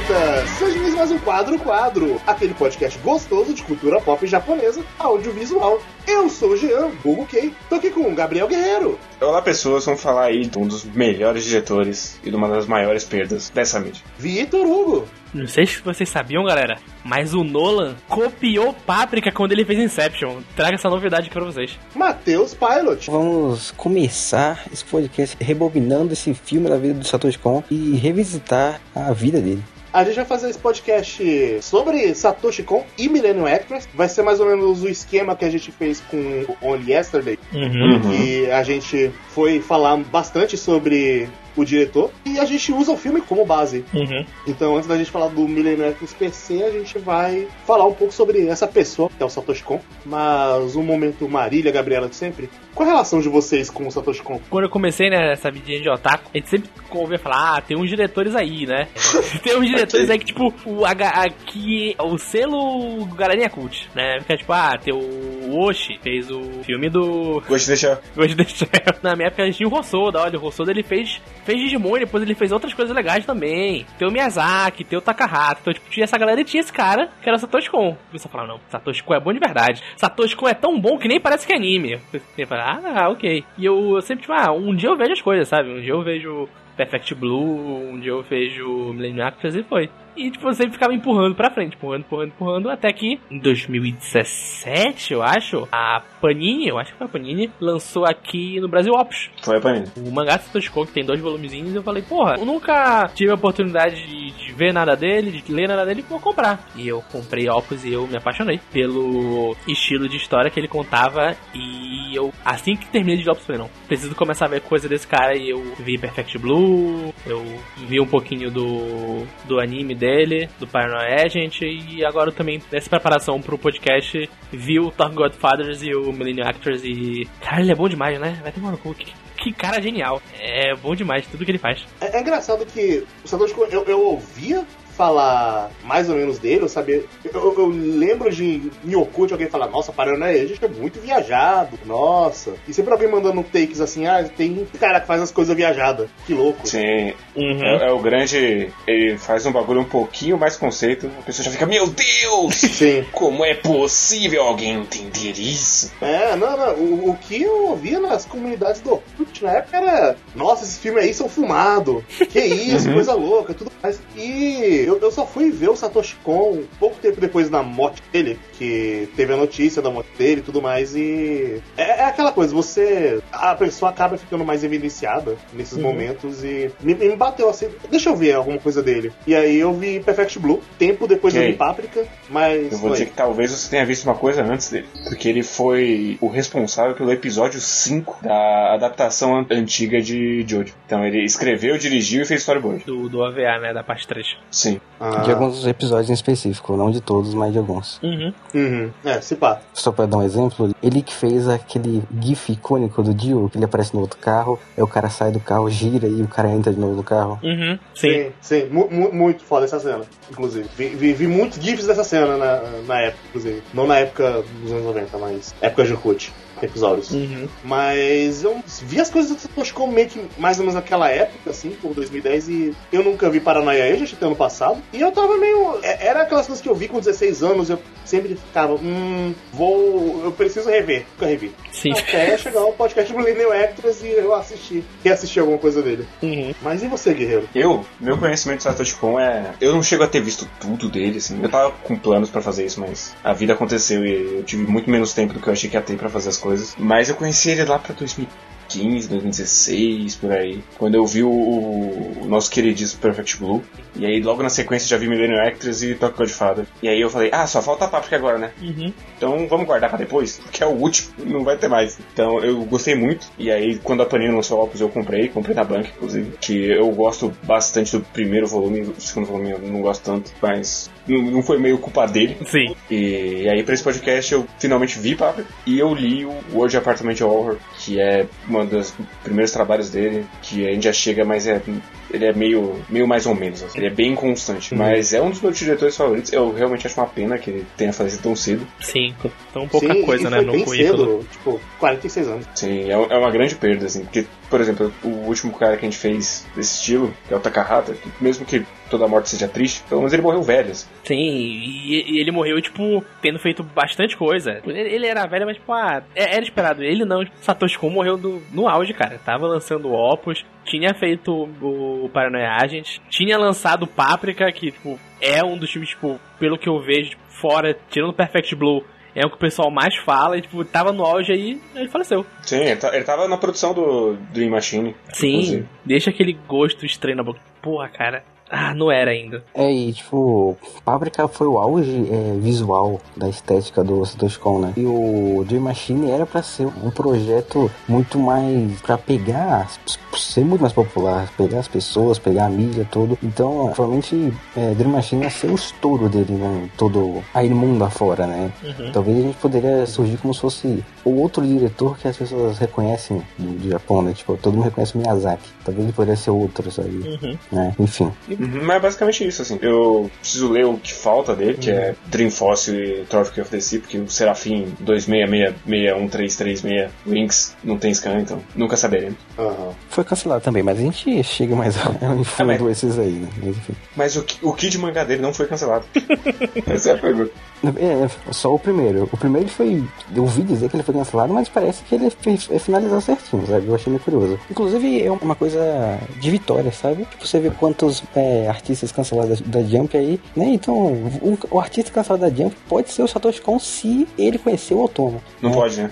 senhorita! Seja mais um Quadro Quadro, aquele podcast gostoso de cultura pop japonesa, audiovisual. Eu sou o Jean, Google Kei, tô aqui com o Gabriel Guerreiro. Olá pessoas, vamos falar aí de um dos melhores diretores e de uma das maiores perdas dessa mídia. Vitor Hugo. Não sei se vocês sabiam, galera, mas o Nolan copiou Páprica quando ele fez Inception. Traga essa novidade aqui pra vocês. Matheus Pilot. Vamos começar esse podcast rebobinando esse filme da vida do Satoshi Kon e revisitar a vida dele. A gente vai fazer esse podcast sobre Satoshi Kon e Millennium Actress. Vai ser mais ou menos o esquema que a gente fez com Only Yesterday. Uhum. E a gente foi falar bastante sobre o diretor e a gente usa o filme como base. Uhum. Então, antes da gente falar do Millennium Actress PC, a gente vai falar um pouco sobre essa pessoa, que é o Satoshi Kon. Mas um momento Marília, Gabriela de sempre. Qual a relação de vocês com o Satoshi Kon? Quando eu comecei né, nessa vidinha de otaku, a gente sempre ouvia falar, ah, tem uns diretores aí, né? tem uns diretores aí que, tipo, o, a, a, que, o selo Galerinha Cult, né? Fica tipo, ah, tem o Oshi, fez o filme do... Ghost in the Shell. Na minha época a gente tinha o Rossoda, olha, o Rossoda ele fez, fez Digimon e depois ele fez outras coisas legais também. Tem o Miyazaki, tem o Takahata, então tipo, tinha essa galera e tinha esse cara, que era o Satoshi Kon. Você fala, não, Satoshi Kon é bom de verdade. Satoshi Kon é tão bom que nem parece que é anime. Você fala, ah, ok. E eu sempre, tipo, ah, um dia eu vejo as coisas, sabe? Um dia eu vejo Perfect Blue, um dia eu vejo Millennium Actress e foi. E, tipo, sempre ficava empurrando pra frente, empurrando, empurrando, empurrando, até que em 2017, eu acho, a Panini, eu acho que foi a Panini, lançou aqui no Brasil Opus. Foi a Panini. O mangá de Satoshi Kon, que tem dois volumezinhos, eu falei, porra, eu nunca tive a oportunidade de, de ver nada dele, de ler nada dele, vou comprar. E eu comprei Opus e eu me apaixonei pelo estilo de história que ele contava e eu, assim que terminei de Opus, falei, não, preciso começar a ver coisa desse cara e eu vi Perfect Blue, eu vi um pouquinho do, do anime dele, do Paranoia Agent, e agora também, nessa preparação pro podcast, vi o Talk Godfathers e o Millennium Actors e. Cara, ele é bom demais, né? Vai tomar no cu. Que, cara genial. É bom demais tudo que ele faz. É, é engraçado que o Satoshi eu, eu ouvia falar mais ou menos dele, eu sabia. Eu, eu lembro de em Orkut alguém falar, nossa, Paranoia, a gente é muito viajado, nossa. E sempre alguém mandando takes assim, ah, tem um cara que faz as coisas viajadas. Que louco. Sim. Uhum. É, é o grande. Ele faz um bagulho um pouquinho mais conceito, a pessoa já fica, meu Deus! Sim. Como é possível alguém entender isso? É, não, não. O, o que eu ouvia nas comunidades do Orkut na época era, nossa, esses filmes aí são fumados. Que isso, coisa louca, tudo mais. E eu, eu só fui ver o Satoshi Kon pouco tempo depois da morte dele, que teve a notícia da morte dele e tudo mais, e. É, é aquela coisa, você. A pessoa acaba ficando mais evidenciada nesses momentos e me, me bateu assim, deixa eu ver alguma coisa dele. E aí eu vi Perfect Blue, tempo depois eu Ok. vi Páprica, mas. Eu vou dizer que talvez você tenha visto uma coisa antes dele. Porque ele foi o responsável pelo episódio 5 da adaptação an- antiga de Jojo. Então ele escreveu, dirigiu e fez storyboard. Do, do OVA, né? Da parte 3. Sim. Ah, De alguns episódios em específico, não de todos, mas de alguns. Uhum. uhum. É, se pá. Só pra dar um exemplo, ele que fez aquele gif icônico do Dio, que ele aparece no outro carro, aí o cara sai do carro, gira e o cara entra de novo no carro. Uhum. Sim. Sim, sim. Mu- muito foda essa cena, inclusive. Vi, vi- vi muitos GIFs dessa cena na, na época, inclusive. Não na época dos anos 90, mas época de Episódios. Uhum. Mas eu vi as coisas do Satoshi Kon meio que mais ou menos naquela época, assim, por 2010, e eu nunca vi Paranoia Agent até ano passado. E eu tava meio. é- Era aquelas coisas que eu vi com 16 anos, eu sempre ficava, hum, vou. Eu preciso rever. Nunca revi. Sim. Até chegar o podcast do Millennium Actors e eu assisti. Reassisti alguma coisa dele. Uhum. Mas e você, guerreiro? Eu, meu conhecimento de Satoshi Kon é. Eu não chego a ter visto tudo dele, assim. Eu tava com planos pra fazer isso, mas a vida aconteceu e eu tive muito menos tempo do que eu achei que ia ter pra fazer as coisas. Mas eu conheci ele lá pra 2015, 2016, por aí. Quando eu vi o, o nosso queridíssimo Perfect Blue. E aí logo na sequência já vi Millennium Actress e Tokyo Godfather. E aí eu falei, ah, só falta a Páprica agora, né? Uhum. Então vamos guardar pra depois, porque é o último, não vai ter mais. Então eu gostei muito. E aí, quando a Panini lançou o Opus, eu comprei, comprei na banca, inclusive. Que eu gosto bastante do primeiro volume, o segundo volume eu não gosto tanto, mas não, foi meio culpa dele. Sim. E, aí, pra esse podcast, eu finalmente vi Páprica e eu li o World Apartment Horror, que é um dos primeiros trabalhos dele, que a gente já chega, mas é ele é meio, meio mais ou menos. Assim. Ele é bem constante. Mas é um dos meus diretores favoritos. Eu realmente acho uma pena que ele tenha falecido tão cedo. Sim, tão pouca Sim, coisa, né? No currículo. cedo, tipo, 46 anos. Sim, é, é uma grande perda, assim. Porque, por exemplo, o último cara que a gente fez desse estilo, que é o Takahata, que mesmo que toda morte seja triste, pelo menos ele morreu velho, assim. Sim, e, e ele morreu, tipo, tendo feito bastante coisa. Ele, ele era velho, mas, tipo, ah, é- era esperado. Ele não, Satoshi Kon morreu do- no auge, cara. Tava lançando Opus, tinha feito o, o Paranoia Agent, tinha lançado Paprika, que, tipo, é um dos filmes, tipo, pelo que eu vejo, tipo, fora, tirando Perfect Blue, é o que o pessoal mais fala, e, tipo, tava no auge aí, ele faleceu. Sim, ele, tá- ele tava na produção do Dream Machine. Sim, inclusive. deixa aquele gosto estranho na boca. Porra, cara. Ah, não era ainda. É, e tipo, Paprika foi o auge é, visual da estética do Satoshi né? E o Dream Machine era pra ser um projeto muito mais pra pegar, ser muito mais popular, pegar as pessoas, pegar a mídia, tudo. Então, provavelmente, é, Dream Machine ia ser o estouro dele, né? Todo aí no mundo afora, né? Uhum. Talvez a gente poderia surgir como se fosse o outro diretor que as pessoas reconhecem do, do Japão, né? Tipo, todo mundo reconhece o Miyazaki. Talvez ele poderia ser outro, sabe? Uhum. Né? Enfim. Uhum, mas é basicamente isso, assim. Eu preciso ler o que falta dele, que é Dream Fossil e Trophy of the Sea, porque o Serafim 2666136 Wings não tem scan, então nunca saberemos. Aham. Foi cancelado também, mas a gente chega mais em fundo mas- esses aí, né? Mas, enfim. Mas o, o Kid mangá dele não foi cancelado. Essa é a pergunta. É, é, só o primeiro. O primeiro ele foi. Eu ouvi dizer que ele foi cancelado, mas parece que ele finalizado certinho, sabe? Eu achei meio curioso. Inclusive, é uma coisa de vitória, sabe? Tipo, você vê quantos é, artistas cancelados da, da Jump aí, né? Então, o, o artista cancelado da Jump pode ser o Satoshi Kon se ele conhecer o Otoma. Não né? pode, né?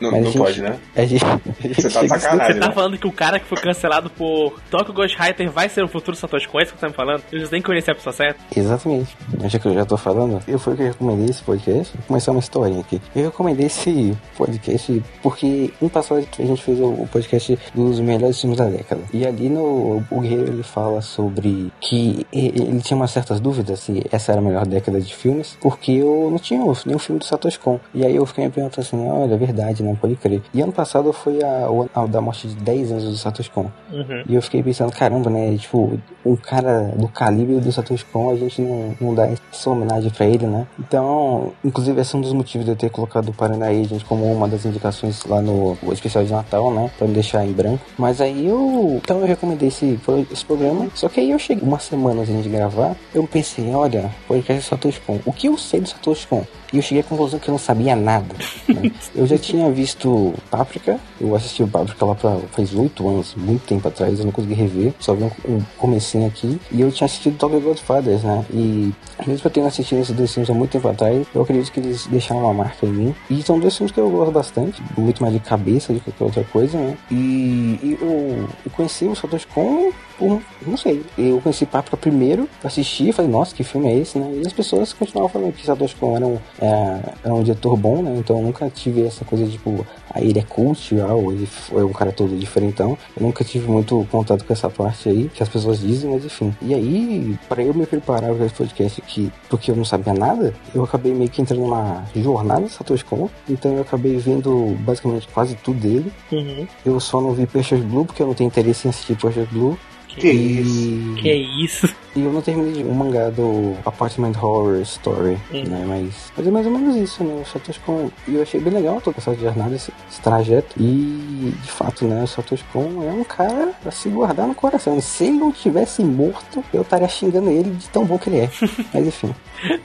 Não, não gente, pode, né? A gente, a gente Você tá de chega- sacanagem, Você tá né? falando que o cara que foi cancelado por Tokyo Ghostwriter vai ser o futuro Satoshi Kon? É isso que você tá me falando? Eles têm que conhecer a pessoa certa? Exatamente. Já que eu já tô falando, eu fui que eu recomendei esse podcast. Vou começar uma historinha aqui. Eu recomendei esse podcast porque no passado a gente fez o podcast dos melhores filmes da década. E ali no o Guerreiro ele fala sobre que ele tinha umas certas dúvidas se essa era a melhor década de filmes, porque eu não tinha nenhum filme do Satoshi Kon. E aí eu fiquei me perguntando assim, olha, verdade, não pode crer. E ano passado foi a, ano da morte de 10 anos do Satoshi Kon. Uhum. E eu fiquei pensando, caramba, né? Tipo, um cara do calibre do Satoshi Kon, a gente não, não dá essa homenagem pra ele, né? Então, inclusive, esse é um dos motivos de eu ter colocado o Paraná Agent como uma das indicações lá no especial de Natal, né? Pra me deixar em branco. Mas aí eu. Então eu recomendei esse, esse programa. Só que aí eu cheguei uma semana antes de gravar. Eu pensei, olha, podcast do Satoshi Kon. O que eu sei do Satoshi Kon? E eu cheguei à conclusão que eu não sabia nada. né? Eu já tinha visto Páprica, eu assisti o Páprica lá pra, faz oito anos, muito tempo atrás, eu não consegui rever, só vi um, um comecinho aqui. E eu tinha assistido Tokyo Godfathers, né? E mesmo eu tendo assistido esses dois filmes há muito tempo atrás, eu acredito que eles deixaram uma marca em mim. E são dois filmes que eu gosto bastante, muito mais de cabeça do que qualquer outra coisa, né? E, e eu, eu conheci o Satoshi Kon por, não sei, eu conheci Páprica primeiro, assisti e falei, nossa, que filme é esse, né? E as pessoas continuavam falando que Satoshi Kon era um, é, era um diretor bom, né? Então eu nunca tive essa coisa tipo, ah, ele é cult, ah, ou ele é um cara todo diferentão. Eu nunca tive muito contato com essa parte aí, que as pessoas dizem, mas enfim. E aí, para eu me preparar para esse podcast aqui, porque eu não sabia nada, eu acabei meio que entrando numa jornada de Satoshi Kon. Então eu acabei vendo basicamente quase tudo dele. Uhum. Eu só não vi Peixes Blue, porque eu não tenho interesse em assistir Peixes Blue. Que isso? Que isso? E eu não terminei o mangá do Apartment Horror Story, Hum. né? Mas, mas é mais ou menos isso, né? O Satoshi Kon... E eu achei bem legal toda essa jornada, esse, esse trajeto. E, de fato, né? O Satoshi Kon é um cara pra se guardar no coração. Se ele não tivesse morto, eu estaria xingando ele de tão bom que ele é. mas, enfim.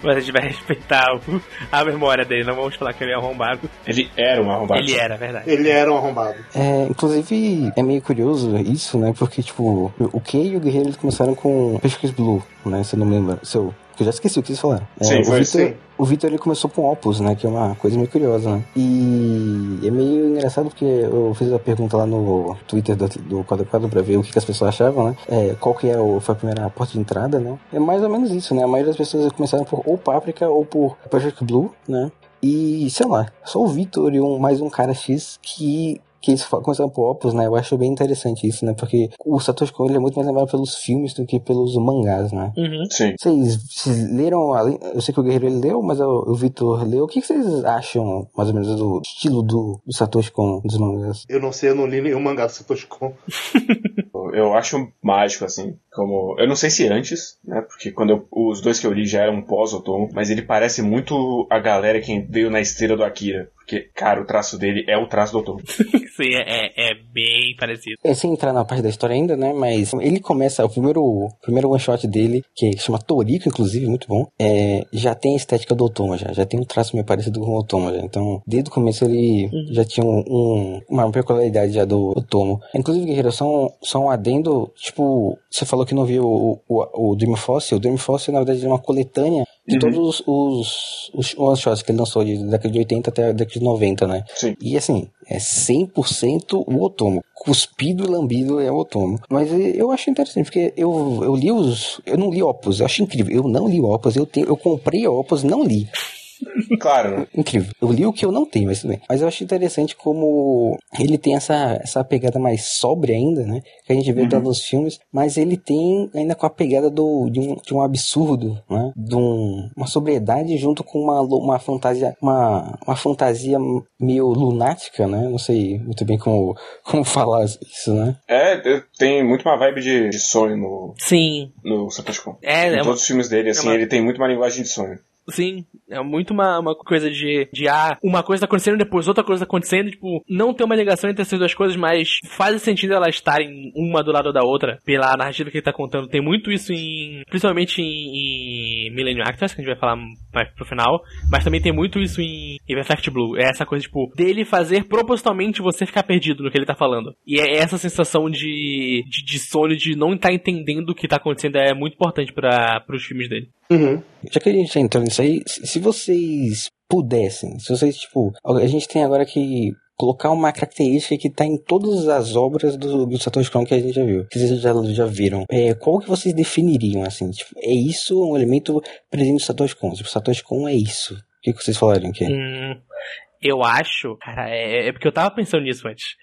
Mas a gente vai respeitar o- a memória dele, não vamos falar que ele é arrombado. Ele era um arrombado. Ele era, verdade. Ele era um arrombado. É, inclusive, é meio curioso isso, né? Porque, tipo, o Kei e o Guerreiro eles começaram com Pesquis Blue, né? Se eu não me lembro. Se eu, que eu já esqueci o que eles falaram. É, Sim, o foi, Victor, sim. O Victor ele começou com Opus, né? Que é uma coisa meio curiosa, né? E é meio engraçado porque eu fiz a pergunta lá no Twitter do, do Quadro Quadro pra ver o que, que as pessoas achavam, né? É, qual que é o, foi a primeira porta de entrada, né? É mais ou menos isso, né? A maioria das pessoas começaram por ou Paprika ou por Project Blue, né? E, sei lá, só o Victor e um, mais um cara X que que eles começaram por Opus, né? Eu acho bem interessante isso, né? Porque o Satoshi Kon ele é muito mais lembrado pelos filmes do que pelos mangás, né? Uhum. Sim. Vocês, leram, além- eu sei que o Guerreiro ele leu, mas o, o Vitor leu. O que, que vocês acham, mais ou menos, do estilo do, do Satoshi Kon dos mangás? Eu não sei, eu não li nenhum mangá do Satoshi Kon. Eu acho mágico, assim. Como. Eu não sei se antes, né? Porque quando eu, os dois que eu li já eram pós-Otomo, mas ele parece muito a galera que veio na esteira do Akira. Porque, cara, o traço dele é o traço do Otomo. Sim, é, é bem parecido. É, sem entrar na parte da história ainda, né? Mas ele começa, o primeiro, o primeiro one shot dele, que chama Toriko, inclusive, muito bom, é, já tem a estética do Otoma, já. Já tem um traço meio parecido com o Otoma, já. Então, desde o começo ele uhum. já tinha um, um, uma peculiaridade já do Otomo. Inclusive, Guerreiro, só, só um adendo, tipo, você falou que não viu o, o, o Dream Fossil. O Dream Fossil, na verdade, é uma coletânea de uhum. todos os, os one shots que ele lançou, de década de 80 até a década de 90, né? Sim. E assim, é 100% o Otomo. Cuspido e lambido é o Otomo. Mas eu acho interessante, porque eu, eu li os. Eu não li Opus, eu acho incrível. Eu não li Opus, eu, tenho, eu comprei Opus, não li. Claro. Incrível. Eu li o que eu não tenho, mas tudo bem. Mas eu acho interessante como ele tem essa, essa pegada mais sóbria ainda, né? Que a gente vê uhum. nos filmes, mas ele tem ainda com a pegada do, de, um, de um absurdo, né? De um, uma sobriedade junto com uma, uma fantasia, uma, uma fantasia meio lunática, né? Não sei muito bem como, como falar isso, né? É, tem muito uma vibe de, de sonho no. Sim. No Satoshi Kon. É, em é todos uma... os filmes dele, assim, é uma... ele tem muito uma linguagem de sonho. Sim, é muito uma, uma coisa de, de ah, uma coisa tá acontecendo depois outra coisa tá acontecendo, tipo, não tem uma ligação entre essas duas coisas, mas faz sentido elas estarem uma do lado da outra pela narrativa que ele tá contando. Tem muito isso em, principalmente em, em Millennium Actors, que a gente vai falar mais pro final, mas também tem muito isso em, Perfect Blue. É essa coisa, tipo, dele fazer propositalmente você ficar perdido no que ele tá falando. E é essa sensação de, de, de sono, de não estar tá entendendo o que tá acontecendo, é muito importante para os filmes dele. Uhum. Já que a gente entrando nisso aí, se vocês pudessem, se vocês, tipo, a gente tem agora que colocar uma característica que está em todas as obras do, do Satoshi Kon que a gente já viu, que vocês já, já viram. É, qual que vocês definiriam, assim? Tipo, é isso um elemento presente do Satoshi Kon? Tipo, Satoshi Kon é isso. O que, que vocês falariam aqui? Hum, eu acho, cara, é, é, porque eu tava pensando nisso antes.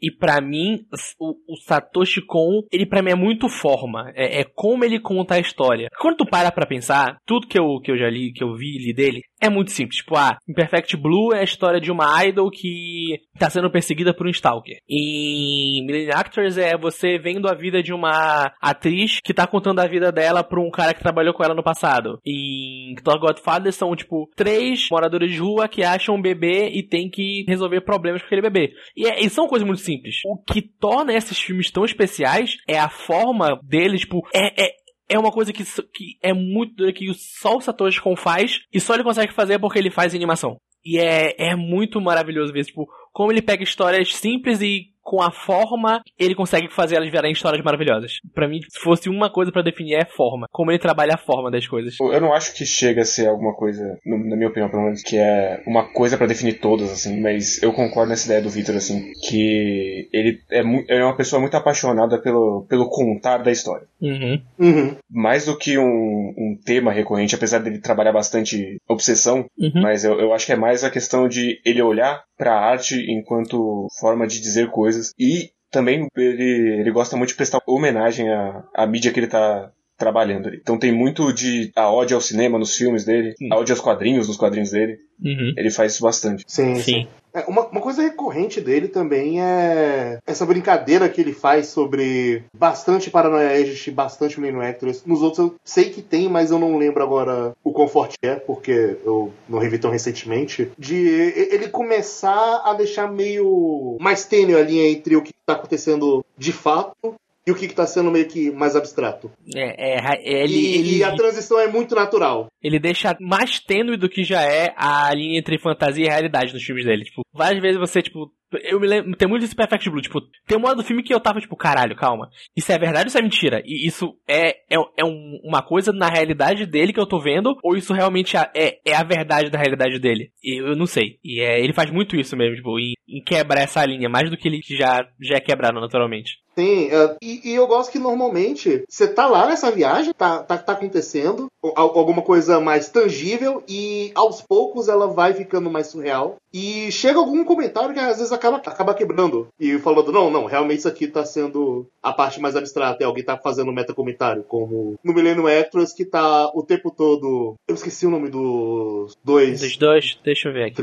E para mim, o, o, Satoshi Kon, ele para mim é muito forma. É, é, como ele conta a história. Quando tu para pra pensar, tudo que eu, que eu já li, que eu vi, li dele, é muito simples. Tipo, ah, Imperfect Blue é a história de uma idol que tá sendo perseguida por um stalker. Em Millennium Actors é você vendo a vida de uma atriz que tá contando a vida dela pra um cara que trabalhou com ela no passado. Em Thor Godfather são, tipo, três moradores de rua que acham um bebê e tem que resolver problemas com aquele bebê. E, é, e são coisas muito simples. O que torna esses filmes tão especiais é a forma deles, tipo, é, é é uma coisa que, que é muito que só o Satoshi Kon faz e só ele consegue fazer porque ele faz animação. E é, é muito maravilhoso ver, tipo, como ele pega histórias simples e com a forma, ele consegue fazer elas virarem histórias maravilhosas. Para mim, se fosse uma coisa para definir, é forma. Como ele trabalha a forma das coisas. Eu não acho que chega a ser alguma coisa, na minha opinião, pelo menos, que é uma coisa para definir todas, assim, mas eu concordo nessa ideia do Victor, assim, que ele é, é uma pessoa muito apaixonada pelo, pelo contar da história. Uhum. Uhum. Mais do que um, um tema recorrente, apesar dele trabalhar bastante obsessão, uhum. mas eu, eu acho que é mais a questão de ele olhar para a arte enquanto forma de dizer coisas e também ele, ele gosta muito de prestar homenagem à, à mídia que ele está trabalhando ali. Então tem muito de a ódio ao cinema nos filmes dele, sim. a ódio aos quadrinhos nos quadrinhos dele. Uhum. Ele faz isso bastante. Sim, sim. É, uma, uma coisa recorrente dele também é essa brincadeira que ele faz sobre bastante Paranoia Agent, bastante Millennium Actors. Nos outros eu sei que tem, mas eu não lembro agora o quão forte é, porque eu não revi tão recentemente. De ele começar a deixar meio mais tênue a linha entre o que está acontecendo de fato e o que está sendo meio que mais abstrato. É, é ele, e, ele, e, a transição é muito natural. Ele deixa mais tênue do que já é a linha entre fantasia e realidade nos filmes dele. Tipo, várias vezes você, tipo, eu me lembro, tem muito esse Perfect Blue, tipo, tem uma hora do filme que eu tava, tipo, caralho, calma. Isso é verdade ou isso é mentira? E isso é, é, é um, uma coisa na realidade dele que eu tô vendo, ou isso realmente é, é a verdade da realidade dele? E eu não sei. E é, ele faz muito isso mesmo, tipo, em, em quebrar essa linha, mais do que ele já, já é quebrado naturalmente. Sim, uh, e, e, eu gosto que normalmente você tá lá nessa viagem, tá, tá, tá acontecendo alguma coisa mais tangível e aos poucos ela vai ficando mais surreal. E chega algum comentário que às vezes acaba, acaba quebrando. E falando, não, não, realmente isso aqui tá sendo a parte mais abstrata. E alguém tá fazendo um meta-comentário. Como no Millennium Actress, que tá o tempo todo. Eu esqueci o nome dos dois. Dos dois, deixa eu ver aqui.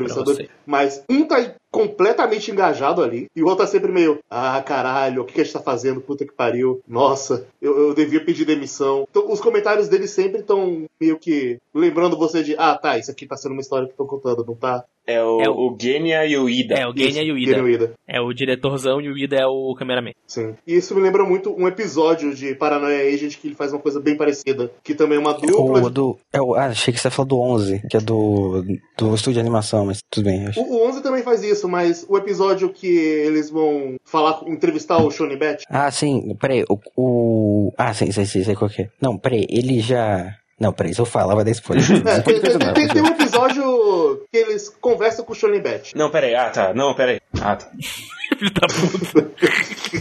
Mas um tá completamente engajado ali. E o outro tá sempre meio, ah, caralho, o que, que a gente tá fazendo? Puta que pariu. Nossa, eu, eu devia pedir demissão. Então, os comentários dele sempre estão meio que lembrando você de, ah, tá, isso aqui tá sendo uma história que eu tô contando, não tá? É o, É o- o Genya e o Ida. É, o Genya e o Ida. Ida. É o diretorzão e o Ida é o cameraman. Sim. E isso me lembra muito um episódio de Paranoia Agent que ele faz uma coisa bem parecida. Que também é uma dupla. O do. É o, ah, achei que você falou do 11, que é do, do estúdio de animação, mas tudo bem. acho. O o 11 também faz isso, mas o episódio que eles vão falar, entrevistar o Shone Bet. Ah, sim, peraí, o. o... Ah, sim, sei, sei, sei qual que é. Não, peraí, ele já. Não, peraí, se eu falar, vai dar spoiler. É, tem, tem- tem- tem um episódio que eles conversam com o Shone Bet. Não, peraí. Ah, tá. Não, peraí. Ah, tá. Filho da puta.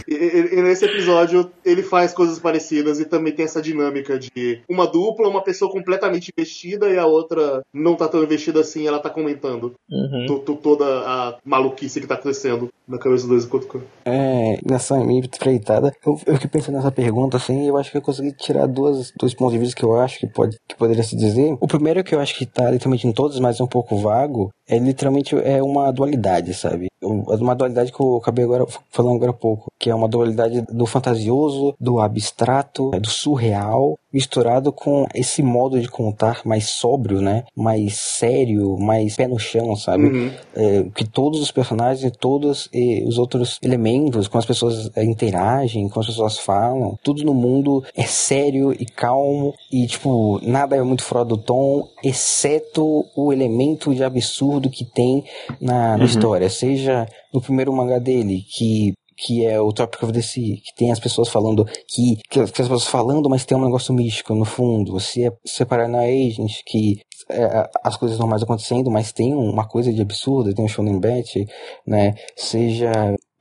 E, e- nesse episódio ele faz coisas parecidas e também tem essa dinâmica de uma dupla, uma pessoa completamente investida e a outra não tá tão investida assim, ela tá comentando Uhum. to- to- toda a maluquice que tá acontecendo na cabeça dos dois enquanto. É, nessa minha espreitada, eu, eu fiquei pensando nessa pergunta, assim, eu acho que eu consegui tirar duas, dois pontos de vista que eu acho que, pode, que poderia se dizer. O primeiro que eu acho que tá literalmente em todos, mas é um pouco vago, é literalmente é uma dualidade, sabe? Um- É uma dualidade que eu acabei agora falando agora há pouco, que é uma dualidade do fantasioso, do abstrato, do surreal, misturado com esse modo de contar mais sóbrio, né? Mais sério, mais pé no chão, sabe? Uhum. é, que todos os personagens e todos eh, os outros elementos, como as pessoas eh, interagem, como as pessoas falam, tudo no mundo é sério e calmo e, tipo, nada é muito fora do tom, exceto o elemento de absurdo que tem na, na história. Seja no primeiro mangá dele, que que é o Tropic of the Sea, que tem as pessoas falando que, que as pessoas falando, mas tem um negócio místico no fundo. Se é separar na Agent, que é, as coisas normais acontecendo, mas tem uma coisa de absurdo, tem o Shonen Bet, né? Seja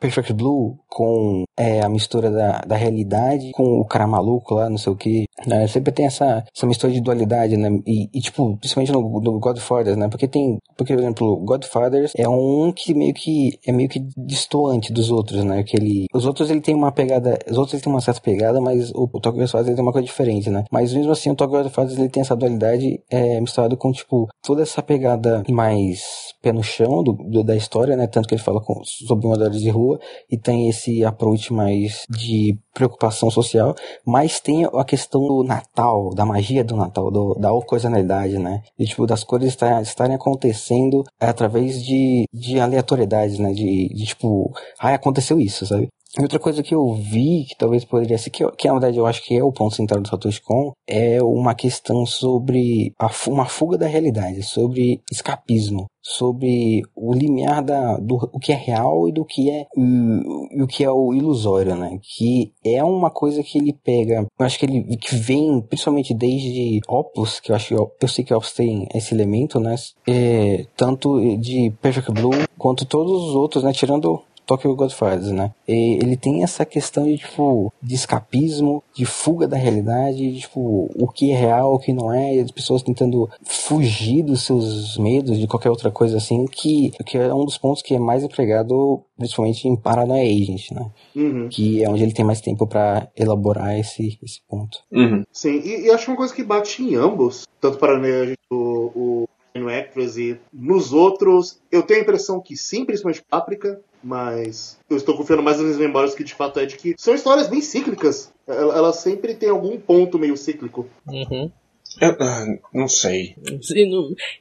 Perfect Blue com é, a mistura da, da realidade com o cara maluco lá, não sei o que. Né? Sempre tem essa, essa mistura de dualidade, né? E, e, tipo, principalmente no, no Godfathers, né? Porque tem, porque, por exemplo, Godfathers é um que meio que é meio que distoante dos outros, né? Que ele, os outros ele tem uma pegada, os outros ele tem uma certa pegada, mas o, o Tokyo Godfathers ele tem uma coisa diferente, né? Mas mesmo assim, o Tokyo Godfathers ele tem essa dualidade é, misturado com, tipo, toda essa pegada mais pé no chão do, do- da história, né? Tanto que ele fala com, sobre moradores de rua e tem esse approach mais de preocupação social, mas tem a questão do Natal, da magia do Natal, do, da ocasionalidade, né? E, tipo, das coisas estar- estarem acontecendo através de, de aleatoriedades, né? De, de, tipo, ah, aconteceu isso, sabe? E outra coisa que eu vi, que talvez poderia ser, que, que na verdade eu acho que é o ponto central do Satoshi Kon, é uma questão sobre a, uma fuga da realidade, sobre escapismo, sobre o limiar da, do o que é real e do que é e, o que é o ilusório, né? Que é uma coisa que ele pega, eu acho que ele que vem principalmente desde Opus, que eu acho eu sei que Opus tem esse elemento, né? É, tanto de Perfect Blue quanto todos os outros, né? Tirando Tokyo Godfathers, né? E ele tem essa questão de, tipo, de escapismo, de fuga da realidade, de, tipo, o que é real, o que não é, e as pessoas tentando fugir dos seus medos, de qualquer outra coisa assim, que, que é um dos pontos que é mais empregado, principalmente em Paranoia Agent, né? Uhum. Que é onde ele tem mais tempo pra elaborar esse, esse ponto. Uhum. Sim, e, e acho que uma coisa que bate em ambos, tanto para o, o no Actress e nos outros, eu tenho a impressão que sim, principalmente Páprica, mas eu estou confiando mais nas minhas memórias que de fato é de que são histórias bem cíclicas. Ela- Elas sempre tem algum ponto meio cíclico. Uhum. Eu, ah, não sei.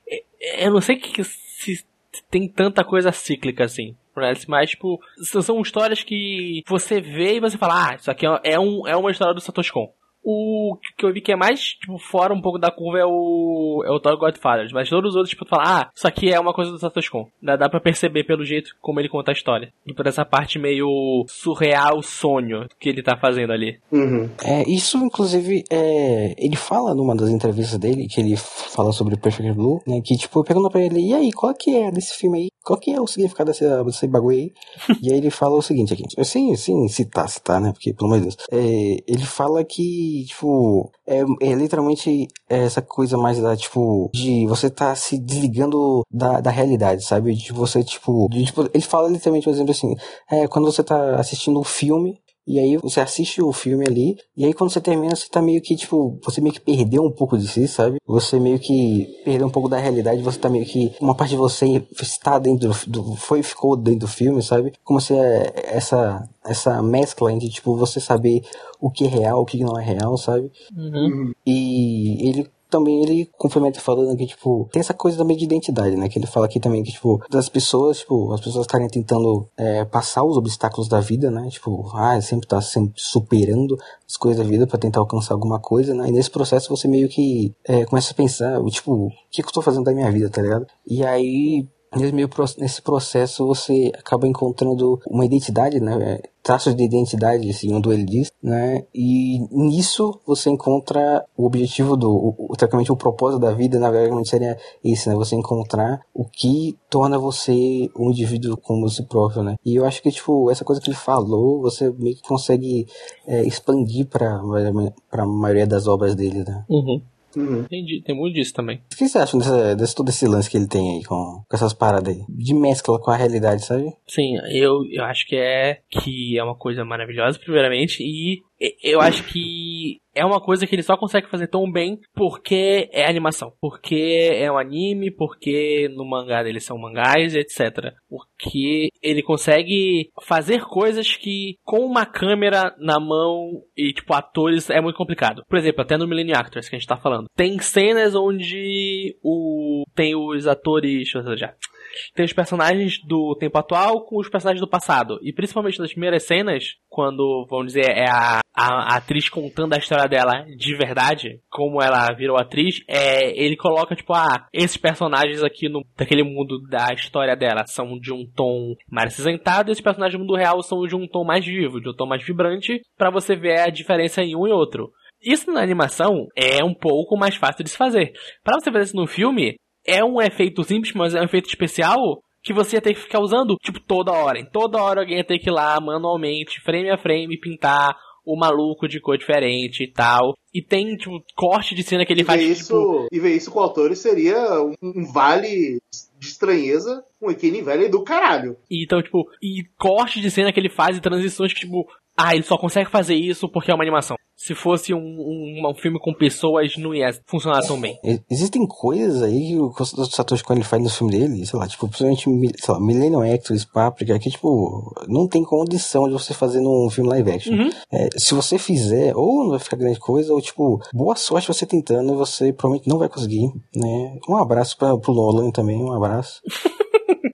É- Eu não sei que, que se tem tanta coisa cíclica assim. Parece mais, tipo, são histórias que você vê e você fala, ah, isso aqui é, é um, é uma história do Satoshi Kon. O que eu vi que é mais, tipo, fora um pouco da curva é o. é o Thor Godfathers. Mas todos os outros, tipo, tu fala, ah, isso aqui é uma coisa do Satoshi Kon. Dá, dá pra perceber pelo jeito como ele conta a história. E por essa parte meio surreal sonho que ele tá fazendo ali. Uhum. É, isso, inclusive, é, ele fala numa das entrevistas dele, que ele fala sobre Perfect Blue, né? Que, tipo, pergunta pra ele, e aí, qual que é desse filme aí? Qual que é o significado desse, desse bagulho aí? e aí ele fala o seguinte aqui, sim, sim, citar, citar, né? Porque, pelo amor de Deus. É, ele fala que tipo, é, é literalmente essa coisa mais da, tipo, de você tá se desligando da, da realidade, sabe? De você, tipo, de, tipo, ele fala literalmente, por exemplo, assim, é, quando você tá assistindo um filme, e aí você assiste o filme ali, e aí quando você termina, você tá meio que, tipo, você meio que perdeu um pouco de si, sabe? Você meio que perdeu um pouco da realidade, você tá meio que. Uma parte de você está dentro do. Foi ficou dentro do filme, sabe? Como se é essa, essa mescla entre, tipo, você saber o que é real, o que não é real, sabe? Uhum. E ele também ele complementa falando que, tipo, tem essa coisa também de identidade, né? Que ele fala aqui também que, tipo, das pessoas, tipo, as pessoas estarem tentando é, passar os obstáculos da vida, né? Tipo, ah, sempre tá sempre superando as coisas da vida para tentar alcançar alguma coisa, né? E nesse processo você meio que é, começa a pensar, tipo, o que, que eu tô fazendo da minha vida, tá ligado? E aí nesse, processo você acaba encontrando uma identidade, né? Traços de identidade, segundo ele diz, né? E nisso você encontra o objetivo do, o, o, propósito da vida, na verdade, seria esse, né? Você encontrar o que torna você um indivíduo como si próprio, né? E eu acho que, tipo, essa coisa que ele falou, você meio que consegue é, expandir para a maioria das obras dele, né? Uhum. Uhum. Entendi, tem muito disso também. O que você acha desse, desse todo esse lance que ele tem aí com, com essas paradas aí? De mescla com a realidade, sabe? Sim, eu, eu acho que é que é uma coisa maravilhosa, primeiramente, e eu acho que é uma coisa que ele só consegue fazer tão bem porque é animação. Porque é um anime, porque no mangá dele são mangás, etc. Porque ele consegue fazer coisas que com uma câmera na mão e, tipo, atores é muito complicado. Por exemplo, até no Millennium Actors que a gente tá falando. Tem cenas onde o tem os atores. Deixa eu já tem os personagens do tempo atual com os personagens do passado. E principalmente nas primeiras cenas, quando, vamos dizer, é a, a, a atriz contando a história dela de verdade, como ela virou atriz, é, ele coloca, tipo, ah, esses personagens aqui no, daquele mundo da história dela são de um tom mais acinzentado esses personagens do mundo real são de um tom mais vivo, de um tom mais vibrante, para você ver a diferença em um e outro. Isso na animação é um pouco mais fácil de se fazer. Para você fazer isso no filme, é um efeito simples, mas é um efeito especial que você ia ter que ficar usando, tipo, toda hora. Em toda hora alguém ia ter que ir lá manualmente, frame a frame, pintar o maluco de cor diferente e tal. E tem, tipo, corte de cena que ele e faz. Isso, tipo... E ver isso com autores seria um, um vale de estranheza, um equine velho do caralho. E, então, tipo, e corte de cena que ele faz e transições que, tipo, ah, ele só consegue fazer isso porque é uma animação. Se fosse um, um, um filme com pessoas, não ia funcionar tão bem. Existem coisas aí que o Satoshi Kon ele faz no filme dele, sei lá, tipo, principalmente, sei lá, Millennium Actors, Paprika, que, tipo, não tem condição de você fazer num filme live action. Uhum. É, se você fizer, ou não vai ficar grande coisa, ou, tipo, boa sorte você tentando, você provavelmente não vai conseguir, né? Um abraço pra, pro Nolan também, um abraço.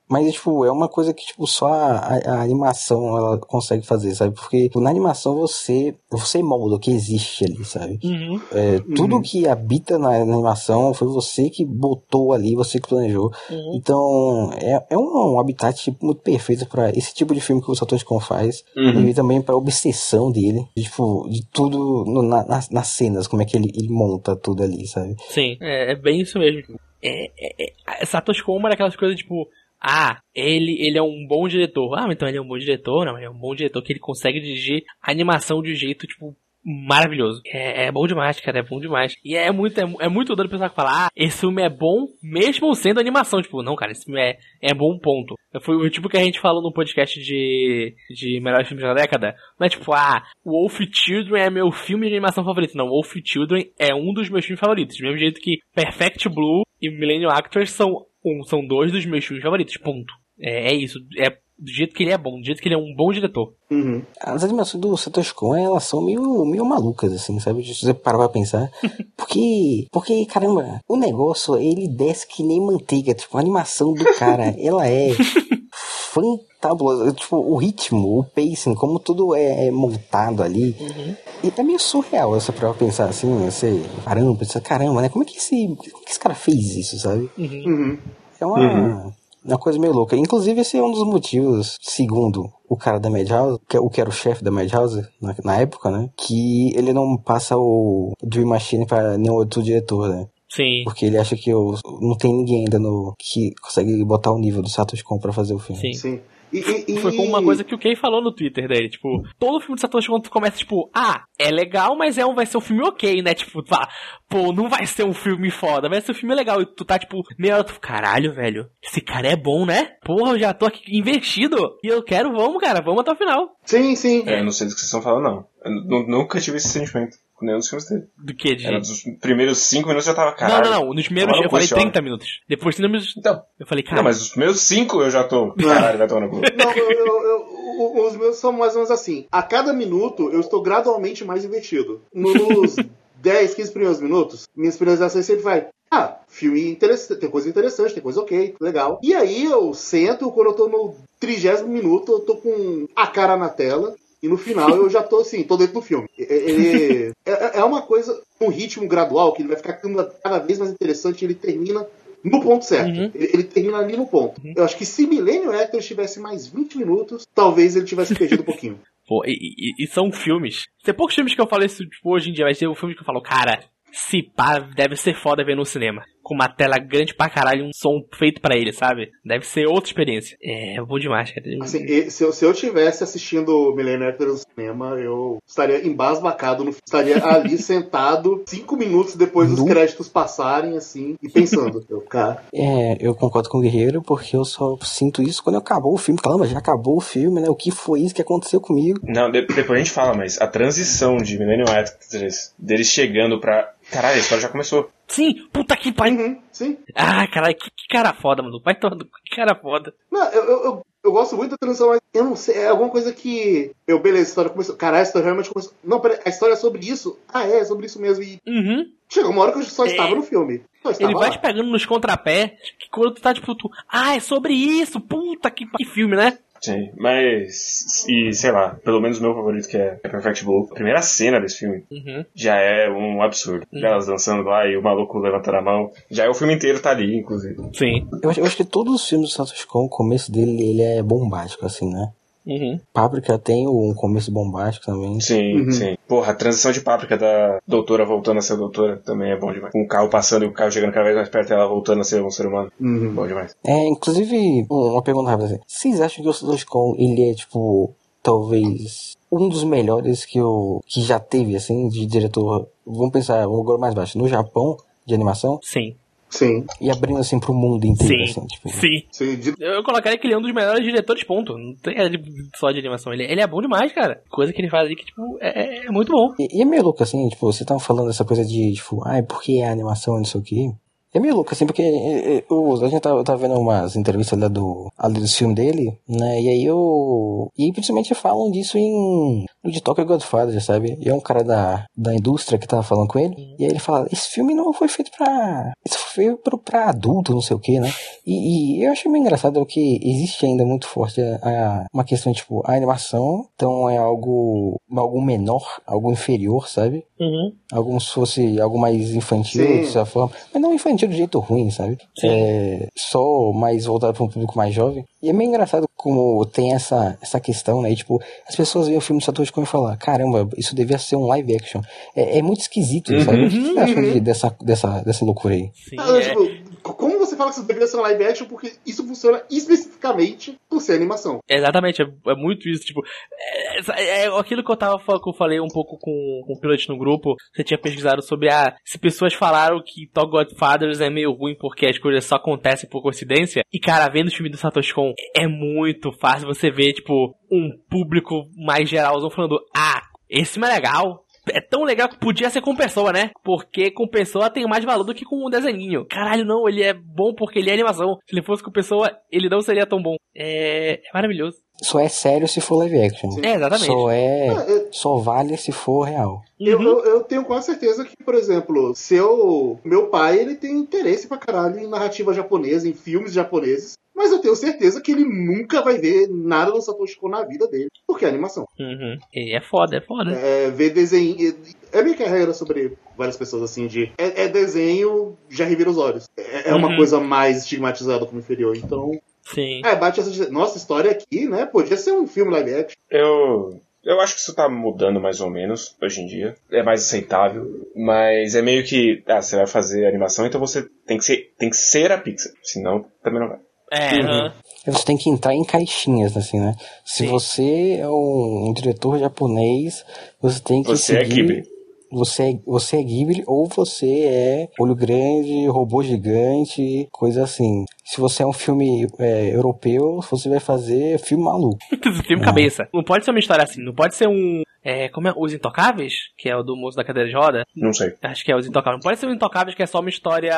Mas, tipo, é uma coisa que, tipo, só a, a, animação ela consegue fazer, sabe? Porque tipo, na animação você você molda o que existe ali, sabe? Uhum. É, tudo uhum. que habita na, na, animação foi você que botou ali, você que planejou. Uhum. Então, é, é um, um habitat tipo, muito perfeito para esse tipo de filme que o Satoshi Kon faz. Uhum. E também pra obsessão dele. De, tipo, de tudo no, na, nas, nas cenas, como é que ele, ele monta tudo ali, sabe? Sim, é, é bem isso mesmo. É, é, é, Satoshi Kon é aquelas coisas, tipo ah, ele, ele é um bom diretor. Ah, então ele é um bom diretor? Não, ele é um bom diretor que ele consegue dirigir animação de um jeito, tipo, maravilhoso. É, é, bom demais, cara, é bom demais. E é muito, é, é muito doido pensar que fala, ah, esse filme é bom mesmo sendo animação. Tipo, não, cara, esse filme é, é bom ponto. Foi o tipo que a gente falou no podcast de, de melhores filmes da década. Não é tipo, ah, Wolf Children é meu filme de animação favorito. Não, Wolf Children é um dos meus filmes favoritos. Do mesmo jeito que Perfect Blue e Millennium Actors são um, são dois dos meus filmes favoritos, ponto. É, é isso, é do jeito que ele é bom, do jeito que ele é um bom diretor. Uhum. As animações do Satoshi Kon, elas são meio, meio malucas, assim, sabe? Se você parar pra pensar. Porque, porque, caramba, o negócio, ele desce que nem manteiga. Tipo, a animação do cara, ela é fantabulosa. Tipo, o ritmo, o pacing, como tudo é, é montado ali. Uhum. E é meio surreal essa pra pensar assim, você, caramba, pensa, caramba, né? Como é que esse, como é que esse cara fez isso, sabe? Uhum. Uhum. É uma, Uhum. uma coisa meio louca. Inclusive, esse é um dos motivos, segundo o cara da Madhouse, que, é- o que era o chefe da Madhouse na, na época, né? Que ele não passa o Dream Machine pra nenhum outro diretor, né? Sim. Porque ele acha que o, não tem ninguém ainda no que consegue botar o nível do Satoshi Kon pra fazer o filme. Sim. Sim. E, e- e- Foi como uma coisa que o Kay falou no Twitter dele, tipo, todo filme de Satoshi Kon tu começa, tipo, ah, é legal, mas é um, vai ser um filme ok, né? Tipo, tu fala, pô, não vai ser um filme foda, vai ser um filme legal. E tu tá, tipo, meia hora, tu, caralho, velho, esse cara é bom, né? Porra, eu já tô aqui investido. E eu quero, vamos, cara, vamos até o final. Sim, sim. É, eu não sei do que vocês estão falando, não. Eu nu- nunca tive esse sentimento com nenhum dos filmes dele. Do que, de... Era dos primeiros cinco minutos eu já tava, Não, caralho. não, não, nos primeiros eu falei funciona. 30 minutos. Depois de 30 minutos, Então, eu falei, cara, não, mas os primeiros cinco eu já tô, caralho, vai tomar no cu. Não, eu- eu- eu- os meus são mais ou menos assim. A cada minuto eu estou gradualmente mais investido. Nos 10, 15 primeiros minutos, minhas ações sempre vai. Ah, filme interessante, tem coisa interessante, tem coisa ok, legal. E aí eu sento, quando eu tô no trigésimo minuto, eu tô com a cara na tela. E no final eu já tô assim, tô dentro do filme. E- É, é uma coisa, um ritmo gradual, que ele vai ficar cada- cada vez mais interessante, ele termina no ponto certo. Uhum. Ele, ele termina ali no ponto. Eu acho que se Millennium Actors tivesse mais 20 minutos, talvez ele tivesse perdido um pouquinho. Pô, e, e- e são filmes. Tem poucos filmes que eu falo isso tipo, hoje em dia, mas tem um filme que eu falo, cara, se pá, deve ser foda ver no cinema. Com uma tela grande pra caralho, um som feito pra ele, sabe? Deve ser outra experiência. É, bom demais, cara. Assim, se, eu, se eu tivesse assistindo Millennium no cinema, eu estaria embasbacado, no, estaria ali sentado cinco minutos depois dos créditos passarem, assim, e pensando. Eu, cara, É, eu concordo com o Guerreiro, porque eu só sinto isso quando acabou o filme. Caramba, já acabou o filme, né? O que foi isso que aconteceu comigo? Não, de- depois a gente fala, mas a transição de Millennium Actors, deles chegando pra. Caralho, a história já começou. Sim, puta que pariu. uhum, sim. Ah, caralho, que, que cara foda, mano. Vai todo. Que cara foda. Não, eu, eu, eu, eu gosto muito da transição, mas eu não sei, é alguma coisa que. Eu, beleza, a história começou. Caralho, a história realmente começou. Não, peraí, a história é sobre isso? Ah, é, é sobre isso mesmo. E Uhum. chegou uma hora que eu só É. estava no filme. Ele vai lá. te pegando nos contrapés, que quando tu tá tipo, tu, ah, é sobre isso, puta que, que filme, né? Sim, mas. E sei lá, pelo menos o meu favorito que é, é Perfect Blue. A primeira cena desse filme Uhum. já é um absurdo. Elas dançando lá e o maluco levantando a mão. Já é o filme inteiro tá ali, inclusive. Sim. Eu acho, eu acho que todos os filmes do Santos Con, o começo dele, ele é bombástico, assim, né? Uhum. Páprica tem um começo bombástico também. Sim, Uhum. sim. Porra, a transição de páprica da doutora voltando a ser doutora também é bom demais. Com o carro passando e o carro chegando cada vez mais perto e ela voltando a ser um ser humano. Uhum. Bom demais. É, inclusive, um- uma pergunta rápida assim. Vocês acham que o Santos Con, ele é, tipo, talvez um dos melhores que eu que já teve, assim, de diretor, vamos pensar, vamos agora mais baixo, no Japão, de animação, Sim. Sim, e abrindo, assim, pro mundo inteiro, Sim. assim, tipo... Sim. sim. de- Eu colocaria que ele é um dos melhores diretores, ponto. Não tem é de- só de animação. Ele, ele é bom demais, cara. Coisa que ele faz ali que, tipo, é, é muito bom. E, e é meio louco, assim, tipo, você tava falando essa coisa de, tipo, ai, porque é animação, não sei o quê. É meio louco, assim, porque é, é, o, a gente tava, tava vendo umas entrevistas lá do, ali do filme dele, né, e aí eu... E aí, principalmente falam disso em... No de Tokyo Godfather, sabe? E é um cara da, da indústria que tava falando com ele, e aí ele fala, esse filme não foi feito pra... Isso foi feito pra, pra adulto, não sei o quê, né? E, e eu achei meio engraçado que existe ainda muito forte a, a- uma questão, tipo, a animação, então é algo, algo menor, algo inferior, sabe? Uhum. Algo se fosse algo mais infantil, Sim. de certa forma. Mas não infantil de jeito ruim, sabe? Sim. É, só mais voltado para um público mais jovem. E é meio engraçado como tem essa, essa questão, né? E, tipo, as pessoas veem o filme do Satoshi Kon e falam, caramba, isso devia ser um live action. É, é muito esquisito, sabe? O que você acha de- dessa, dessa, dessa loucura aí? Sim, Ah, é. Como você fala que deveria ser um live action? Porque isso funciona especificamente por ser animação. Exatamente, é, é muito isso, tipo, é, é aquilo que eu tava que eu falei um pouco com, com o Pilot no grupo, você tinha pesquisado sobre ah, se pessoas falaram que Top Godfathers é meio ruim porque as coisas só acontecem por coincidência, e cara, vendo o filme do Satoshi Kon, é muito fácil você ver, tipo, um público mais geralzão falando, ah, esse filme é legal, é tão legal que podia ser com pessoa, né? Porque com pessoa tem mais valor do que com um desenhinho. Caralho, não, ele é bom porque ele é animação. Se ele fosse com pessoa, ele não seria tão bom. É, é maravilhoso. Só é sério se for live action. É, exatamente. Só é. Ah, eu- Só vale se for real. Eu, Uhum. eu, eu tenho quase certeza que, por exemplo, seu meu pai ele tem interesse pra caralho em narrativa japonesa, em filmes japoneses, mas eu tenho certeza que ele nunca vai ver nada do Satoshi Kon na vida dele, porque é animação. Uhum. E é foda, é foda. É, ver desenho. É meio que a regra sobre várias pessoas assim de. É, é desenho, já revira os olhos. É, é uma Uhum. coisa mais estigmatizada como inferior. Então. Sim. É, bate essa. Nossa, história aqui, né? Podia ser um filme live action. Eu. Eu acho que isso tá mudando mais ou menos hoje em dia. É mais aceitável. Mas é meio que. Ah, você vai fazer animação, então você tem que ser, tem que ser a Pixar. Senão, também não vai. É, Uhum. Você tem que entrar em caixinhas, assim, né? Se Sim. você é um, um diretor japonês, você tem que Você é seguir... Ghibli. Você é, você é Ghibli ou você é olho grande, robô gigante, coisa assim. Se você é um filme é, europeu, você vai fazer filme maluco. filme cabeça. Não pode ser uma história assim, não pode ser um. É, como é? Os Intocáveis? Que é o do moço da cadeira de roda? Não sei. Acho que é os Intocáveis. Não pode ser os Intocáveis que é só uma história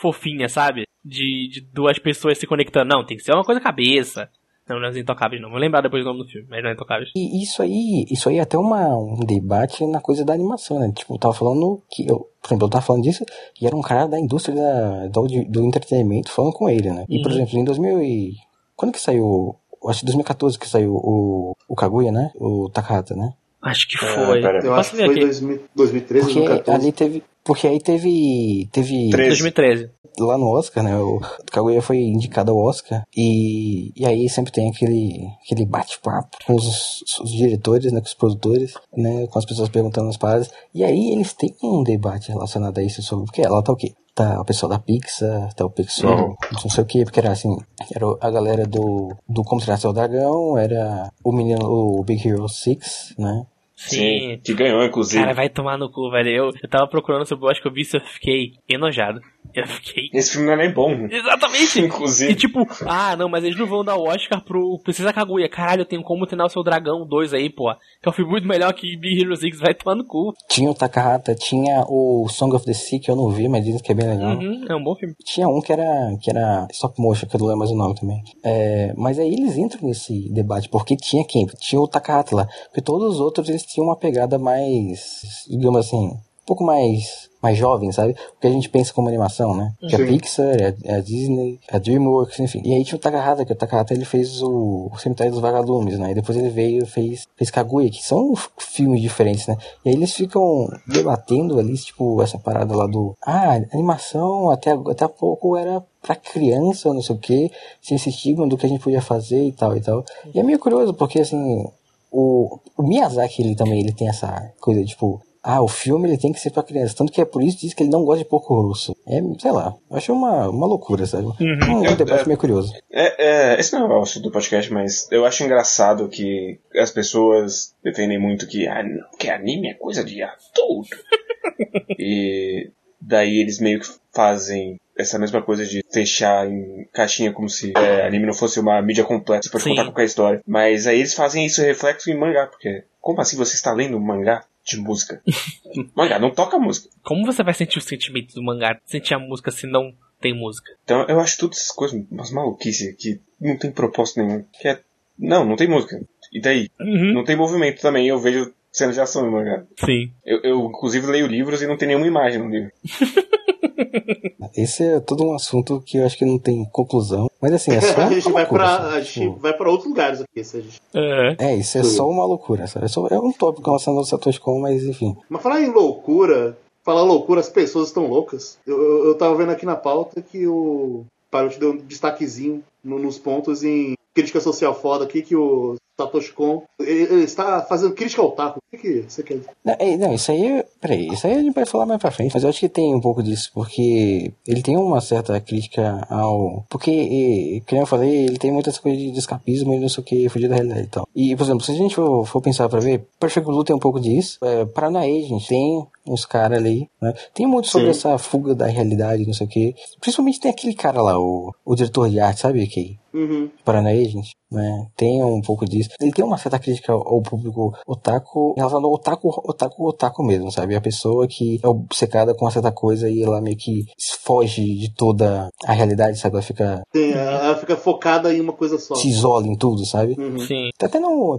fofinha, sabe? De, de duas pessoas se conectando. Não, tem que ser uma coisa cabeça. Não, não é os Intocáveis, não. Vou lembrar depois do nome do filme, mas não é Intocáveis. E isso aí, isso aí é até uma, um debate na coisa da animação, né? Tipo, eu tava falando que eu, por exemplo, eu tava falando disso e era um cara da indústria da, do, do entretenimento falando com ele, né? E, por Uhum. exemplo, em 2000 e... Quando que saiu? Acho que 2014 que saiu o, o Kaguya, né? O Takahata, né? Acho que É, foi. Eu acho que foi aqui? 2000 2013, Porque 2014. ali teve... Porque aí teve... Teve... 13. 2013. lá no Oscar, né? O Kaguya foi indicado ao Oscar e, e aí sempre tem aquele, aquele bate-papo com os, os diretores, né? Com os produtores, né? Com as pessoas perguntando as paradas. E aí eles têm um debate relacionado a isso sobre porque ela tá o quê? Tá o pessoal da Pixar, tá o pessoal Uhum. não sei o que, porque era assim, era a galera do, do Como Treinar Seu Dragão, era o menino, o Big Hero 6, né? Sim. Que ganhou, inclusive. Cara, vai tomar no cu, velho. Eu, eu tava procurando sobre o Oscar, eu vi isso, eu fiquei enojado. Eu fiquei. Esse filme não é nem bom. Exatamente! E Inclusive. tipo, ah, não, mas eles não vão dar o Oscar pro Princesa Kaguya. Caralho, eu tenho como treinar o seu dragão 2 aí, pô. Que é um filme muito melhor que Big Hero 6, vai tomar no cu. Tinha o Takahata, tinha o Song of the Sea, que eu não vi, mas dizem que é bem legal. Uhum, é um bom filme. Tinha um que era, que era stop motion, que eu não lembro mais o nome também. É, mas aí eles entram nesse debate, porque tinha quem? Tinha o Takahata lá. Porque todos os outros eles tinham uma pegada mais, digamos assim, um pouco mais, mais jovem, sabe? O que a gente pensa como animação, né? Que é a Sim. Pixar, é a, é a Disney, é a DreamWorks, enfim. E aí tinha o Takahata, que o Takahata ele fez o, o Cemitério dos Vagalumes, né? E depois ele veio e fez, fez Kaguya, que são filmes diferentes, né? E aí eles ficam debatendo ali, tipo, essa parada lá do... Ah, animação até, até há pouco era pra criança, não sei o que, tinha esse estigma do que a gente podia fazer e tal e tal. E é meio curioso, porque assim, o, o Miyazaki, ele também, ele tem essa coisa, tipo, ah, o filme ele tem que ser pra criança. Tanto que é por isso que diz que ele não gosta de pouco russo. É, sei lá, eu acho uma, uma loucura, sabe? Um, um Eu- debate é- meio curioso. É, é, esse não é o assunto do podcast, mas eu acho engraçado que as pessoas defendem muito que, ah, não, que anime é coisa de adulto. e daí eles meio que fazem essa mesma coisa de fechar em caixinha como se é, anime não fosse uma mídia completa, você pode Sim. contar qualquer história. Mas aí eles fazem isso reflexo em mangá, porque como assim você está lendo um mangá de música? mangá não toca música. Como você vai sentir o sentimento do mangá? Sentir a música se não tem música? Então eu acho todas essas coisas umas maluquices que não tem propósito nenhum. Que é, não, não tem música. E daí? Uhum. Não tem movimento também, eu vejo cenas de ação no mangá. Sim. Eu, eu, inclusive, leio livros e não tem nenhuma imagem no livro. Esse é todo um assunto que eu acho que não tem conclusão. Mas assim, é só a gente vai loucura, pra, sabe? a gente Tipo, vai pra outros lugares aqui. Se a gente... É. É, isso é só uma loucura, sabe? É, só, é um tópico relacionado ao Satoshi Kon, mas enfim. Mas falar em loucura, falar loucura, as pessoas estão loucas. Eu, eu, eu tava vendo aqui na pauta que o Parut deu um destaquezinho no- nos pontos em crítica social foda aqui, que o Satoshi Kon ele, está fazendo crítica ao taco. O que, você quer dizer? Não, não, isso aí, peraí, isso aí a gente vai falar mais pra frente, mas eu acho que tem um pouco disso, porque ele tem uma certa crítica ao. Porque, como eu falei, ele tem muitas coisas de escapismo e não sei o que, fugir da realidade e tal. E, por exemplo, se a gente for, for pensar pra ver, Perfect Blue tem um pouco disso, é, Paranoia, gente, tem uns caras ali, né? Tem muito sobre Sim. essa fuga da realidade, não sei o que. Principalmente tem aquele cara lá, o, o diretor de arte, sabe, que Uhum. Paranoia, gente, né? Tem um pouco disso. Ele tem uma certa crítica ao, público otaku, relacionado ao otaku, otaku, otaku mesmo, sabe? A pessoa que é obcecada com uma certa coisa e ela meio que foge de toda a realidade, sabe? Ela fica, Tem, ela fica focada em uma coisa só. se isola em tudo, sabe? Uhum. Sim. Tá até no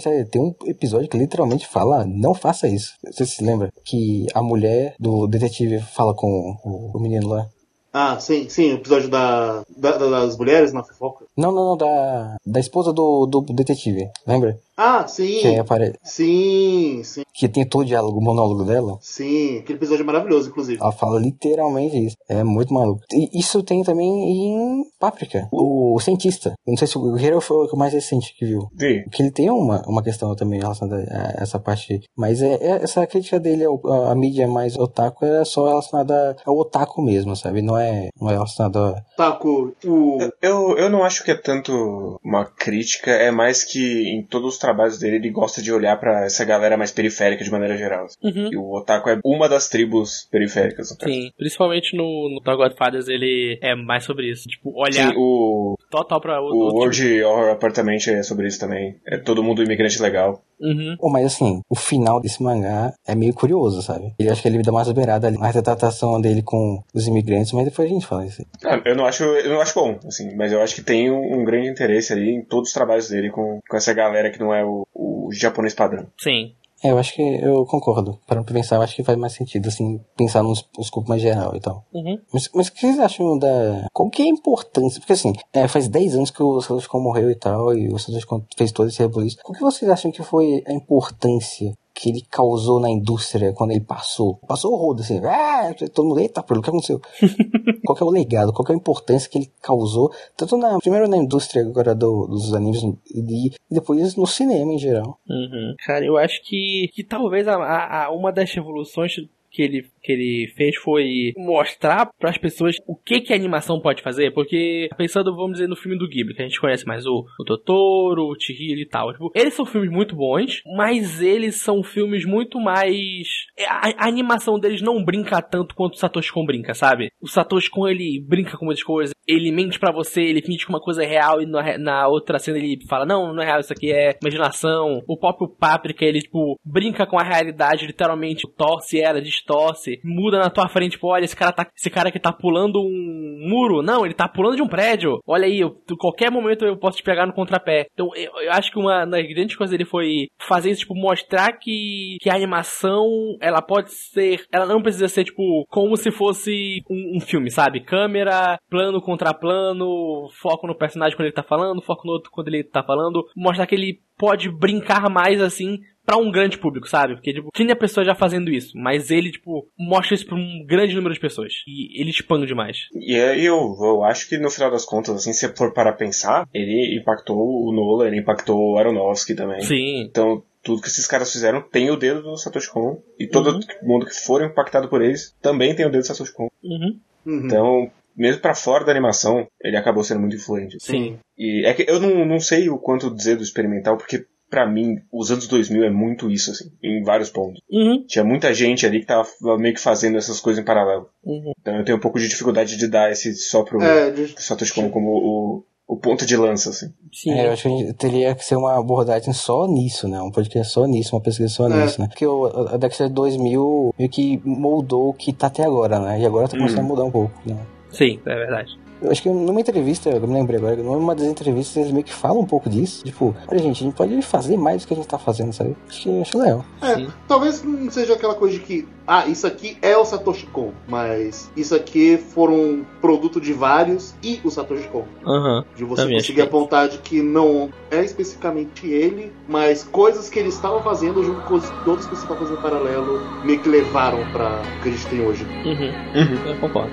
sabe? tem um episódio que literalmente fala, não faça isso. Você se lembra? Que a mulher do detetive fala com o, menino lá. Ah, sim, sim, o episódio da, da- da- das mulheres na fofoca. Não, não, não, da, da esposa do, do detetive, lembra? Ah, sim. Que aparece. Sim, sim, Que tem todo o diálogo, o monólogo dela. sim. Aquele episódio é maravilhoso, inclusive. Ela fala literalmente isso. É muito maluco. E isso tem também em Páprica. O, o cientista. Eu Não sei se o Hero foi o mais recente que viu. Vi. Que ele tem uma, uma questão também relacionada a essa parte. Mas é, é- essa crítica dele à, mídia mais otaku é só relacionada ao otaku mesmo, sabe? Não é, não é relacionado a. Taco, o. Eu, eu não acho que é tanto uma crítica, é mais que em todos os trabalhos dele ele gosta de olhar pra essa galera mais periférica de maneira geral. Uhum. E o Otaku é uma das tribos periféricas. Sim, principalmente no, no The Godfathers ele é mais sobre isso. Tipo, olhar Sim, o, total pra o, o outro World Horror Apartment é sobre isso também. É todo mundo imigrante legal. Uhum. Pô, mas assim, o final desse mangá é meio curioso, sabe? Ele acho que ele dá mais beirada ali na retratação dele com os imigrantes, mas depois a gente fala isso. aí. Ah, eu não acho, eu não acho bom, assim, mas eu acho que tem um, um grande interesse ali em todos os trabalhos dele com, com essa galera que não é o, o japonês padrão. Sim. É, eu acho que eu concordo. Para pensar, eu acho que faz mais sentido, assim, pensar nos nos escopo mais geral e tal. Uhum. Mas, mas o que vocês acham da. Qual que é a importância? Porque assim, é, faz 10 anos que o Satoshi Kon morreu e tal, e o Satoshi Kon fez todo esse rebuliço. O que vocês acham que foi a importância que ele causou na indústria quando ele passou? Passou o rodo, assim, ah, todo mundo, eita, pelo que aconteceu? qual que é o legado? Qual que é a importância que ele causou? Tanto na, primeiro na indústria agora do- dos animes e, e depois no cinema em geral. Uhum. Cara, eu acho que, que talvez a, a- a- uma das revoluções que ele, que ele fez foi mostrar para as pessoas o que que a animação pode fazer, porque pensando, vamos dizer, no filme do Ghibli, que a gente conhece mais o, o Totoro, o Chihiro e tal, tipo, eles são filmes muito bons, mas eles são filmes muito mais... A, a animação deles não brinca tanto quanto o Satoshi Kon brinca, sabe? O Satoshi Kon, ele brinca com muitas coisas, ele mente pra você, ele finge que uma coisa é real e na, na outra cena ele fala, não, não é real, isso aqui é imaginação. O próprio Paprika, ele, tipo, brinca com a realidade, literalmente, torce ela, distorce, muda na tua frente, tipo, olha, esse cara tá, esse cara que tá pulando um muro, não, ele tá pulando de um prédio. Olha aí, eu, qualquer momento eu posso te pegar no contrapé. Então, eu, eu acho que uma das grandes coisas dele foi fazer isso, tipo, mostrar que, que a animação, ela pode ser, ela não precisa ser, tipo, como se fosse um, um filme, sabe? Câmera, plano contra plano, foco no personagem quando ele tá falando, foco no outro quando ele tá falando, mostrar que ele pode brincar mais, assim, pra um grande público, sabe? Porque, tipo, tinha pessoas já fazendo isso, mas ele, tipo, mostra isso pra um grande número de pessoas. E ele expande demais. E aí eu, eu acho que no final das contas, assim, se for para pensar, ele impactou o Nolan, ele impactou o Aronofsky também. Sim. Então, tudo que esses caras fizeram tem o dedo do Satoshi Kon. E todo Uhum. mundo que for impactado por eles também tem o dedo do Satoshi Kon. Uhum. Uhum. Então, mesmo pra fora da animação, ele acabou sendo muito influente. Sim. E é que eu não, não sei o quanto dizer do experimental, porque pra mim, os anos 2000 é muito isso, assim, em vários pontos. Uhum. Tinha muita gente ali que tava meio que fazendo essas coisas em paralelo. Uhum. Então eu tenho um pouco de dificuldade de dar esse só pro É, de- Satoshi Kon como o, o ponto de lança, assim. Sim. É, eu acho que a gente teria que ser uma abordagem só nisso, né? Um podcast só nisso, uma pesquisa só É. nisso, né? Porque o, a a década de 2000 meio que moldou o que tá até agora, né? E agora tá começando Uhum. a mudar um pouco, né? Sim, é verdade. Eu acho que numa entrevista, eu me lembrei agora, numa das entrevistas eles meio que falam um pouco disso. Tipo, olha gente, a gente pode fazer mais do que a gente tá fazendo, sabe? Acho que acho legal. É, Sim. talvez não seja aquela coisa de que, ah, isso aqui é o Satoshi Kon, mas isso aqui foram um produto de vários e o Satoshi Kon. Aham. De você Também conseguir que- apontar de que não é especificamente ele, mas coisas que ele estava fazendo junto com os todos que você está fazendo em paralelo meio que levaram para o que a gente tem hoje. Uhum. Uhum. Eu concordo.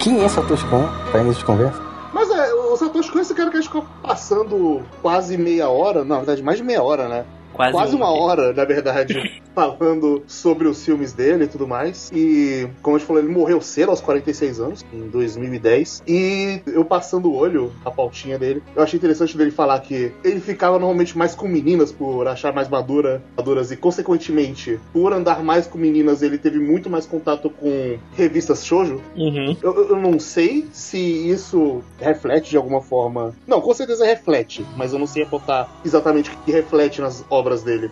Quem é Satoshi Kon, pra início de conversa? Mas é, o Satoshi Kon é esse cara que a gente ficou passando quase meia hora, na verdade mais de meia hora, né? Quase, Quase um. uma hora, na verdade, falando sobre os filmes dele e tudo mais. E, como a gente falou, ele morreu cedo, aos 46 anos, em 2010. E eu passando o olho, a pautinha dele, eu achei interessante dele falar que ele ficava normalmente mais com meninas por achar mais madura, maduras e, consequentemente, por andar mais com meninas, ele teve muito mais contato com revistas shoujo. Uhum. Eu, eu- eu não sei se isso reflete de alguma forma. Não, com certeza reflete, mas eu não sei apontar exatamente o que reflete nas obras dele.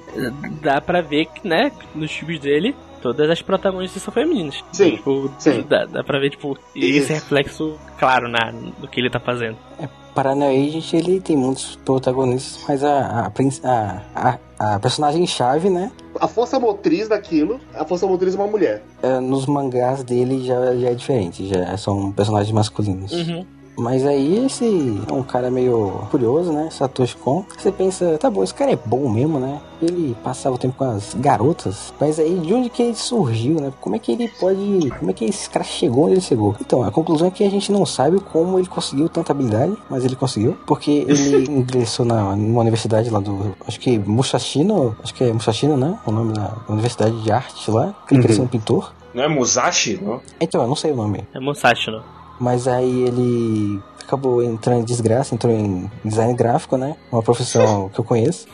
Dá pra ver que, né, nos filmes dele, todas as protagonistas são femininas. Sim, Tipo, sim. Dá, dá pra ver, tipo, Isso. esse reflexo claro na, do que ele tá fazendo. Paranoia Agent, ele tem muitos protagonistas, mas a, a, a, a personagem-chave, né? A força motriz daquilo, a força motriz é uma mulher. é, nos mangás dele já, já é diferente, já são personagens masculinos. Uhum. Mas aí esse é um cara meio curioso, né? Satoshi Kon. Você pensa, tá bom, esse cara é bom mesmo, né? Ele passava o tempo com as garotas. Mas aí de onde que ele surgiu, né? Como é que ele pode. Como é que esse cara chegou onde ele chegou? Então, a conclusão é que a gente não sabe como ele conseguiu tanta habilidade, mas ele conseguiu. Porque ele ingressou na, numa universidade lá do. Acho que Mushashino. Acho que é Mushashino, né? O nome da universidade de arte lá. Que ele queria ser um pintor. Não é Musashi, não? Então, eu não sei o nome. É Musashi, não. Mas aí ele acabou entrando em desgraça, entrou em design gráfico, né? Uma profissão que eu conheço.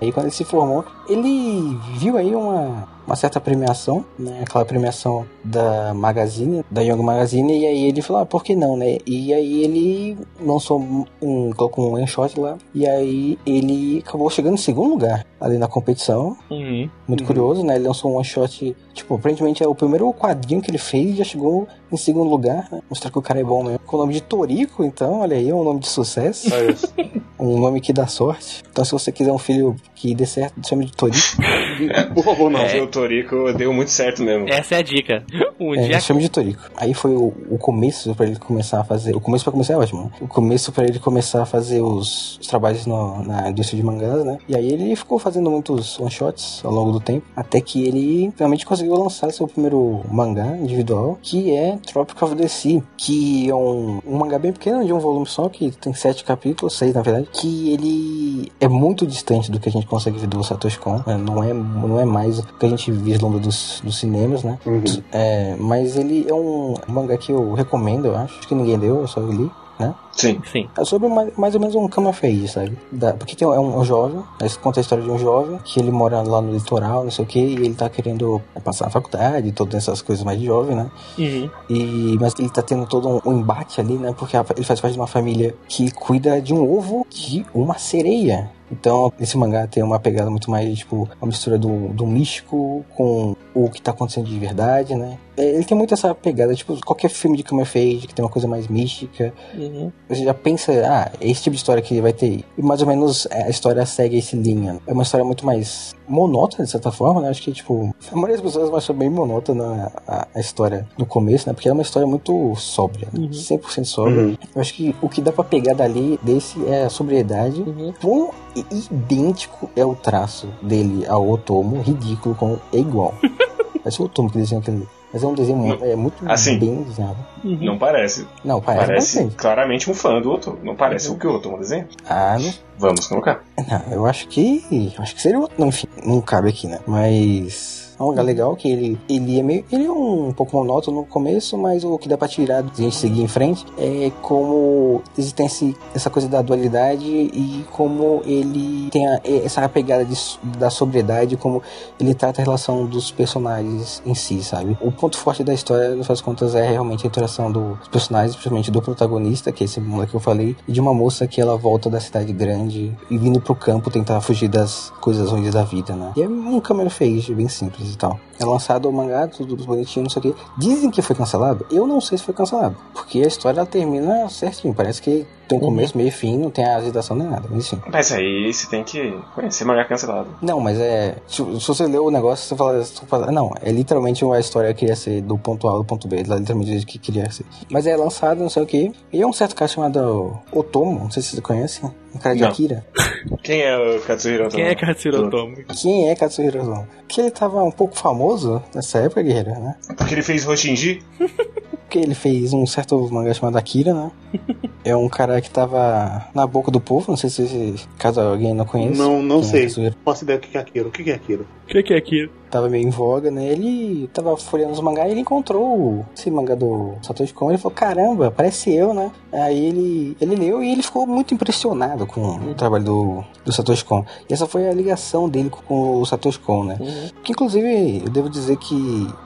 Aí quando ele se formou, ele viu aí uma, uma certa premiação, né? Aquela premiação da Magazine, da Young Magazine, e aí ele falou, ah, por que não, né? E aí ele lançou um, colocou um one shot lá, e aí ele acabou chegando em segundo lugar ali na competição. Uhum. Muito curioso, né? Ele lançou um one shot, tipo, aparentemente é o primeiro quadrinho que ele fez e já chegou em segundo lugar, né? Mostrar que o cara é bom mesmo. Com o nome de Torico, então, olha aí, é um nome de sucesso. Isso. um nome que dá sorte. Então, se você quiser um filho que dê certo, chame de Torico. Por favor, não. Mas o Toriko deu muito certo mesmo. Essa é a dica. Um É, dia. chame de Torico. Aí foi o, o começo pra ele começar a fazer. O começo pra começar é ótimo, né? O começo pra ele começar a fazer os, os trabalhos no- na indústria de mangás, né? E aí ele ficou fazendo muitos one-shots ao longo do tempo. Até que ele finalmente conseguiu lançar seu primeiro mangá individual, que é Tropic of the Sea. Que é um, um mangá bem pequeno, de um volume só, que tem sete capítulos, seis na verdade. Que ele é muito distante do que a gente consegue ver do Satoshi Kon. né? Não, é, não é mais o que a gente vislumbra dos, dos cinemas, né? Uhum. É, mas ele é um mangá que eu recomendo, eu acho. Acho que ninguém deu, eu só li, né? Sim. Sim. É sobre mais, mais ou menos um cama fade, sabe? Da, porque tem, um- é um, um jovem, aí conta a história de um jovem que ele mora lá no litoral, não sei o que, e ele tá querendo passar na faculdade, todas essas coisas mais de jovem, né? Uhum. E, mas ele tá tendo todo um, um embate ali, né? Porque a- ele faz parte de uma família que cuida de um ovo de uma sereia. Então, esse mangá tem uma pegada muito mais, tipo, uma mistura do, do místico com o que tá acontecendo de verdade, né? É, Ele tem muito essa pegada, tipo, qualquer filme de Kamen Fade que tem uma coisa mais mística, Uhum. você já pensa, ah, é esse tipo de história que vai ter. E mais ou menos é, a história segue esse linha. É uma história muito mais monótona, de certa forma, né? Acho que, tipo, a maioria das pessoas acham bem monótona a, a história no começo, né? Porque é uma história muito sóbria, né? 100% sóbria. Uhum. Eu acho que o que dá pra pegar dali, desse, é a sobriedade. Uhum. E idêntico é o traço dele ao Otomo, ridículo, com, é igual. Parece o Otomo que desenha aquele. Mas é um desenho mu- é muito Assim. bem desenhado. Não parece. Não, parece, Parece bastante. claramente um fã do outro. Não parece o que o outro desenha. Ah, não Vamos colocar. Não, eu acho que. acho que seria outro. Não, enfim, não cabe aqui, né? Mas. É um legal que ele, ele é meio. Ele é um pouco monótono no começo, mas o que dá pra tirar de a gente seguir em frente é como existe esse, essa coisa da dualidade e como ele tem a- essa pegada de, da sobriedade, como ele trata a relação dos personagens em si, sabe? O ponto forte da história, no final das contas, é realmente a interação dos personagens, principalmente do protagonista, que é esse moleque que eu falei, e de uma moça que ela volta da cidade grande e vindo pro campo tentar fugir das coisas ruins da vida, né? E é um câmera fake, bem simples e tal. É lançado o mangá, tudo bonitinho, não sei o que. Dizem que foi cancelado. Eu não sei se foi cancelado. Porque a história ela termina certinho. Parece que tem um começo, meio e fim, não tem a agitação nem nada. Mas enfim. Mas aí você tem que conhecer mangá cancelado. Não, mas é. Se, se você lê o negócio, você fala, você fala. Não, é literalmente uma história que queria ser do ponto A ao ponto B. Ela literalmente diz que queria ser. Mas é lançado, não sei o que. E é um certo cara chamado Otomo, não sei se você conhece. Um cara de Não. Akira. Quem é o Katsuhiro Quem é Otomo? Katsuro Otomo? Quem é Katsuhiro Otomo? Que ele tava um pouco famoso nessa época, guerreiro, né? Porque ele fez Roshinji? Porque ele fez um certo mangá chamado Akira, né? É um cara que tava na boca do povo, não sei se caso alguém não conheça. Não, não é sei. Faço ideia do que é aquilo. O que é aquilo? O que, que é aquilo? Tava meio em voga, né? Ele tava folheando os mangá e ele encontrou esse mangá do Satoshi Kon. Ele falou, caramba, parece eu, né? Aí ele, ele leu e ele ficou muito impressionado com o trabalho do, do Satoshi Kon. E essa foi a ligação dele com o Satoshi Kon, né? Que inclusive eu devo dizer que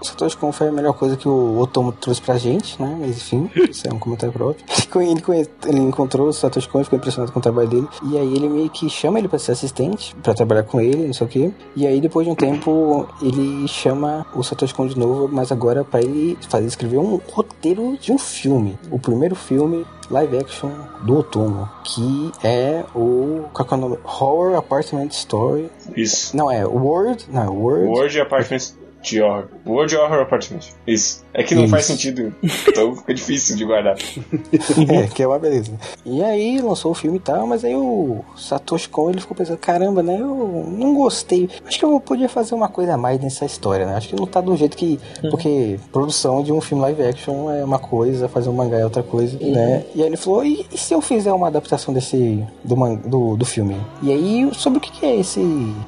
o Satoshi Kon foi a melhor coisa que o Otomo trouxe pra gente, né? Mas enfim, isso é um comentário próprio. Ele, conhe- ele, encontrou o Satoshi Kon e ficou impressionado com o trabalho dele. E aí ele meio que chama ele pra ser assistente, pra trabalhar com ele, não sei o que. E aí depois de um tempo ele chama o Satoshi Kon de novo, mas agora para ele fazer escrever um roteiro de um filme. O primeiro filme live action do outono, que é o. Qual é o nome? Horror Apartment Story. Isso. Não, é World. Não, World. World Apartment de Horror. World Horror Apartment. Isso. É que não Isso. faz sentido. Então fica difícil de guardar. é, que é uma beleza. E aí lançou o filme e tal, mas aí o Satoshi Kon ele ficou pensando, caramba, né? Eu não gostei. Acho que eu podia fazer uma coisa a mais nessa história, né? Acho que não tá do jeito que. Porque produção de um filme live action é uma coisa, fazer um mangá é outra coisa, né? E aí ele falou, e, e se eu fizer uma adaptação desse. do, man- do, do filme? E aí, sobre o que, que é esse,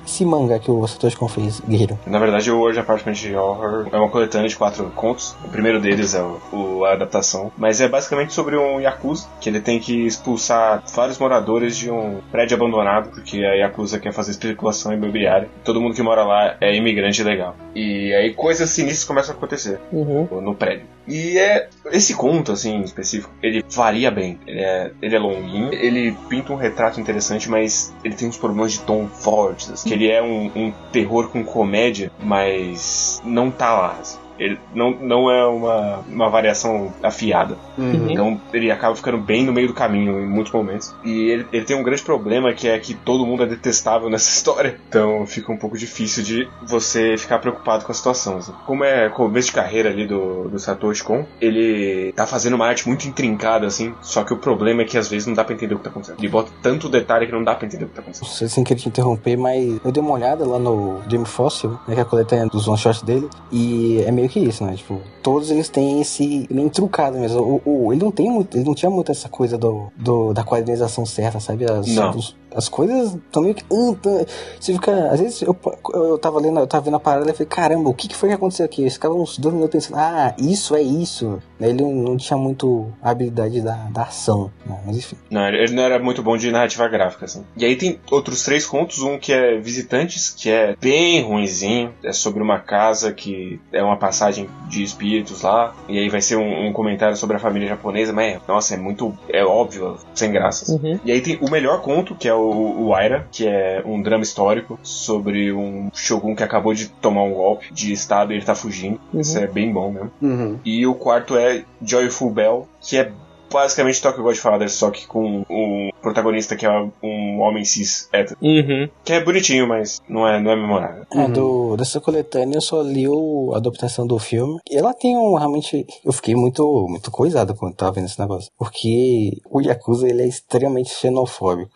esse mangá que o Satoshi Kon fez, Guerreiro? Na verdade, o World Apartment Horror é uma coletânea de quatro contos. O primeiro deles é o, o- a adaptação. Mas é basicamente sobre um Yakuza, que ele tem que expulsar vários moradores de um prédio abandonado, porque a Yakuza quer fazer especulação imobiliária. Todo mundo que mora lá é imigrante legal. E aí coisas sinistras começam a acontecer Uhum. no prédio. E é esse conto, assim, específico, ele varia bem. Ele é, ele é longuinho, ele pinta um retrato interessante, mas ele tem uns problemas de tom fortes. assim, que ele é um, um terror com comédia, mas não tá lá. assim. Ele não, não é uma, uma variação afiada. Uhum. Então ele acaba ficando bem no meio do caminho em muitos momentos. E ele, ele tem um grande problema que é que todo mundo é detestável nessa história. Então fica um pouco difícil de você ficar preocupado com a situação. assim. Como é começo de carreira ali do, do Satoshi Kon, ele tá fazendo uma arte muito intrincada, assim. Só que o problema é que às vezes não dá pra entender o que tá acontecendo. Ele bota tanto detalhe que não dá pra entender o que tá acontecendo. Não sei sem querer te interromper, mas eu dei uma olhada lá no Dream Fossil, né, que é a coletânea dos one shots dele, e é meio que isso, né? Tipo, todos eles têm esse meio trucado mesmo. O, o- ele não tem muito, ele não tinha muito essa coisa do, do- da quadrinização certa, sabe? As, Não. os- as coisas estão meio que. hum, tão- você fica. Às vezes eu, eu tava lendo, eu tava vendo a parada e falei, caramba, o que, que foi que aconteceu aqui? Eu ficava uns dois minutos pensando, ah, isso é isso. Ele não tinha muito a habilidade da, da ação, né? Mas enfim. Não, ele ele não era muito bom de narrativa gráfica, assim. E aí tem outros três contos, um que é Visitantes, que é bem ruinzinho, é sobre uma casa que é uma passagem de espíritos lá, e aí vai ser um, um comentário sobre a família japonesa, mas, nossa, é muito, é óbvio, sem graças. Uhum. E aí tem o melhor conto, que é o, o Aira, que é um drama histórico sobre um shogun que acabou de tomar um golpe de estado e ele tá fugindo. Isso é bem bom mesmo. Uhum. E o quarto é Joyful Bell, que é basicamente Tokyo Godfather, só que com um protagonista que é um homem cis hétero. Uhum. Que é bonitinho, mas não é, não é memorável. É, do, dessa coletânea eu só li o, a adaptação do filme. E ela tem um, realmente. Eu fiquei muito, muito coisado quando tava vendo esse negócio. Porque o Yakuza ele é extremamente xenofóbico,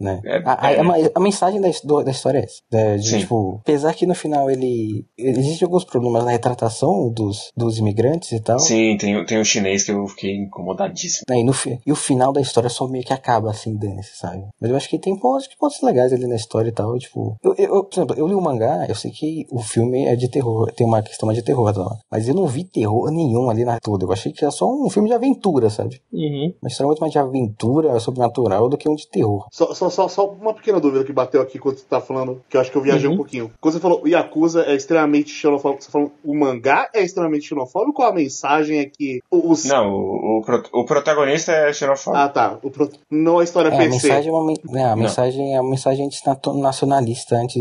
né? É, a, é. a- a mensagem da, da história é essa. né, de, tipo, apesar que no final ele. Existem alguns problemas na retratação dos, dos imigrantes e tal. Sim, tem, tem um chinês que eu fiquei incomodadíssimo. né, E, no, e o final da história só meio que acaba assim, dane-se, sabe? Mas eu acho que tem pontos, que pontos legais ali na história e tal. Tipo, eu, eu- eu, por exemplo, eu li o mangá, eu sei que o filme é de terror, tem uma questão mais de terror, tá? mas eu não vi terror nenhum ali na toda. Eu achei que era só um filme de aventura, sabe? Uhum. Uma história muito mais de aventura, sobrenatural, do que um de terror. Só, só, só, só uma pequena dúvida que bateu aqui quando você tá falando, que eu acho que eu viajei Uhum. um pouquinho. Quando você falou o Yakuza é extremamente xenofóbico, você falou o mangá é extremamente xenofóbico ou a mensagem é que os. Não, o, o, o protagonista é xenofóbico. Ah, tá. O pro- Não a história É, a per se. mensagem é uma, men- né, a mensagem é uma mensagem antinacionalista, anti,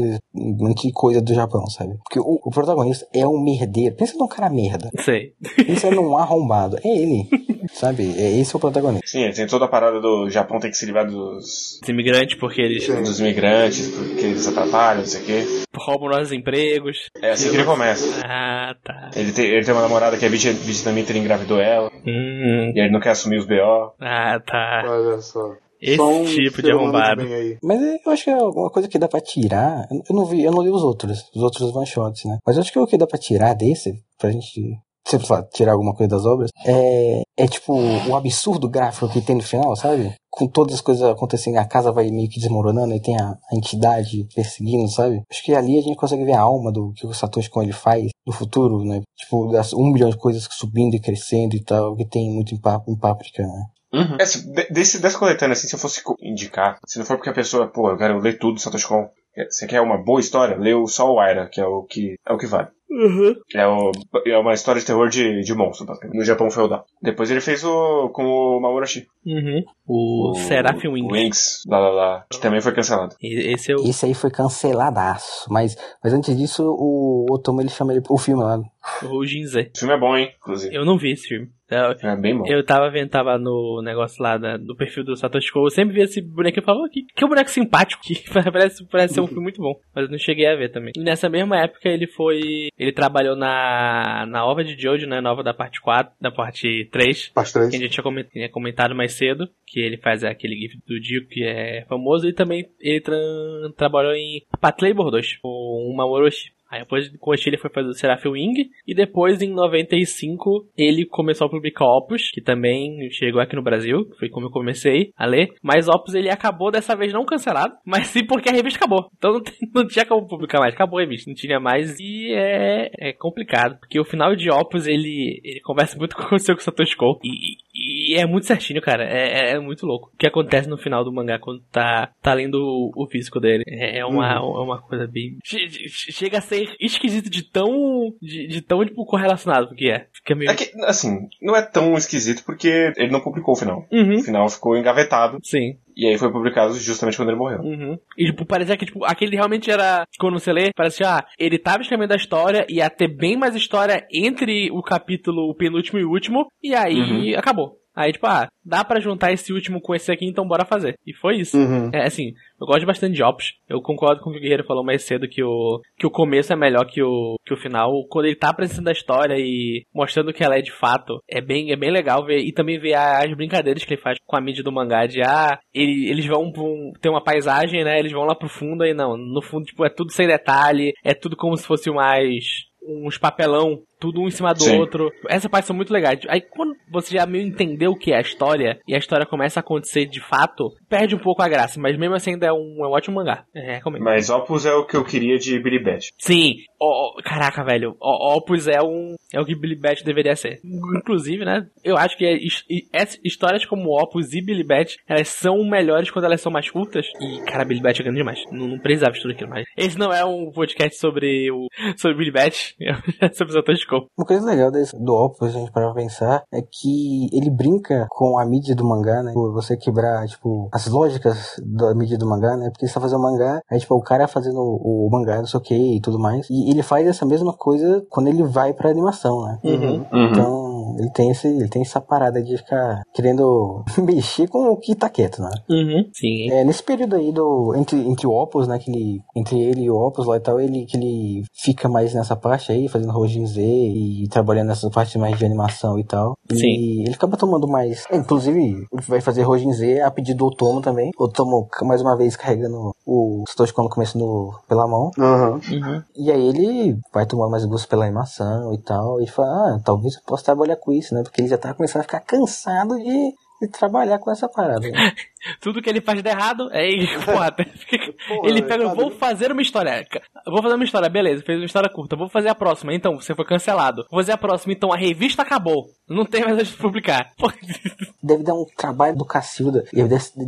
anti coisa do Japão, sabe? Porque o, o protagonista é um merdeiro. Pensa num cara merda. Sei. Pensa num arrombado. É ele. sabe? É esse é o protagonista. Sim, tem toda a parada do Japão tem que se livrar dos, Os imigrantes, porque eles dos imigrantes, porque eles atrapalham, não sei o quê. roubam nossos empregos. É assim que ele começa. Ah, tá. Ele tem, ele tem uma namorada que é vietnamita, ele engravidou ela, Hum, e ele não quer assumir os BO. ah, tá. Olha só. Esse um tipo de arrombado. Mas eu acho que é uma coisa que dá pra tirar. Eu não vi, eu não li os outros, os outros one shots, né? Mas eu acho que o que dá pra tirar desse, pra gente, sei lá, tirar alguma coisa das obras, é, é tipo o absurdo gráfico que tem no final, sabe? Com todas as coisas acontecendo, a casa vai meio que desmoronando e tem a, a entidade perseguindo, sabe? Acho que ali a gente consegue ver a alma do que o Satoshi Kon ele faz no futuro, né? Tipo, das um milhão de coisas subindo e crescendo e tal, que tem muito em, pá- em Páprica, né? É, se- de- desse, dessa coletânea, assim, se eu fosse indicar, se não for porque a pessoa, pô, eu quero ler tudo do Satoshi Kon, é, você quer uma boa história, lê o só o Aira, que é o que, é o que vale. É, o- é uma história de terror de, de monstro, no Japão feudal. Depois ele fez o com o Mamoru Uhum. O, Seraph Wings. Wings, lá, lá, lá, que também foi cancelado. E- Esse é o. Esse aí foi canceladaço. Mas, mas antes disso, o Otomo ele chama ele pro filme lá. O Jinze. O filme é bom, hein, inclusive. Eu não vi esse filme. Eu, É bem bom. eu tava vendo, tava no negócio lá da- do perfil do Satoshi Ko, eu sempre vi esse bonequinho e falava, "Oh, que, que boneco simpático, que parece, parece ser um filme muito bom. Mas eu não cheguei a ver também. E nessa mesma época ele foi. Ele trabalhou na, na ova de Jojo, né? Nova da parte 4, da parte 3. Parte Que a 3. gente tinha comen- tinha comentado mais cedo, que ele faz aquele gif do Dio que é famoso, e também ele tra- trabalhou em Pat Labor 2, com o Mamoroshi. Aí depois com ele foi fazer o Seraph Wing, e depois em 95 ele começou a publicar Opus, que também chegou aqui no Brasil, foi como eu comecei a ler, mas Opus ele acabou dessa vez não cancelado, mas sim porque a revista acabou. Então não, tem- não tinha como publicar mais, acabou a revista, não tinha mais, e é, é complicado, porque o final de Opus ele, ele conversa muito com o seu Satoshi Kon, e, e é muito certinho, cara, é, é- é muito louco. O que acontece no final do mangá quando tá, tá lendo o, o físico dele, é, é uma, é uma coisa bem... che- che- Chega a ser esquisito de tão, de, de tão, tipo, correlacionado que é. Fica meio... É que, assim, não é tão esquisito porque ele não publicou o final. Uhum. O final ficou engavetado Sim. E aí foi publicado justamente quando ele morreu. Uhum. E, tipo, parecia que, tipo, aquele realmente era. Quando você lê, parece ah, ele tava escrevendo a história, ia ter bem mais história entre o capítulo, o penúltimo e o último, e aí acabou. Aí, tipo, ah, dá pra juntar esse último com esse aqui, então bora fazer. E foi isso. Uhum. É, assim, eu gosto bastante de Ops. Eu concordo com o que o Guerreiro falou mais cedo, que o, que o começo é melhor que o, que o final. Quando ele tá apresentando a história e mostrando que ela é de fato, é bem, é bem legal ver. E também ver as brincadeiras que ele faz com a mídia do mangá, de ah, ele- eles vão um- ter uma paisagem, né? Eles vão lá pro fundo e não. No fundo, tipo, é tudo sem detalhe, é tudo como se fosse mais uns papelão, tudo um em cima do Sim. outro. Essa parte são muito legais. Aí quando você já meio entendeu o que é a história e a história começa a acontecer de fato, perde um pouco a graça, mas mesmo assim ainda é um, é um ótimo mangá. É, recomendo. Mas Opus é o que eu queria de Billy Bat. Sim, Ó, ó, caraca, velho, Ó, Opus é um é o que Billy Bat deveria ser. Inclusive, né, eu acho que é essas histórias como Opus e Billy Bat, elas são melhores quando elas são mais curtas. E, cara, Billy Bat é grande demais. Não, não precisava de tudo aquilo mais. Esse não é um podcast sobre o sobre Billy Bat, é sobre Satoshi Uma coisa legal desse, do Opus, a gente parar pra pensar, é que ele brinca com a mídia do mangá, né? Por você quebrar, tipo, as lógicas da mídia do mangá, né? Porque você tá fazendo mangá, aí, tipo, o cara fazendo o, o mangá, não sei o que e tudo mais. E ele faz essa mesma coisa quando ele vai pra animação, né? Uhum. Então, ele tem, esse, ele tem essa parada de ficar querendo mexer com o que tá quieto, né? Uhum. Sim. É, nesse período aí do. Entre, entre o Opus, né? Que ele, entre ele e o Opus lá e tal, ele, que ele fica mais nessa parte aí, fazendo Rojin Z e trabalhando nessa parte mais de animação e tal. Sim. E ele acaba tomando mais. é, inclusive, ele vai fazer Rojin Z a pedido do Otomo também. Otomo, mais uma vez, carregando o Satoshi Kon no começo no, pela mão. Aham. Uhum. E aí ele vai tomando mais gosto pela animação e tal. E fala, ah, talvez eu possa trabalhar com isso, né? Porque ele já tá começando a ficar cansado de, de trabalhar com essa parada. né? Tudo que ele faz de errado, é porra, Porra, ele pega, cara. vou fazer uma história. Vou fazer uma história, beleza, fez uma história curta, vou fazer a próxima, então você foi cancelado. Vou fazer a próxima, então a revista acabou. Não tem mais onde publicar. Deve dar um trabalho do Cacilda.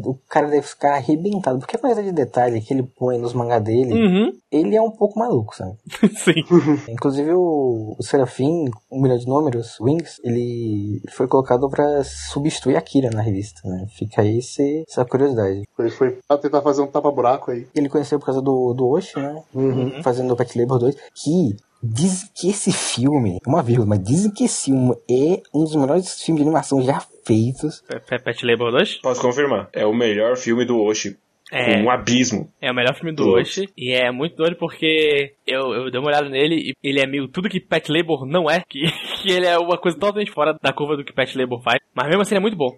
O cara deve ficar arrebentado. Porque a quantidade de detalhe que ele põe nos mangá dele, Uhum, ele é um pouco maluco, sabe? sim. Inclusive o, o Serafim, um milhão de números, Wings, ele foi colocado pra substituir a Kira na revista, né? Fica aí esse- essa curiosidade. Ele foi pra tentar fazer um tapa-buraco aí. Ele conheceu por causa do, do Oshi, né? Uhum. Fazendo o Pet Labor 2, que dizem que esse filme, uma vírgula, mas dizem que esse filme é um dos melhores filmes de animação já feitos. Pe- Pe- Pet Labor 2? Posso confirmar. É o melhor filme do Oshi. É. Um abismo. É o melhor filme do Do Oshi. E é muito doido porque eu, eu dei uma olhada nele e ele é meio tudo que Pet Labor não é. Que, que ele é uma coisa totalmente fora da curva do que Pet Labor faz. Mas mesmo assim ele é muito bom.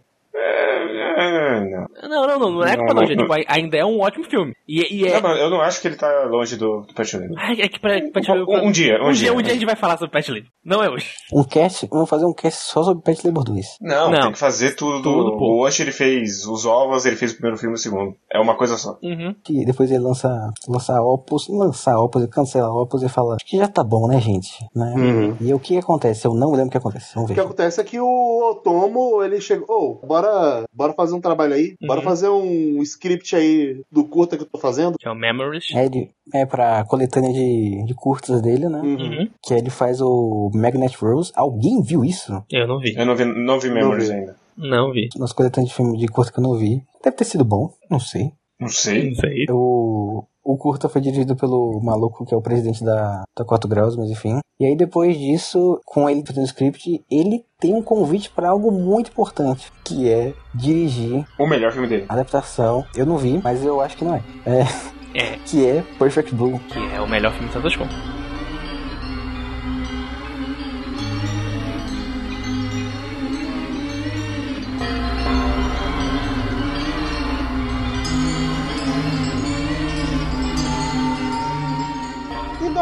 Não. Não, não, não, não é culpa Não, gente. não. Tipo, ainda é um ótimo filme. E, e é. Não, eu não acho que ele tá longe do, do Pet Labor. Ai, É que pra, Pet Labor. Um, um dia, um, Um dia, um dia a gente vai falar sobre Pet Labor. Não é hoje. Um cast, vamos fazer um cast só sobre Pet Labor 2. Não, Não. tem que fazer tudo. Tudo, o Oshi ele fez os ovos, ele fez o primeiro filme e o segundo. É uma coisa só. Uhum. que depois ele lança, lança Opus, lança Opus, cancela Opus e fala, acho que já tá bom, né, gente? Né? Uhum. E o que acontece? Eu não lembro o que acontece. Vamos O ver. que acontece é que o Otomo, ele chegou, ô, bora, bora fazer um trabalho trabalho aí. Bora Uhum. fazer um script aí do curta que eu tô fazendo. Que é o Memories. É, ele, é pra coletânea de, de curtas dele, né? Uhum. Uhum. Que ele faz o Magnet Rose. Alguém viu isso? Eu não vi. Eu não vi, não vi Memories vi. ainda. Não vi. Nas coletâneas de filme de curta que eu não vi. Deve ter sido bom, não sei. Não sei. Não sei. O, o curta foi dirigido pelo maluco que é o presidente da, da 4 Graus, mas enfim. E aí depois disso, com ele fazendo o script, ele tem um convite pra algo muito importante, que é dirigir O melhor filme dele. a adaptação. Eu não vi, mas eu acho que não é. É, É, que é Perfect Blue. que é o melhor filme de Santos Con. E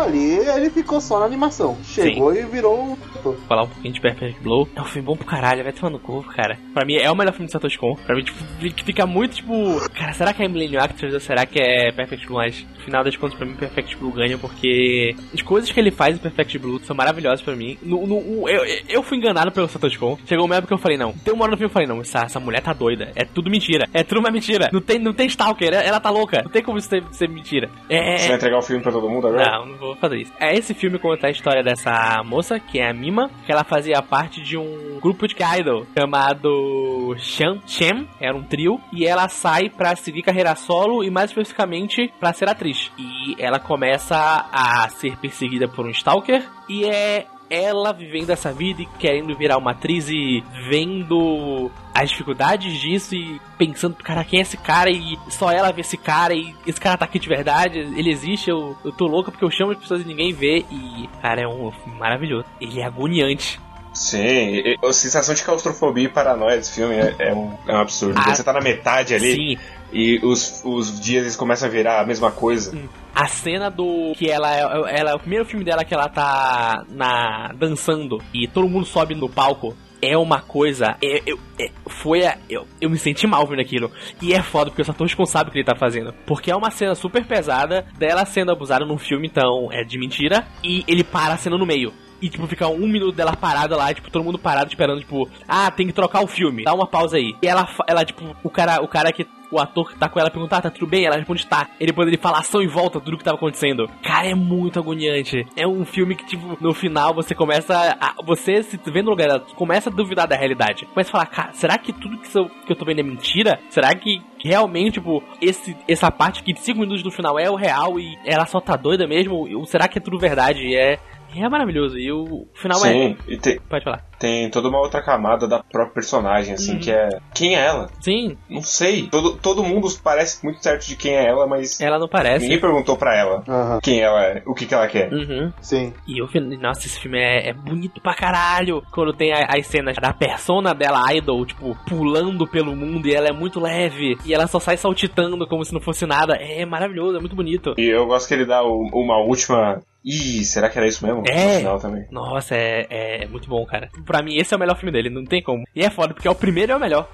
dali ele ficou só na animação. Chegou e virou um. falar um pouquinho de Perfect Blow. É um filme bom pro caralho, vai tomar no cu, cara. Pra mim é o melhor filme de Satoshi Kon. Pra mim, tipo, fi- fica muito, tipo... Cara, será que é Millennium Actors ou será que é Perfect Blue? Mas, no final das contas, pra mim, Perfect Blue ganha porque... As coisas que ele faz em Perfect Blue são maravilhosas pra mim. No, no- eu, eu fui enganado pelo Satoshi Kon. Chegou uma época que eu falei, não. Tem uma hora no filme que eu falei, não, essa, essa mulher tá doida. É tudo mentira. É tudo uma mentira. Não tem, não tem Stalker, ela tá louca. Não tem como isso ser, ser mentira. É... Você vai entregar o filme pra todo mundo agora? Não, não vou fazer isso. É esse filme conta a história dessa moça, que é a Mima, que ela fazia parte de um grupo de idol chamado Shan, Shem, era um trio, e ela sai pra seguir carreira solo e mais especificamente pra ser atriz. E ela começa a ser perseguida por um stalker e é ela vivendo essa vida e querendo virar uma atriz e vendo as dificuldades disso e pensando, cara, quem é esse cara? E só ela vê esse cara e esse cara tá aqui de verdade, ele existe, eu, eu tô louca porque eu chamo as pessoas e ninguém vê. E, cara, é um filme maravilhoso. Ele é agoniante. Sim, a sensação de claustrofobia e paranoia desse filme é, é um, é um absurdo. Ah, Quando você tá na metade ali Sim, e os, os dias eles começam a virar a mesma coisa. a cena do. que ela é, ela é o primeiro filme dela que ela tá na dançando e todo mundo sobe no palco. É uma coisa. é- eu- é- foi a, eu, eu me senti mal vendo aquilo. E é foda, porque o Satoshi Kon sabe o que ele tá fazendo. Porque é uma cena super pesada dela sendo abusada num filme, então é de mentira. E ele para a cena no meio. E, tipo, fica um minuto dela parada lá, tipo, todo mundo parado esperando, tipo, ah, tem que trocar o filme, dá uma pausa aí. E ela, ela tipo, o cara, o cara que, o ator que tá com ela pergunta, ah, tá tudo bem? Ela responde, tá. Ele poderia falar ação em volta tudo que tava acontecendo. Cara, é muito agoniante. É um filme que, tipo, no final você começa a, você se vendo no lugar, dela, começa a duvidar da realidade. Começa a falar, cara, será que tudo que eu, que eu tô vendo é mentira? Será que realmente, tipo, esse, essa parte que de 5 minutos do final é o real e ela só tá doida mesmo? Ou será que é tudo verdade? E é, é maravilhoso. E o final é. Sim, e tem, Pode falar. Tem toda uma outra camada da própria personagem, assim, Uhum. que é. Quem é ela? Sim, Não sei. Todo, todo mundo parece muito certo de quem é ela, mas ela não parece. ninguém perguntou pra ela Aham, quem ela é, o que, que ela quer. Uhum. sim. E eu vi- nossa, esse filme é, é bonito pra caralho. Quando tem a- as cenas da persona dela, idol, tipo, pulando pelo mundo e ela é muito leve. E ela só sai saltitando como se não fosse nada. É maravilhoso, é muito bonito. E eu gosto que ele dá o- uma última. Ih, será que era isso mesmo? É. No final também. Nossa, é, é muito bom, cara. Pra mim, esse é o melhor filme dele, não tem como. E é foda, porque é o primeiro e é o melhor.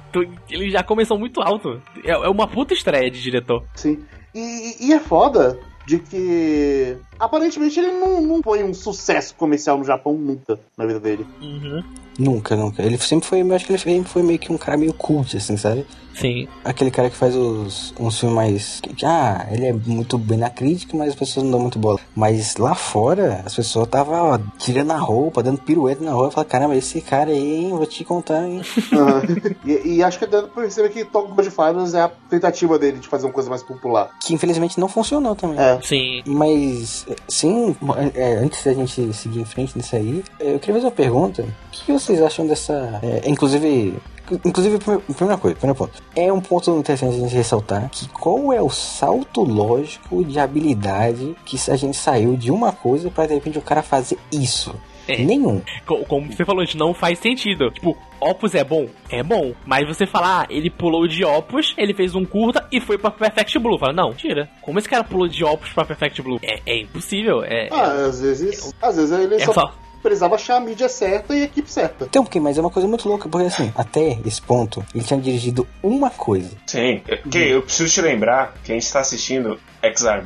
Ele já começou muito alto. É, é uma puta estreia de diretor. Sim. E, e é foda de que aparentemente ele não, não foi um sucesso comercial no Japão nunca na vida dele. Uhum. Nunca, nunca. Ele sempre foi, eu acho que ele sempre foi meio que um cara meio cult, assim, sabe? Sim. Aquele cara que faz os, uns filmes mais. que- ah, ele é muito bem na crítica, mas as pessoas não dão muito bola. Mas lá fora, as pessoas estavam tirando a roupa, dando pirueta na rua. Falaram, caramba, esse cara aí, hein, vou te contar, hein? Aham. e, e acho que dá pra perceber que Talk About Finals é a tentativa dele de fazer uma coisa mais popular. Que infelizmente não funcionou também. É. Sim. Mas, sim, é, antes da gente seguir em frente nisso aí, é, eu queria fazer uma pergunta. O que vocês acham dessa. é, inclusive. Inclusive, prime- primeira coisa, primeiro ponto. É um ponto interessante a gente ressaltar que qual é o salto lógico de habilidade que a gente saiu de uma coisa para de repente o cara fazer isso? É. Nenhum. Co- Como você falou, isso não faz sentido. Tipo, Opus é bom? É bom. Mas você falar, ah, ele pulou de Opus, ele fez um curta e foi pra Perfect Blue. Fala, não, tira. Como esse cara pulou de Opus pra Perfect Blue? É, é impossível. É, Ah, às vezes. Às vezes ele é só, só. precisava achar a mídia certa e a equipe certa. Então, porque, mas é uma coisa muito louca, porque assim, até esse ponto, ele tinha dirigido uma coisa. Sim. Que eu preciso te lembrar que a gente tá assistindo X-Arm.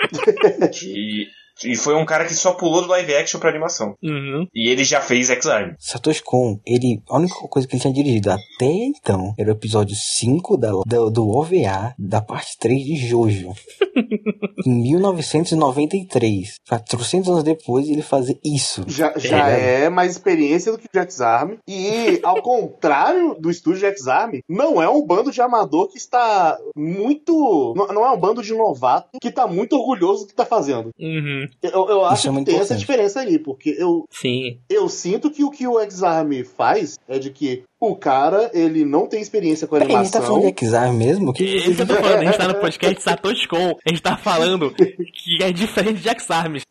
que E foi um cara que só pulou do live action pra animação. Uhum. E ele já fez X-Arm. Satoshi Kon, ele, a única coisa que ele tinha dirigido até então era o episódio 5 da, da- do OVA da parte 3 de Jojo. em 1993. 400 anos depois ele fazer isso. Já, já É. é mais experiência do que o X-Arm. E, ao contrário do estúdio X-Arm, não é um bando de amador que está muito. Não, não é um bando de novato que está muito orgulhoso do que está fazendo. Uhum. Eu, eu acho é que tem essa diferença aí, porque eu, Sim. eu sinto que o que o X-Arm faz é de que o cara, ele não tem experiência com Peraí, a gente tá animação. falando de X-Arm mesmo? Que... Isso que eu tô falando, a gente tá no podcast Satoshi Kon, a gente tá falando que é diferente de X-Arms.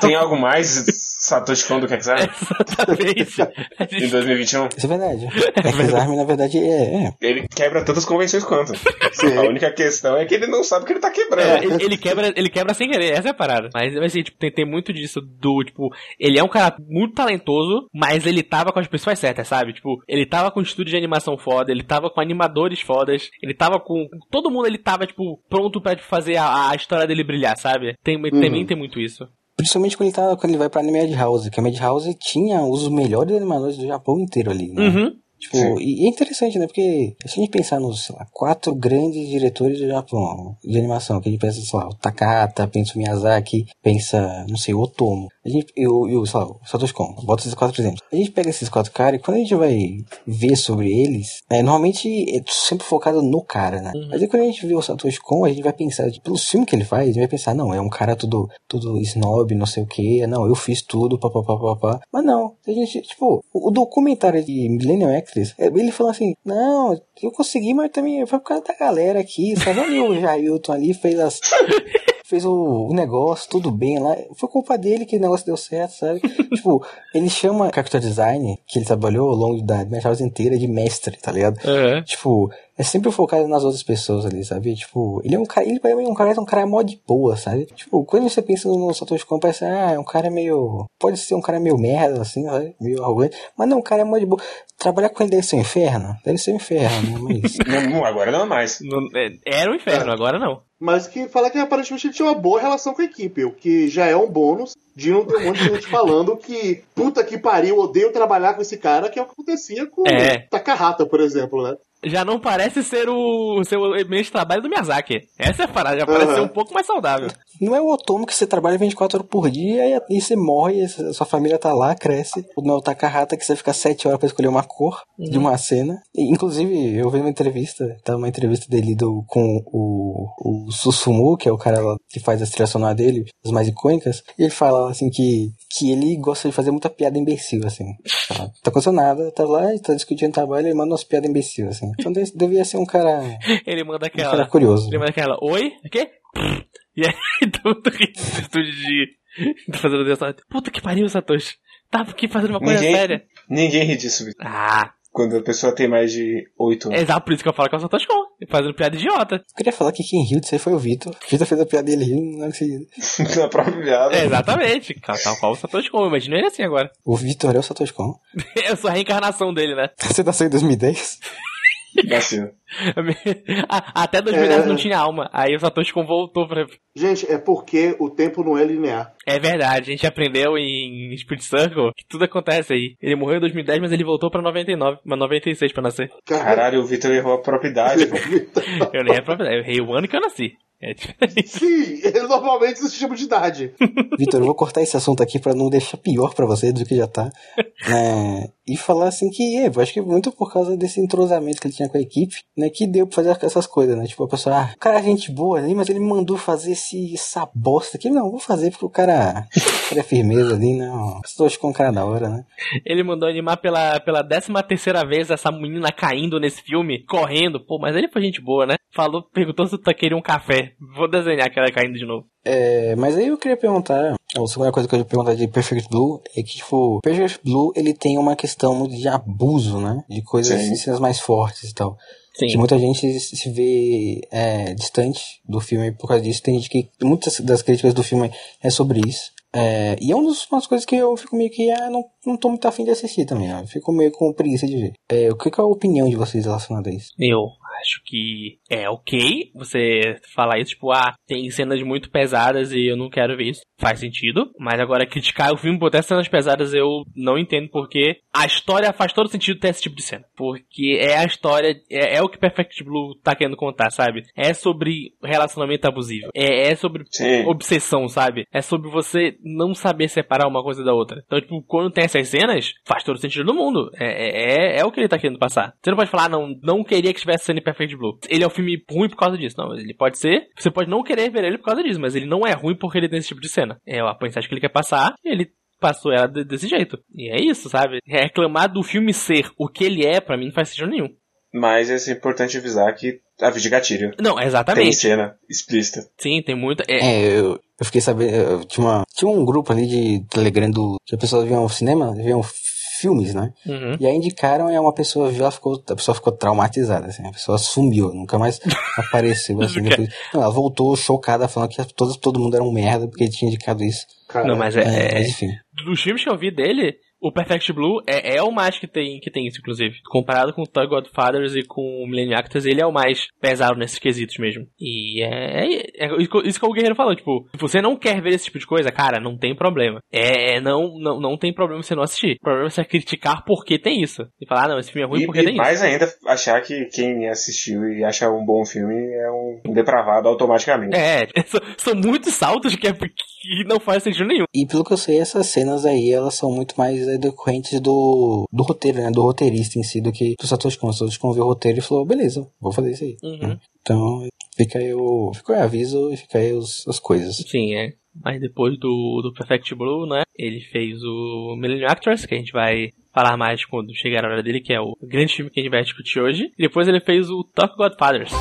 Tem algo mais Satoshi Kon do que X-Arm? Exatamente. Em gente- 2021? Isso é verdade. X-Arm, na verdade, é, é. Ele quebra tantas convenções quanto. Sim. A única questão é que ele não sabe o que ele tá É, quebrando. ele, ele quebra, ele quebra sem querer, essa é a parada. Mas assim, tipo, tem, tem muito disso do, tipo, ele é um cara muito talentoso, mas ele tava com as pessoas certas, sabe? Tipo, ele tava com um estúdio de animação foda, ele tava com animadores fodas, ele tava com. Todo mundo ele tava, tipo, pronto pra fazer a, a história dele brilhar, sabe? Tem, Também tem muito isso. Principalmente quando ele, tá, quando ele vai pra Madhouse, que a Madhouse tinha os melhores animadores do Japão inteiro ali, né? Uhum. Tipo, e e é interessante, né? Porque se a gente pensar nos, sei lá, quatro grandes diretores do Japão de animação, que a gente pensa, sei lá, o Takata, pensa o Miyazaki, pensa, não sei, o Otomo. A gente, eu, eu, sei lá, o Satoshi Kon, bota esses quatro exemplos. A gente pega esses quatro caras e quando a gente vai ver sobre eles, é, normalmente é sempre focado no cara, né? Mas aí quando a gente vê o Satoshi Kon, a gente vai pensar, tipo, pelo filme que ele faz, a gente vai pensar, não, é um cara tudo, tudo snob, não sei o que, não, eu fiz tudo, papapá, papapá. Mas não, a gente, tipo, o documentário de Millennium Actress, é, ele falou assim, não, eu consegui, mas também foi por causa da galera aqui, sabe? Ali o Jailton ali fez as. Fez o, o negócio, tudo bem lá. Foi culpa dele que o negócio deu certo, sabe? tipo, ele chama character design, que ele trabalhou ao longo da Madhouse inteira, de mestre, tá ligado? Uhum. Tipo, é sempre focado nas outras pessoas ali, sabe? Tipo, ele é um cara, ele pra mim é um cara, é um cara mó de boa, sabe? Tipo, quando você pensa no Satoshi Kon, parece, ah, é um cara meio, pode ser um cara meio merda, assim, sabe? Meio arrogante, mas não, o cara é mó de boa. Trabalhar com ele deve ser um inferno? Deve ser um inferno, né? Mas... Não, agora não é mais. Não- é- Era o inferno, agora não. Mas que fala que aparentemente ele tinha uma boa relação com a equipe, o que já é um bônus de não ter um monte de gente falando que puta que pariu, odeio trabalhar com esse cara, que é o que acontecia com É. Takahata, por exemplo, né? Já não parece ser o seu meio de trabalho do Miyazaki. Essa é a parada, já parece Uhum. ser um pouco mais saudável. Não é o Otomo que você trabalha 24 horas por dia e, e você morre, e sua família tá lá, cresce. Não é o Takahata que você fica 7 horas pra escolher uma cor de uma cena. E, inclusive, eu vi uma entrevista, tá uma entrevista dele do, com o, o Susumu, que é o cara lá que faz a trilha sonora dele, as mais icônicas, e ele fala assim que, que ele gosta de fazer muita piada imbecil, assim. Tá, tá acontecendo nada, tá lá, tá discutindo trabalho, ele manda umas piadas imbecil, assim. Então devia ser um cara, Ele manda um cara aquela. curioso. Ele manda aquela. Oi? O quê? E aí, todo no estúdio de. Tá fazendo dessa. Puta que pariu, Satoshi. Tava aqui fazendo uma coisa Ninguém- séria. Ninguém ri disso, Vitor. Ah, Quando a pessoa tem mais de 8 é anos. exato por isso que eu falo que é o Satoshi Kon. Fazendo piada idiota. Eu queria falar que quem riu disso aí foi o Vitor. O Vitor fez a piada dele rindo, não é que Na própria piada. É, exatamente. Tal qual o Satoshi Kon. Imagina ele assim agora. O Vitor é o Satoshi Kon. Eu sou a reencarnação dele, né? Você nasceu em 2010? Nasceu. Até 2010 É. não tinha alma. Aí o Satoshi Kon voltou pra. Gente, é porque o tempo não é linear. É verdade, a gente aprendeu em Spirit Circle que tudo acontece aí. Ele morreu em 2010, mas ele voltou pra 99, mas 96 pra nascer. Caralho, o Vitor errou a propriedade. Eu nem é próprio, eu errei o ano que eu nasci. É diferente. Sim, ele normalmente se chama de idade. Vitor, eu vou cortar esse assunto aqui pra não deixar pior pra você do que já tá. É, e falar assim que, é, eu acho que muito por causa desse entrosamento que ele tinha com a equipe, né, que deu pra fazer essas coisas, né? Tipo, a pessoa, ah, o cara é gente boa ali, mas ele me mandou fazer esse, essa bosta aqui. Não, vou fazer porque o cara, o cara é firmeza ali, né? Estou com um cara da hora, né? Ele mandou animar pela, pela décima terceira vez essa menina caindo nesse filme, correndo. Pô, mas ele foi gente boa, né? Falou, perguntou se tu queria um café. Vou desenhar aquela caindo de novo. É, mas aí eu queria perguntar, a segunda coisa que eu ia perguntar de Perfect Blue é que, tipo, Perfect Blue, ele tem uma questão muito de abuso, né? De coisas, Sim. de cenas mais fortes e tal. Sim. Que muita gente se vê é, distante do filme por causa disso. Tem gente que, muitas das críticas do filme é sobre isso. É, e é uma das coisas que eu fico meio que, ah, não, não tô muito afim de assistir também, ó. Eu fico meio com preguiça de ver. É, o que, que é a opinião de vocês relacionada a isso? Eu acho que é ok você falar isso, tipo, ah, tem cenas muito pesadas e eu não quero ver isso. Faz sentido. Mas agora criticar o filme por ter cenas pesadas eu não entendo porque a história faz todo sentido ter esse tipo de cena. Porque é a história, é, é o que Perfect Blue tá querendo contar, sabe? É sobre relacionamento abusivo. É, é sobre Sim. obsessão, sabe? É sobre você não saber separar uma coisa da outra. Então, tipo, quando tem essas cenas, faz todo sentido do mundo. É, é, é o que ele tá querendo passar. Você não pode falar, "Ah, não, não queria que tivesse cena Perfect Blue. Ele é um filme ruim por causa disso. Não, ele pode ser. Você pode não querer ver ele por causa disso, mas ele não é ruim porque ele tem esse tipo de cena. É a mensagem que ele quer passar e ele passou ela de- desse jeito. E é isso, sabe? Reclamar do filme ser o que ele é, pra mim, não faz sentido nenhum. Mas é importante avisar que a de gatilho. Não, Tem exatamente. cena explícita. Sim, tem muita. É, É, eu, eu fiquei sabendo, eu tinha, uma, tinha um grupo ali de Telegram do, que as pessoas viam cinema, viam filmes, né? uhum. E aí indicaram e uma pessoa viu, ela ficou, a pessoa ficou traumatizada, assim, a pessoa sumiu, nunca mais apareceu, assim, depois. Não, ela voltou chocada, falando que todo, todo mundo era um merda porque tinha indicado isso. Cara, Não, mas é, É, é- enfim. dos filmes que eu vi dele, o Perfect Blue é, é o mais que tem, que tem isso, inclusive. Comparado com o Thug Godfathers e com o Millennium Actors, ele é o mais pesado nesses quesitos mesmo. E é, é- é isso que- o Guerreiro falou, tipo, se você não quer ver esse tipo de coisa, cara, não tem problema. É, é, não, não, não tem problema você não assistir. O problema é você criticar porque tem isso. E falar, ah, não, esse filme é ruim E, porque e tem isso. mais ainda, achar que quem assistiu e acha um bom filme é um depravado automaticamente. É, são, são muitos saltos que, é, que não faz sentido nenhum. E pelo que eu sei, essas cenas aí, elas são muito mais decorrentes do, do roteiro, né? Do roteirista em si, do que do Satoshi Kon. O Satoshi Kon viu o roteiro e falou, beleza, vou fazer isso aí. Uhum. Então, fica aí o, fica aí o aviso e fica aí os, as coisas. Sim, é. Mas depois do, do Perfect Blue, né? Ele fez o Millennium Actors, que a gente vai falar mais quando chegar a hora dele, que é o grande filme que a gente vai discutir hoje. E depois ele fez o Talk Godfathers.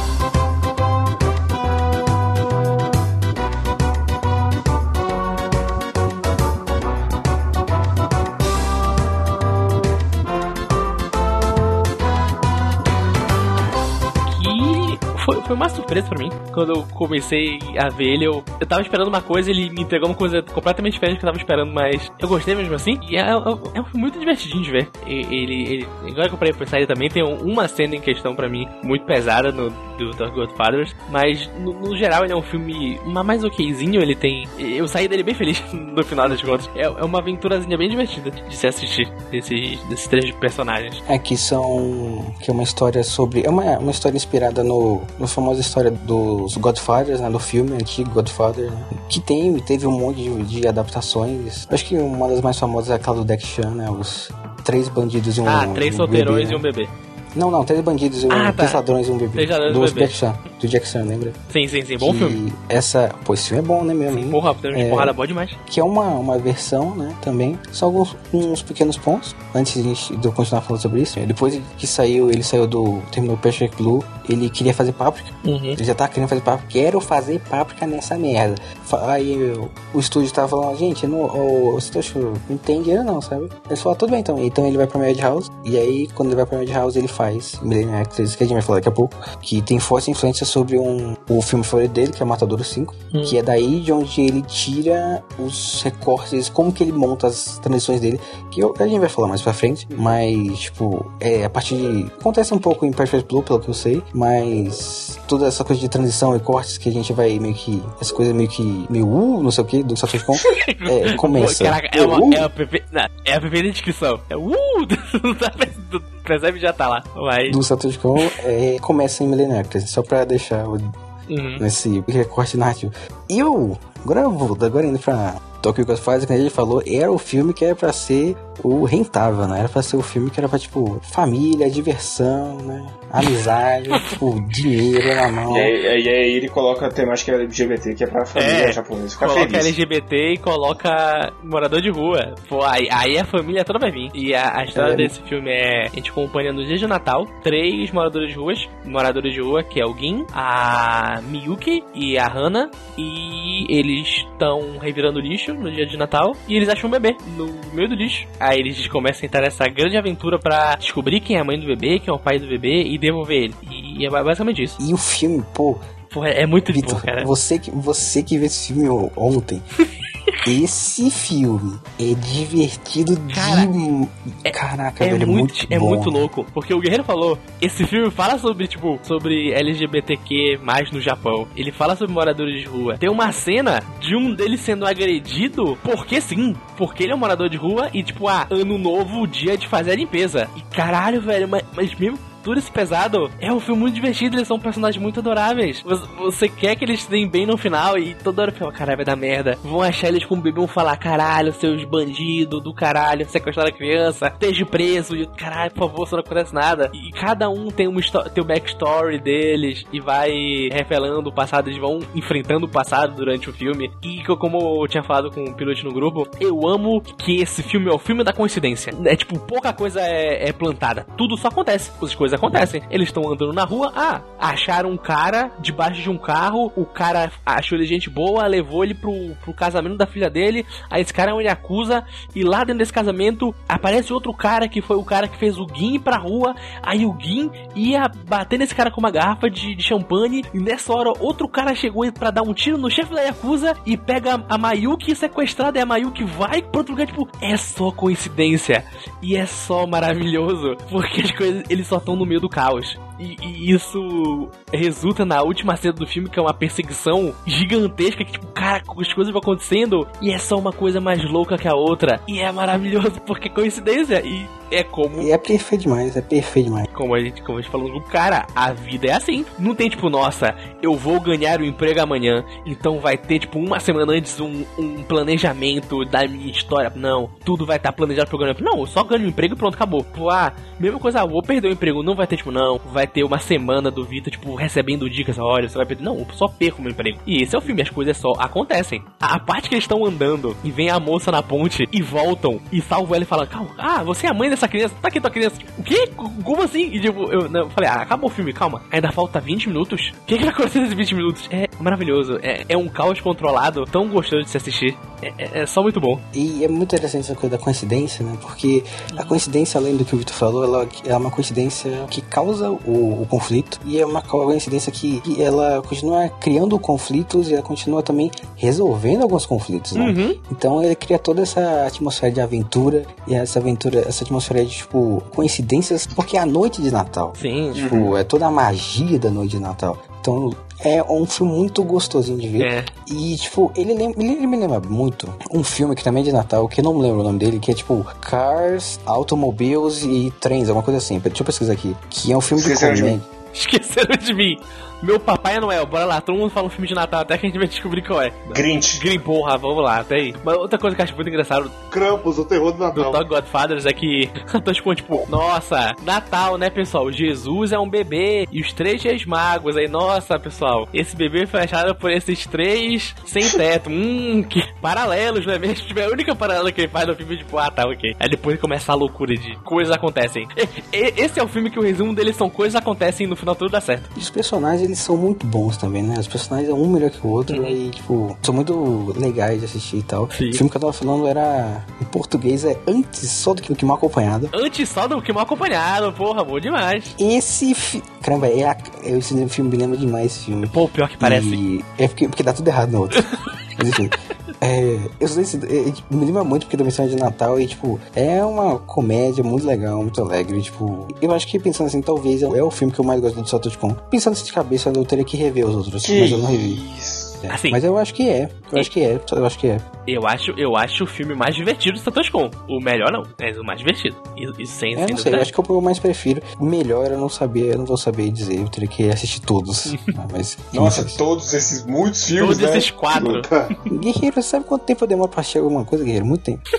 Foi, uma surpresa pra mim. Quando eu comecei a ver ele, eu, eu tava esperando uma coisa, ele me entregou uma coisa completamente diferente do que eu tava esperando, mas eu gostei mesmo assim. E é, é, é muito divertidinho de ver. Ele, ele, agora que eu parei pra pensar, ele também tem um- uma cena em questão pra mim muito pesada no do, do Godfathers, mas no, no geral ele é um filme mais okzinho, ele tem. Eu saí dele bem feliz no final das contas. É, é uma aventurazinha bem divertida de se assistir desses, desses três personagens. É que são. que é uma história sobre. É uma, uma história inspirada no, no famosa história dos Godfathers, né? Do filme antigo Godfather, né, que tem, teve um monte de, de adaptações. Acho que uma das mais famosas é aquela do Deck Chan, né? Os três bandidos e um. Ah, três um solteirões bebê, e um né? bebê. Não, não, três bandidos e um. Ah, tá. Três ladrões e um bebê. Um do. Jack Chan. Do Jack Chan, lembra? Sim, sim, sim. Bom que filme. Essa. Pô, esse filme é bom, né mesmo? hein? Porra, É. porrada boa demais. que é uma, uma versão, né, também. Só alguns uns pequenos pontos, antes de, eu continuar falando sobre isso. Depois que saiu, ele saiu do, terminou o Perfect Blue, ele queria fazer páprica. Uhum. Ele já tá querendo fazer páprica. Quero fazer páprica nessa merda. Aí o, o estúdio tava falando, gente, não, o, o não tem dinheiro não, sabe? Ele falou, tudo bem então. Então ele vai pra Madhouse, e aí quando ele vai pra Madhouse ele faz Millennium Actors, que a gente vai falar daqui a pouco, que tem forte influência sobre um, o filme favorito dele, que é Matador 5, Hum. que é daí de onde ele tira os recortes, como que ele monta as transições dele, que eu- a gente vai falar mais pra frente, mas, tipo, é a partir de... Acontece um pouco em Perfect Blue, pelo que eu sei, mas toda essa coisa de transição e cortes que a gente vai meio que... Essa coisa meio que... meio uh, não sei o que, do Satoshi Kon, é, começa. Caraca, é uma, Uh, é, a perfe... não, é a perfeita descrição. É uh! Não dá Percebe já tá lá. Mas. do Satoshi Kon é, começa em Millennium Actors, só pra deixar o Uhum. nesse recorte narrativo. Eu, agora eu vou, agora indo pra Tokyo Godfather, como a gente falou, era o filme que era pra ser o rentável, né? Era pra ser o filme que era pra, tipo, família, diversão, né? Amizade, tipo, dinheiro na mão. E aí, e aí ele coloca a temática LGBT que é pra família É, japonesa ficar Coloca feliz. LGBT e coloca morador de rua. Pô, aí, aí a família toda vai vir. E a, a história É. desse filme é: a gente acompanha no dia de Natal três moradores de ruas. Moradores de rua, que é o Gin, a Miyuki e a Hana. E eles estão revirando lixo no dia de Natal. E eles acham um bebê no meio do lixo. Aí eles começam a entrar nessa grande aventura pra descobrir quem é a mãe do bebê, quem é o pai do bebê e devolver ele. E é basicamente isso. E o filme, pô, Pô, é muito Vitor, cara. você que, você que viu esse filme ontem, Esse filme é divertido Cara, de. Caraca, É velho, é muito, muito é bom. muito louco, porque o Guerreiro falou, esse filme fala sobre, tipo, sobre LGBTQ mais no Japão. Ele fala sobre moradores de rua. Tem uma cena de um deles sendo agredido, porque sim, porque ele é um morador de rua e, tipo, ah, ano novo, dia de fazer a limpeza. E caralho, velho, mas, mas mesmo tudo esse pesado, é um filme muito divertido, eles são personagens muito adoráveis. Você, quer que eles se deem bem no final e toda hora fala, caralho, vai dar merda. Vão achar eles com o bebê, vão falar, caralho, seus bandidos do caralho, sequestraram a criança, esteja preso, e caralho, por favor, só não acontece nada. E cada um tem, uma tem o backstory deles e vai revelando o passado, eles vão enfrentando o passado durante o filme. E como eu tinha falado com o piloto no grupo, eu amo que esse filme é o filme da coincidência. É tipo, pouca coisa é, é plantada. Tudo só acontece. As coisas acontecem. Eles estão andando na rua, ah, acharam um cara debaixo de um carro, o cara achou ele gente boa, levou ele pro, pro casamento da filha dele, aí esse cara é um Yakuza, e lá dentro desse casamento aparece outro cara que foi o cara que fez o ir pra rua, aí o Gin ia bater nesse cara com uma garrafa de, de champanhe, e nessa hora outro cara chegou pra dar um tiro no chefe da Yakuza e pega a Mayuki sequestrada, e a Mayuki vai pro outro lugar, tipo, é só coincidência, e é só maravilhoso, porque as coisas, eles só estão no meio do caos. E, e isso resulta na última cena do filme, que é uma perseguição gigantesca, que tipo, cara, as coisas vão acontecendo e é só uma coisa mais louca que a outra. E é maravilhoso, porque é coincidência. E é como E é perfeito demais, é perfeito demais. como a gente, como a gente falou no grupo, cara, a vida é assim. Não tem tipo, nossa, eu vou ganhar o emprego amanhã, então vai ter tipo uma semana antes um, um planejamento da minha história. Não, tudo vai estar planejado pro ganho. Não, eu só ganho o emprego e pronto, acabou. Pô, ah, mesma coisa, ah, vou perder o emprego. Não vai ter tipo, não, vai ter uma semana do Vitor, tipo, recebendo dicas. Olha, você vai perder. Não, eu só perco meu emprego. E esse é o filme, as coisas só acontecem. A, a parte que eles estão andando e vem a moça na ponte e voltam e salvam ela e falam, calma, ah, você é a mãe dessa criança, tá aqui tua criança. O quê? Como assim? E tipo, eu, eu falei, ah, acabou o filme, calma. Ainda falta 20 minutos? O que, que vai acontecer nesses 20 minutos? É maravilhoso. É, é um caos controlado, tão gostoso de se assistir. É, é- é só muito bom. E é muito interessante essa coisa da coincidência, né? Porque a coincidência, além do que o Victor falou, ela é uma coincidência que causa o, o conflito e é uma coincidência que, que ela continua criando conflitos e ela continua também resolvendo alguns conflitos, né? Uhum. Então ele cria toda essa atmosfera de aventura e essa aventura, essa atmosfera de tipo coincidências, porque é a noite de Natal. Sim. Tipo, é toda a magia da noite de Natal. Então, é um filme muito gostosinho de ver. É. E, tipo, ele, lem- ele, me lembra muito um filme que também é de Natal, que eu não me lembro o nome dele, que é tipo Cars, Automobiles e Trens, alguma coisa assim. Deixa eu pesquisar aqui. Que é um filme de Esqueceram de comédia. Esqueceram de mim. Meu Papai Noel, bora lá. Todo mundo fala um filme de Natal até que a gente vai descobrir qual é. Grinch. Green, porra, vamos lá, até aí. Mas outra coisa que eu acho muito engraçado Krampus, o terror do do Natal. Dog Godfathers é que tô tipo, tipo, nossa, Natal, né, pessoal? Jesus é um bebê e os três reis magos. Aí, nossa, pessoal, esse bebê foi achado por esses três sem teto. hum, que paralelos, não é mesmo? Tipo, é a única paralela que ele faz no filme, tipo, ah, tá, ok. Aí depois começa a loucura de coisas acontecem. E- e- Esse é o filme que o resumo dele são coisas acontecem e no final tudo dá certo. E os personagens, eles são muito bons também, né? Os personagens é um melhor que o outro Uhum. e, tipo, são muito legais de assistir e tal. Sim. O filme que eu tava falando era, em português, é Antes Só do que o que mal acompanhado. Antes só do que mal acompanhado, porra, bom demais. Esse fi... Caramba, é a... esse filme me lembra demais esse filme. Pô, pior que parece. E é porque, porque dá tudo errado no outro. Mas enfim. É, eu sei se, é, tipo, me lembra muito porque da missão de Natal e, tipo, é uma comédia muito legal, muito alegre. Tipo, eu acho que pensando assim, talvez é o filme que eu mais gosto do Satoshi Kon. Pensando assim de cabeça, eu teria que rever os outros, mas eu não revi. isso? É, Assim. Mas eu acho que é. Eu acho que é. Eu acho que é. Eu acho, eu acho o filme mais divertido do Satoshi Kon. O melhor não, mas o mais divertido. Isso isso sem, É, sem não sei, dúvida. eu acho que é o que eu mais prefiro. O melhor eu não sabia, eu não vou saber dizer. Eu teria que assistir todos. Ah, mas. Nossa, enfim. todos esses muitos filmes, Todos né? esses quatro. Guerreiro, sabe quanto tempo eu demoro pra assistir alguma coisa, Guerreiro? Muito tempo.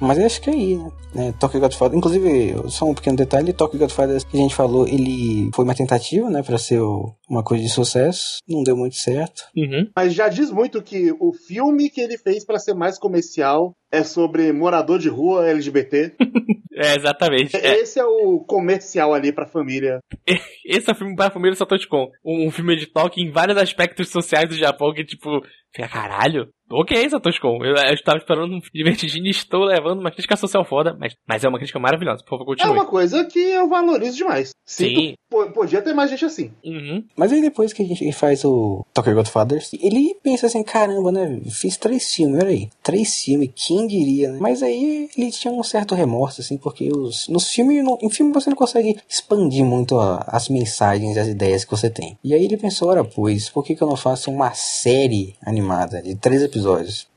Mas eu acho que é aí, né? Tokyo Godfather. Inclusive, só um pequeno detalhe: Tokyo Godfather que a gente falou, ele foi uma tentativa, né? Pra ser uma coisa de sucesso. Não deu muito certo. Uhum. Mas já diz muito que o filme que ele fez pra ser mais comercial é sobre morador de rua LGBT. É, exatamente. É, Esse é o comercial ali pra família. esse é o filme para a família Satoshi Kon. Um, um filme de toque em vários aspectos sociais do Japão que, tipo, fica caralho. Ok, Satoshi Kon. Eu, eu estava esperando um divertidinho e estou levando uma crítica social foda, mas, mas é uma crítica maravilhosa. Por favor, É continue. uma coisa que eu valorizo demais. Sinto- Sim. po- podia ter mais gente assim. Uhum. Mas aí depois que a gente faz o Tokyo Godfathers, ele pensa assim, caramba, né? Fiz três filmes, olha aí. Três filmes, quem diria, né? Mas aí ele tinha um certo remorso, assim, porque os, nos filmes, no, em filme você não consegue expandir muito a- as mensagens, as ideias que você tem. E aí ele pensou, ora pois, por que, que eu não faço uma série animada de três episódios?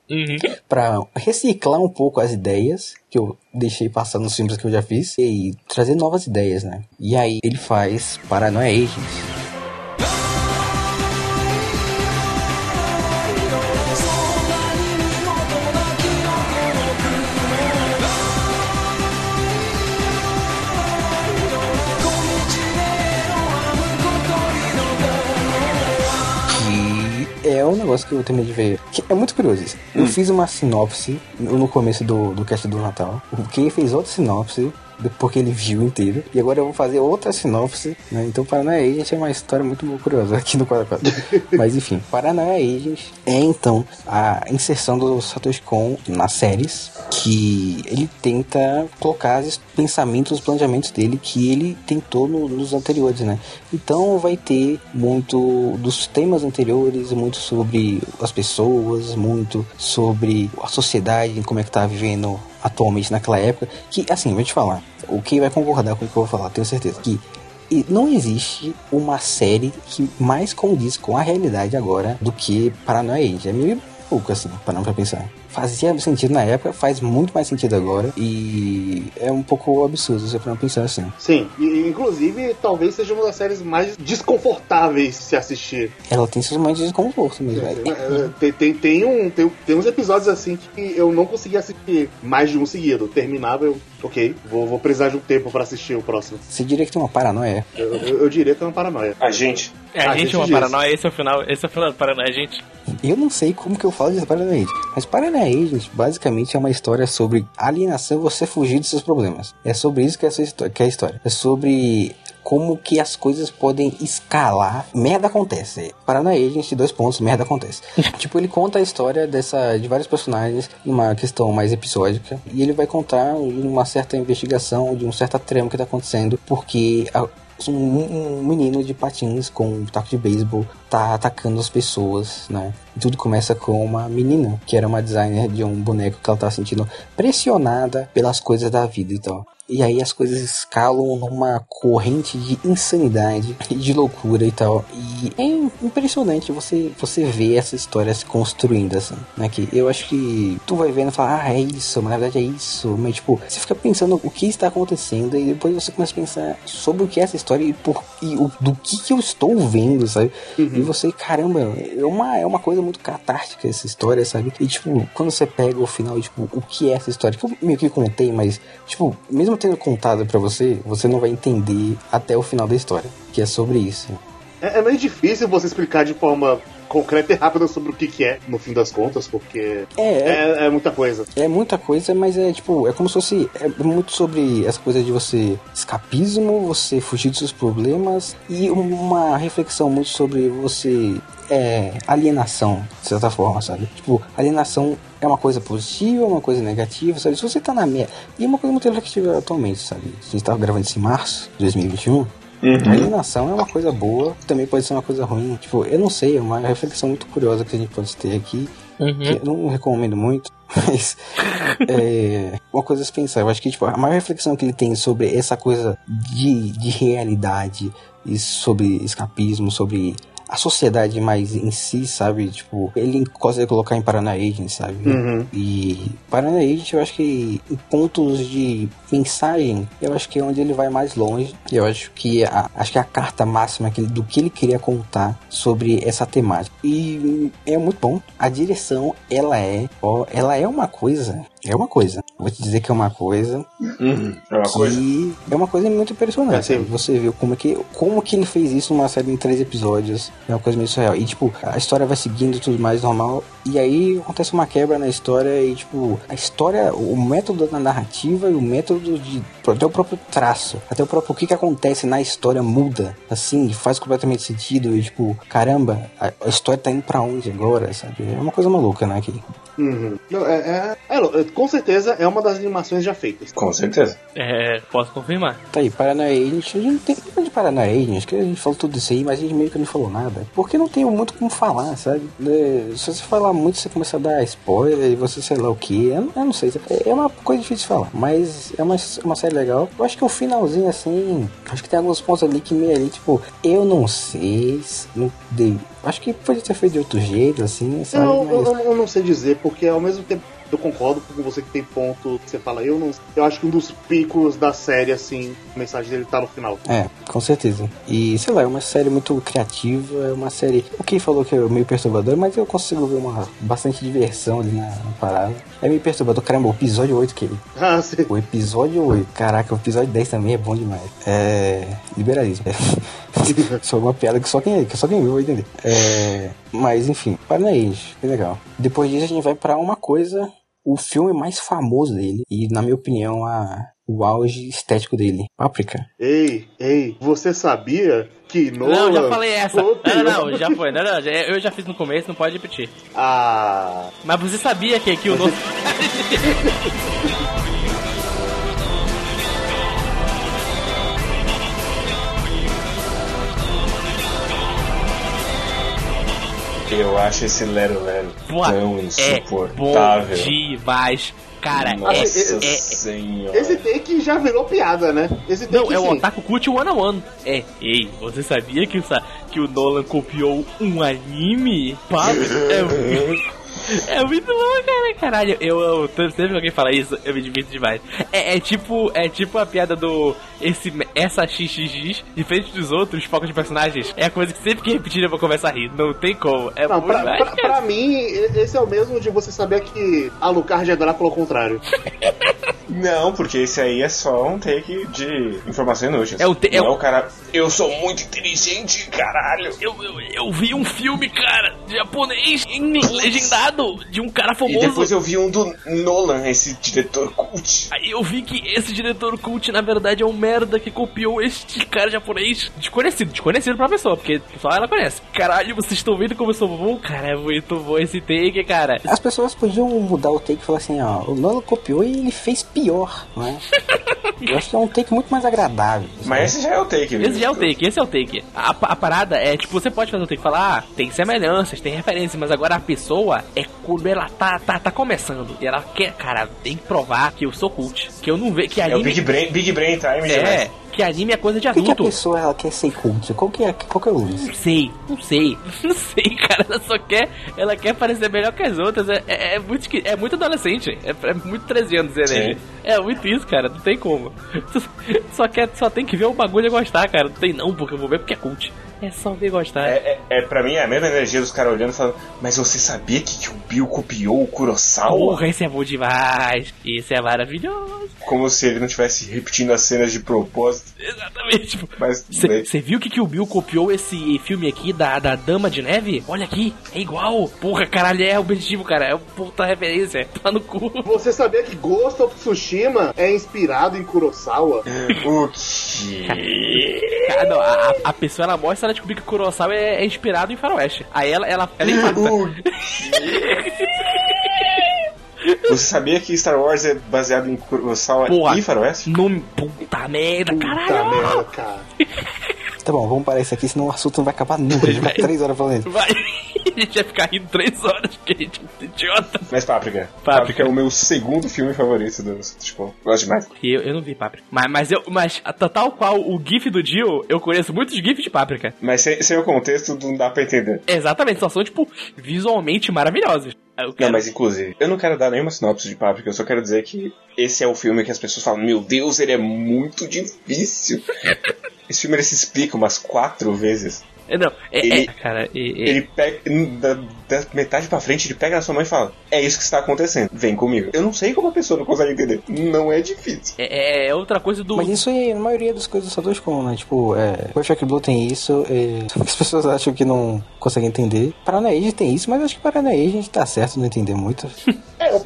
Uhum. Pra reciclar um pouco as ideias que eu deixei passar nos filmes que eu já fiz e trazer novas ideias, né? E aí ele faz Paranoia Agents. Um negócio que eu terminei de ver. Que é muito curioso isso. Eu fiz uma sinopse no começo do, do cast do Natal. O Kay fez outra sinopse. Porque ele viu inteiro. E agora eu vou fazer outra sinopse. Né? Então, Paranoia Agent é uma história muito curiosa aqui no 44. Mas enfim, Paranoia Agent é então a inserção do Satoshi Kon nas séries. Que ele tenta colocar os pensamentos, os planejamentos dele que ele tentou no- nos anteriores, né? Então vai ter muito dos temas anteriores, muito sobre as pessoas, muito sobre a sociedade, como é que tá vivendo atualmente naquela época. Que, assim, vou te falar, o que vai concordar com o que eu vou falar, tenho certeza. Que não existe uma série que mais condiz com a realidade agora do que Paranoia Agent. É meio pouco, assim, parando pra pensar. Fazia sentido na época, faz muito mais sentido agora. E é um pouco absurdo você pra pensar assim. Sim, e inclusive talvez seja uma das séries mais desconfortáveis de se assistir. Ela tem seus momentos de desconforto mesmo. É- É, Tem, tem, tem, um, tem, tem uns episódios assim que eu não conseguia assistir mais de um seguido. Terminava, eu, ok, vou, vou precisar de um tempo pra assistir o próximo. Você diria que tem uma paranoia? Eu, eu, eu diria que é uma paranoia. A gente. É, a Ah, gente gente é uma paranoia, esse é o final, esse é o final do Paranoia, gente. Eu não sei como que eu falo de Paranoia Agent, mas Paranoia Agent basicamente é uma história sobre alienação, você fugir dos seus problemas. É sobre isso que é, história, que é a história. É sobre como que as coisas podem escalar. Merda acontece. Paranoia Agent, dois pontos, merda acontece. tipo, ele conta a história dessa de vários personagens numa questão mais episódica e ele vai contar uma certa investigação de um certa trama que tá acontecendo porque a- um, um menino de patins com um taco de beisebol tá atacando as pessoas, né? Tudo começa com uma menina, que era uma designer de um boneco que ela tá sentindo pressionada pelas coisas da vida e tal. E aí as coisas escalam numa corrente de insanidade e de loucura e tal. E é impressionante você você ver essa história se construindo assim, né? Que eu acho que tu vai vendo e fala, ah, é isso, mas na verdade é isso. Mas tipo, você fica pensando o que está acontecendo e depois você começa a pensar sobre o que é essa história e, por, e o, do que, que eu estou vendo, sabe? E você, caramba, é uma, é uma coisa muito catártica essa história, sabe? E tipo, quando você pega o final, tipo, o que é essa história? Que eu meio que contei, mas, tipo, mesmo tendo contado pra você, você não vai entender até o final da história, que é sobre isso. É, é meio difícil você explicar de forma concreta e rápida sobre o que, que é, no fim das contas, porque É, é, é, é muita coisa. é muita coisa, mas é tipo, é como se fosse. É muito sobre essa coisa de você escapismo, você fugir dos seus problemas e uma reflexão muito sobre você. É, alienação, de certa forma, sabe? Tipo, alienação é uma coisa positiva, é uma coisa negativa, sabe? Se você tá na merda. E é uma coisa muito reflexiva atualmente, sabe? A gente tava gravando isso em março de 2021. A alienação é uma coisa boa, também pode ser uma coisa ruim. Tipo, eu não sei, é uma reflexão muito curiosa que a gente pode ter aqui. que eu não recomendo muito, mas é uma coisa a se pensar. Eu acho que tipo, a maior reflexão que ele tem sobre essa coisa de, de realidade e sobre escapismo, sobre a sociedade mais em si, sabe? Tipo, ele consegue colocar em Paranoia Agent, sabe? Uhum. E Paranoia Agent, eu acho que em pontos de mensagem, eu acho que é onde ele vai mais longe. Eu acho que a, acho que a carta máxima que do que ele queria contar sobre essa temática. E é muito bom. A direção, ela é, ó, ela é uma coisa É uma coisa. Vou te dizer que é uma coisa Uhum. É uma coisa. que é uma coisa muito impressionante. É, sim. sabe? Você viu como que, como que ele fez isso numa série em três episódios. É uma coisa meio surreal. E tipo, a história vai seguindo tudo mais normal. E aí acontece uma quebra na história e tipo, a história, o método da narrativa e o método de. Até o próprio traço, até o próprio o que, que acontece na história muda. Assim, faz completamente sentido. E tipo, caramba, a, a história tá indo pra onde agora, sabe? É uma coisa maluca, né? Aqui. Uhum. Não, é, é- é, não, com certeza é uma das animações já feitas. Com certeza. É, posso confirmar. Tá aí, Paranoia Agent, a gente não tem de Paranoia Agent, acho que a gente falou tudo isso aí, mas a gente meio que não falou nada. Porque não tem muito como falar, sabe? É, se você falar muito, você começa a dar spoiler e você sei lá o que. Eu, eu não sei, é uma coisa difícil de falar, mas é uma, uma série legal. Eu acho que o finalzinho, assim, acho que tem alguns pontos ali que meio ali, tipo, eu não sei, se- não dei. Acho que pode ter feito de outro jeito, assim, sabe? Eu, Mas- eu, eu não sei dizer, porque ao mesmo tempo eu concordo com você que tem ponto que você fala, eu não Eu acho que um dos picos da série, assim, a mensagem dele tá no final. É, com certeza. E sei lá, é uma série muito criativa, é uma série. O que falou que é meio perturbador, mas eu consigo ver uma bastante diversão ali na, na parada. É meio perturbador, caramba, o episódio 8 que ele. Ah, sim. O episódio 8, caraca, o episódio 10 também é bom demais. É. Liberalismo. só uma piada que só quem, que só quem viu vai entender. É. Mas enfim, Paranaense, que legal. Depois disso a gente vai pra uma coisa, o filme mais famoso dele, e na minha opinião, a, o auge estético dele, Páprica. Ei, ei, você sabia que Nolan... Não, já falei essa. copiou- Não, não, não, já foi. Não, não, eu já fiz no começo, não pode repetir. Ah... Mas você sabia que, que o Eu acho esse Lero Lero Pô, tão é bom insuportável. demais. Cara, Nossa é, Esse- é, senhora. Esse take já virou piada, né? Esse take Não, é o sim. Otaku Cult One on One. É, ei, você sabia que o, que o Nolan copiou um anime? Pá, é, muito- é muito bom, cara, caralho. Eu, eu, sempre que alguém fala isso, eu me divirto demais. É, é tipo, é tipo a piada do esse, essa XXX, diferente dos outros focos de personagens. É a coisa que sempre que repetir eu vou começar a rir. Não tem como. É Não, pra, demais, pra, pra mim, esse é o mesmo de você saber que Alucard é Drácula ao contrário. Não, porque esse aí é só um take de informação inútil. É o te- é é o cara. Eu sou muito inteligente, caralho. Eu, eu, eu vi um filme, cara, japonês, em legendado, de um cara E famoso. depois eu vi um do Nolan, esse diretor cult. Aí eu vi que esse diretor cult, na verdade, é um merda que copiou este cara japonês. Desconhecido, desconhecido pra pessoa, porque só ela conhece. Caralho, vocês estão vendo como eu sou bom? Cara, é muito bom esse take, cara. As pessoas podiam mudar o take e falar assim, ó, o Nolan copiou e ele fez pior, né? Eu acho que é um take muito mais agradável. Mas esse já é o take, Esse já é o take, esse é o take. A, a parada é, tipo, você pode fazer o take e falar, ah, tem semelhanças, tem referências, mas agora a pessoa é quando ela tá, tá, tá começando. E ela quer, cara, tem que provar que eu sou cult. Que eu não vejo, que É o anime... Big Brain, Big Brain Time É, demais. que anime é coisa de Por que, que a adulto. pessoa ela quer ser cult? Qual que é, qual que é o lance? Não sei, não sei, não sei, cara. Ela só quer, ela quer parecer melhor que as outras. É, é, é muito, é muito adolescente, é, é muito 13 anos nele. É muito isso, cara. Não tem como. Só quer, só tem que ver o bagulho e gostar, cara. Não tem não, porque eu vou ver porque é cult. É só ver e gostar. É, é, é, pra mim é a mesma energia dos caras olhando e falando, mas você sabia que, que o Bill copiou o Kurosawa? Porra, esse é bom demais. Esse é maravilhoso. Como se ele não estivesse repetindo as cenas de propósito. Exatamente. Tipo, Mas Você viu que, que o Bill copiou esse filme aqui da, da Dama de Neve? Olha aqui, é igual. Porra, caralho, é objetivo, cara. É puta referência. Tá no cu. Você sabia que Ghost of Tsushima é inspirado em Kurosawa? o que? Cara, não, a, a- pessoa ela mostra ela descobrir que o Kurosawa é, é inspirado em Faroeste. Aí ela, ela, ela impacta. Você sabia que Star Wars é baseado em Kurosawa Porra. e Faroeste? Nome, puta merda, Puta caralho. merda, cara. Tá bom, vamos parar isso aqui, senão o assunto não vai acabar nunca. A gente vai ficar três horas falando isso. Vai. A gente vai ficar rindo três horas, porque a gente é idiota. Mas Páprica. Páprica. é o meu segundo filme favorito do tipo, Gosto demais. Eu, eu não vi Páprica. Mas, mas, eu, mas tal qual o GIF do Dio, eu conheço muitos GIFs de Páprica. Mas sem, sem o contexto não dá pra entender. Exatamente, só são, tipo, visualmente maravilhosos. Eu Não, mas inclusive, eu não quero dar nenhuma sinopse de Páprica, eu só quero dizer que esse é o filme que as pessoas falam, meu Deus, ele é muito difícil. esse filme ele se explica umas quatro vezes. É, não, é, Ele- é, cara, e- Ele pega. Da, da metade pra frente, ele pega na sua mão e fala: É isso que está acontecendo, vem comigo. Eu não sei como a pessoa não consegue entender. Não é difícil. é, é outra coisa do. Mas isso é na maioria das coisas do Satoshi Kon, né? Tipo, é, Perfect Blue tem isso, é, só que as pessoas acham que não conseguem entender. Paranaíde tem isso, mas acho que Paranaíde a gente tá certo não entender muito. É, o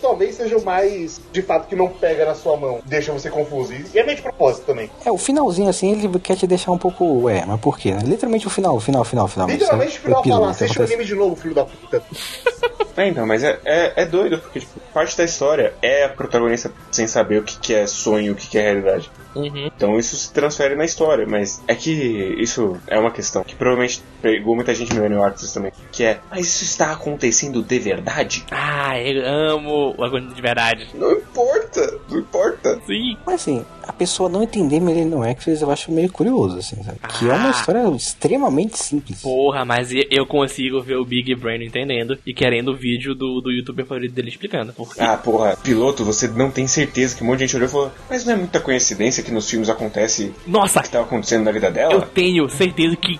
Talvez seja o mais, de fato, que não pega na sua mão, deixa você confuso. E é meio de propósito também. É, o finalzinho assim, ele quer te deixar um pouco, ué, mas por quê, né? Literalmente o final, o final, o final, o final. Literalmente, o final fala, assiste o anime de novo, filho da puta. É, então, mas é, é, é doido, porque tipo, parte da história é a protagonista sem saber o que, que é sonho o que, que é realidade. Uhum. Então isso se transfere na história, mas é que isso é uma questão que provavelmente pegou muita gente no Millennium Arts também, que é, mas isso está acontecendo de verdade? Ah, eu amo o agonia de verdade. Não importa, não importa. Sim. Mas assim, a pessoa não entender Millennium Exodus eu acho meio curioso, assim, sabe? Que é uma Ah. história extremamente simples. Porra, mas eu consigo ver o Big Brain entendendo e querendo o vídeo do, do youtuber favorito dele explicando. Porque Ah, porra, piloto, você não tem certeza que um monte de gente olhou e falou, mas não é muita coincidência que nos filmes acontece Nossa, o que estava acontecendo na vida eu dela? tenho certeza que.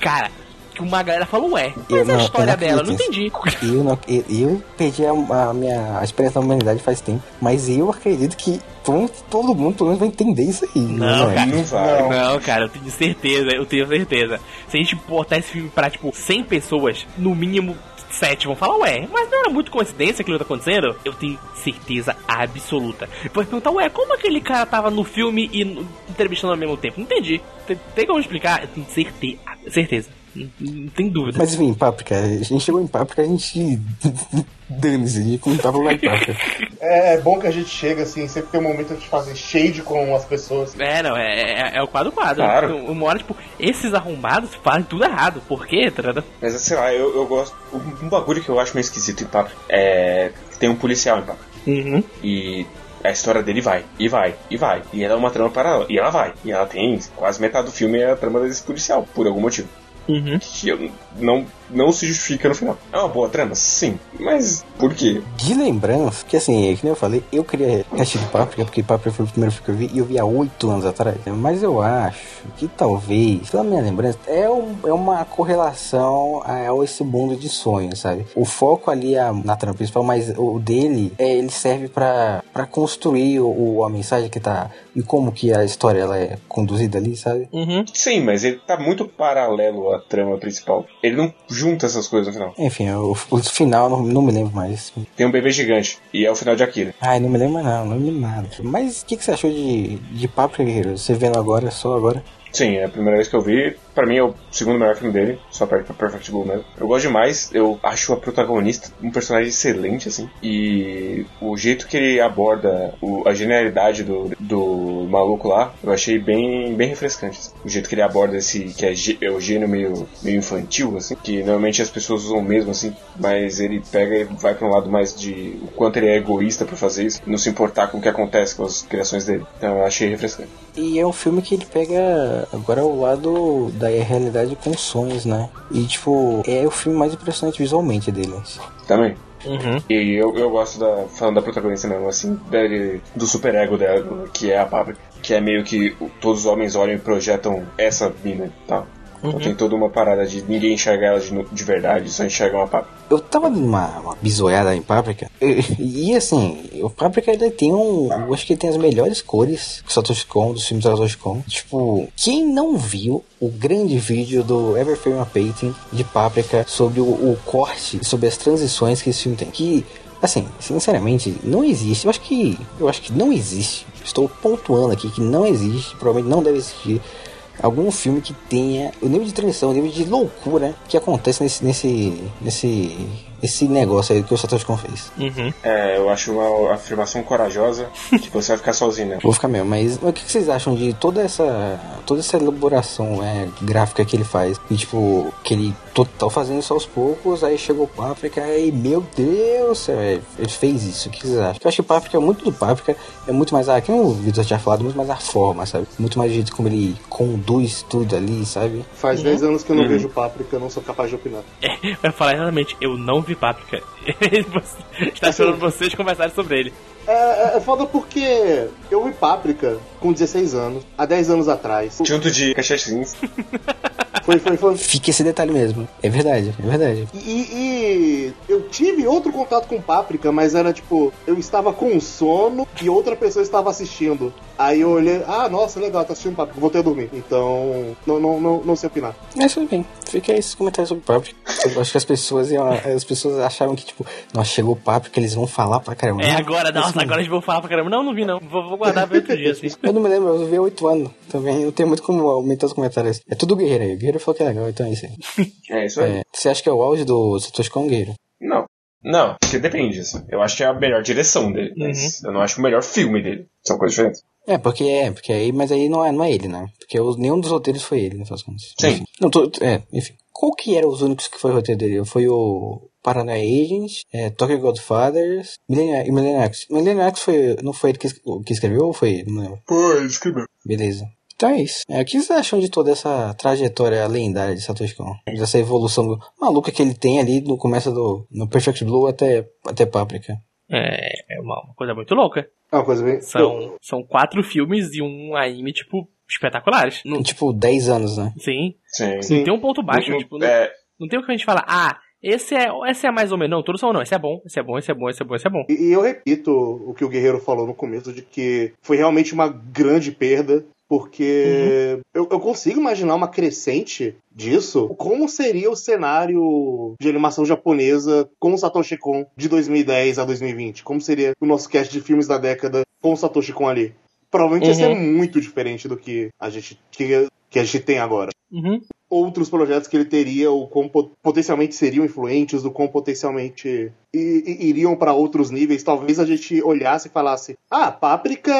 Cara, que uma galera falou, ué, Eu mas a história dela, eu não entendi. Eu, não, eu, eu perdi a, a minha a experiência da humanidade faz tempo, mas eu acredito que todo, todo mundo pelo menos vai entender isso aí. Não, né? cara. Não vai. Não. Cara, eu tenho certeza, eu tenho certeza. Se a gente botar esse filme pra, tipo, 100 pessoas, no mínimo 7 vão falar, ué, mas não era muito coincidência aquilo que tá acontecendo? Eu tenho certeza absoluta. Pode perguntar, ué, como aquele cara tava no filme e no- entrevistando ao mesmo tempo? Não entendi. Tem, tem como explicar? Eu tenho certeza. Certeza. Não, tem dúvida. Mas enfim, Páprica, a gente chegou em Páprica, a gente. Dane-se, a gente comentava lá em Páprica. É, é bom que a gente chega, assim, sempre tem um momento de fazer shade com as pessoas. É, não, é, é, é o quadro quadro. Claro. Uma hora, tipo, esses arrombados fazem tudo errado. Por quê? Tarada? Mas sei lá, eu, eu gosto. Um, bagulho que eu acho meio esquisito em papo é que tem um policial em papo. Uhum. E a história dele vai, e vai, e vai. E ela é uma trama paralela. E ela vai. E ela tem quase metade do filme é a trama desse policial, por algum motivo. Uhum. Que eu não, não se justifica no final. É uma boa trama? Sim. Mas por quê? De lembrança, que assim, é que nem eu falei, eu queria assistir Páprica, porque Páprica foi o primeiro filme que eu vi e eu vi há oito anos atrás. Mas eu acho que talvez, pela minha lembrança, é, um- é uma correlação a, a esse mundo de sonhos, sabe? O foco ali é na trama principal, mas o dele, é, ele serve pra pra construir o, o- a mensagem que tá. E como que a história ela é conduzida ali, sabe? Uhum. Sim, mas ele tá muito paralelo à trama principal. Ele não junta essas coisas no final. Enfim, o, o final não, não me lembro mais. Tem um bebê gigante. E é o final de Akira. Ai, não me lembro mais não, não me lembro nada. Mas o que, que você achou de, de Páprica, Guerreiro? Você vendo agora, só agora? Sim, é a primeira vez que eu vi. Pra mim é o segundo melhor filme dele, só perto pra Perfect Blue mesmo. Eu gosto demais, eu acho a protagonista um personagem excelente, assim. E o jeito que ele aborda o- a genialidade do, do maluco lá, eu achei bem, bem refrescante. assim. O jeito que ele aborda esse, que é, é o gênio meio, meio infantil, assim, que normalmente as pessoas usam mesmo, assim, mas ele pega e vai pra um lado mais de o quanto ele é egoísta pra fazer isso, não se importar com o que acontece com as criações dele. Então eu achei refrescante. E é um filme que ele pega agora o lado da realidade com sonhos, né? E tipo, é o filme mais impressionante visualmente dele. Também. Uhum. E eu, eu gosto da. Falando da protagonista mesmo, assim, dele, do super ego dela, que é a Páprica. Que é meio que todos os homens olham e projetam essa mina e tal. Então tem toda uma parada de ninguém enxergar ela de, de verdade, só enxerga uma Páprica. Eu tava dando uma, bisoiada em Páprica. E, e, assim, o Páprica ele tem um. Eu acho que ele tem as melhores cores do Satoshi Kon, dos filmes do Satoshi Kon. Tipo, quem não viu o grande vídeo do Ever Frame a Painting de Páprica sobre o, o corte, sobre as transições que esse filme tem. Que. Assim, sinceramente, não existe. Eu acho que. Eu acho que não existe. Estou pontuando aqui que não existe, provavelmente não deve existir algum filme que tenha o nível de transição, o nível de loucura que acontece nesse nesse nesse esse negócio aí que o Satoshi Kon fez. Uhum. É, eu acho uma afirmação corajosa que você vai ficar sozinho, né? Vou ficar mesmo, mas o que vocês acham de toda essa toda essa elaboração é, gráfica que ele faz? E tipo, que ele total fazendo isso aos poucos, aí chegou o Páprica e meu Deus, é, ele fez isso. O que vocês acham? Eu acho que o Páprica, muito do Páprica, é muito mais, ah, que o Vitor tinha falado, muito mais a forma, sabe? Muito mais o jeito como ele conduz tudo ali, sabe? Faz 10 anos que eu não Uhum. vejo Páprica, eu não sou capaz de opinar. É, vai falar exatamente, eu não vi Páprica. Está esperando vocês conversarem sobre ele. É, é, é foda porque eu vi Páprica com 16 anos, há 10 anos atrás. Junto de cachetinhos. Foi, foi, foi. Fica esse detalhe mesmo. É verdade, é verdade. E, e eu tive outro contato com Páprica, mas era tipo, eu estava com sono e outra pessoa estava assistindo. Aí eu olhei, ah, nossa, legal, tá assistindo Páprica, voltei a dormir. Então, não, não, não, não sei opinar. Mas tudo bem, fica aí esses comentários sobre Páprica. Eu acho que as pessoas iam, as pessoas achavam que, tipo, nossa, chegou o Páprica, eles vão falar pra caramba. É agora, nossa, agora eles vão falar pra caramba. Não, não vi não. Vou, vou guardar pra outro dia, assim. Eu não me lembro, eu vi há 8 anos também. Eu tenho muito como aumentar os comentários. É tudo guerreiro aí. O guerreiro falou que é legal, então é isso aí. É isso aí. É, você acha que é o auge do Satoshi Kon guerreiro? Não. Não, porque depende, assim. Eu acho que é a melhor direção dele, mas eu não acho o melhor filme dele. São coisas diferentes. É, porque é, porque aí, mas aí não é, não é ele, né? Porque os, nenhum dos roteiros foi ele, no final das contas. Sim. Enfim. Não, tô, é, enfim. Qual que eram os únicos que foi o roteiro dele? Foi o Paranoia Agents, é, Tokyo Godfathers Millennium, e Millennium X. Millennium X foi, não foi ele que, que escreveu ou foi ele? Não lembro. Pô, ele escreveu. Beleza. Então é isso. É, o que vocês acham de toda essa trajetória lendária de Satoshi Kon? Dessa evolução maluca que ele tem ali no começo do no Perfect Blue até, até Paprika. É, é uma, uma coisa muito louca. É uma coisa bem. São, são quatro filmes e um anime, tipo, espetaculares. Não, Tipo, 10 anos, né? sim. Sim. Sim. Não tem um ponto baixo, Não- tipo, não, é, não tem o que a gente falar, ah, esse é, esse é mais ou menos. Não, todos são não, esse é bom, esse é bom, esse é bom, esse é bom, esse é bom. E, e eu repito o que o Guerreiro falou no começo, de que foi realmente uma grande perda, porque eu, eu consigo imaginar uma crescente disso. Como seria o cenário de animação japonesa com o Satoshi Kon de 2010 a 2020? Como seria o nosso cast de filmes da década com o Satoshi Kon ali? Provavelmente ia ser muito diferente do que a gente, que, que a gente tem agora Uhum. Outros projetos que ele teria, o quão po- potencialmente seriam influentes, o quão potencialmente iriam para outros níveis. Talvez a gente olhasse e falasse: ah, Páprica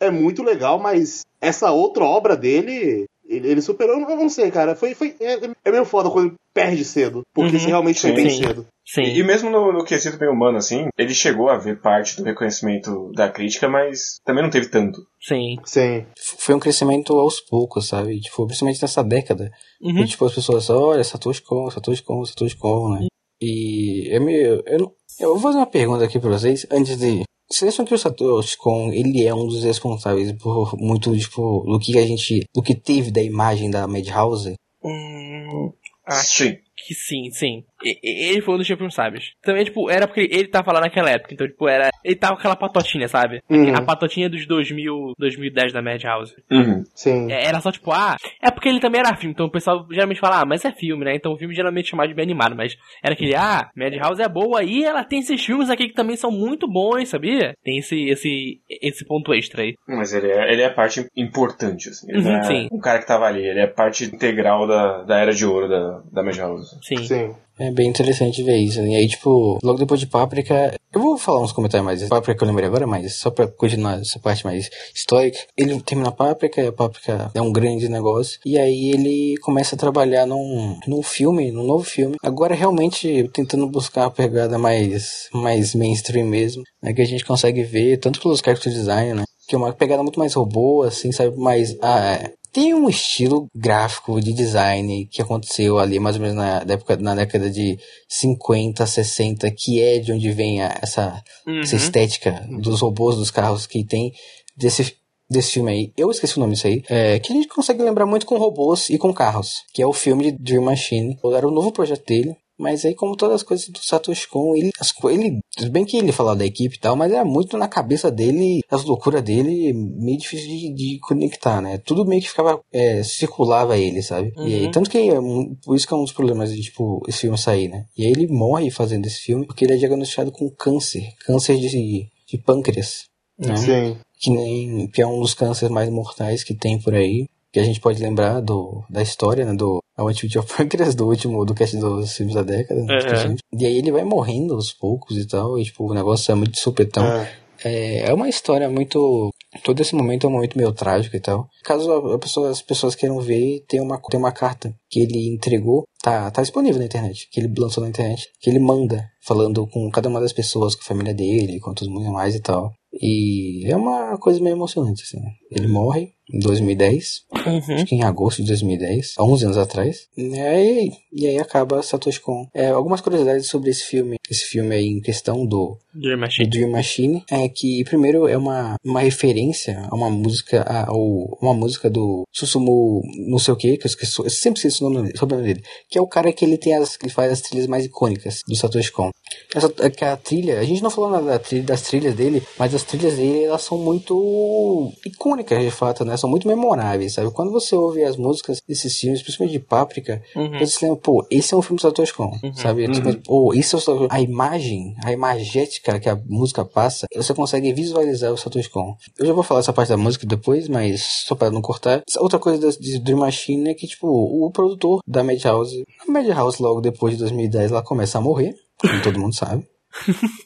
é muito legal, mas essa outra obra dele. Ele, superou, eu não sei, cara. Foi, foi, é, é meio foda quando perde cedo. Porque Uhum. isso realmente foi bem cedo. Sim. E, e mesmo no, no quesito bem humano, assim, ele chegou a ver parte do reconhecimento da crítica, mas também não teve tanto. Sim. Sim. Foi um crescimento aos poucos, sabe? Tipo, principalmente nessa década. Uhum. E, tipo, as pessoas, olha, Satoshi Kon, Satoshi Kon, Satoshi Kon, né? E é meio... Eu, não- eu vou fazer uma pergunta aqui pra vocês, antes de... Vocês acham que o Satoshi Kon, ele é um dos responsáveis por muito, tipo, do que a gente... Do que teve da imagem da Madhouse? Hum, acho Sim. que sim, sim. Ele foi um dos responsáveis. Também, tipo, era porque ele tava lá naquela época, então, tipo, era. Ele tava com aquela patotinha, sabe? Uhum. A patotinha dos 2000, 2010 da Madhouse. Uhum. Sim. É, Era só tipo, ah, é porque ele também era filme, então o pessoal geralmente fala, ah, mas é filme, né? Então o filme geralmente é chamado de bem animado, mas era aquele, ah, Madhouse é boa e ela tem esses filmes aqui que também são muito bons, sabia? Tem esse, esse, esse ponto extra aí. Mas ele é, ele é parte importante, assim. Ele Uhum, é sim. um cara que tava ali, ele é parte integral da, da era de ouro da, da Major House. Sim. Sim. É bem interessante ver isso. né? E aí, tipo, logo depois de Páprica, eu vou falar uns comentários mais. Páprica que eu lembrei agora, mas só pra continuar essa parte mais histórica. Ele termina a Páprica, e a Páprica é um grande negócio. E aí ele começa a trabalhar num, num filme, num novo filme. Agora realmente tentando buscar uma pegada mais, mais mainstream mesmo. Né, que a gente consegue ver, tanto pelos character design, né? Que é uma pegada muito mais robô, assim, sabe? Mais. Ah, é. Tem um estilo gráfico de design que aconteceu ali mais ou menos na, época, na década de 50, 60, que é de onde vem a- essa, Uhum. essa estética dos robôs, dos carros que tem desse, desse filme aí. Eu esqueci o nome disso aí. É, que a gente consegue lembrar muito com robôs e com carros, que é o filme de Dream Machine. Era o novo projeto dele. Mas aí, como todas as coisas do Satoshi Kon, ele, as ele, tudo bem que ele falava da equipe e tal, mas era muito na cabeça dele, as loucuras dele, meio difícil de, de conectar, né? Tudo meio que ficava, é, circulava ele, sabe? E aí, Uhum. tanto que, é um- por isso que é um dos problemas de, tipo, esse filme sair, né? E aí ele morre fazendo esse filme porque ele é diagnosticado com câncer, câncer de, de pâncreas, né? Sim. que nem que é um dos cânceres mais mortais que tem por aí. Que a gente pode lembrar do, da história, né? Do A Activity of Pancreas, do último, do cast dos filmes da década. né, Uhum. E aí ele vai morrendo aos poucos e tal. E tipo, o negócio é muito supetão. É. É, é uma história muito. Todo esse momento é um momento meio trágico e tal. Caso pessoa- as pessoas queiram ver, tem uma, tem uma carta que ele entregou. Tá, tá disponível na internet. Que ele lançou na internet. Que ele manda, falando com cada uma das pessoas, com a família dele, com todos os mais e tal. E é uma coisa meio emocionante, assim. Ele morre, em 2010. Uhum. Acho que em agosto de 2010, há 11 anos atrás. E aí, e aí acaba Satoshi Kon. É, algumas curiosidades sobre esse filme, esse filme aí em questão do, Dream do Machine. Dream Machine, é que primeiro é uma, uma referência a uma música, a, ao- uma música do Susumu não sei o que, que eu, esqueço, eu sempre esqueço o nome, sobrenome dele, que é o cara que ele tem as, que ele faz as trilhas mais icônicas do Satoshi Kon. Essa, é que a trilha, a gente não falou nada da trilha, das trilhas dele, mas as trilhas dele, elas são muito icônicas, de fato, né? São muito memoráveis, sabe? Quando você ouve as músicas desses filmes, principalmente de Páprica, Uhum. você se lembra, pô, esse é um filme do Satoshi Kon, sabe? Tipo, Pô, isso é o Satoshi A imagem, a imagética que a música passa, você consegue visualizar o Satoshi Kon. Eu já vou falar essa parte da música depois, mas só para não cortar. Outra coisa da- de Dream Machine é que, tipo, o produtor da Madhouse, a Madhouse logo depois de 2010, ela começa a morrer, como todo mundo sabe.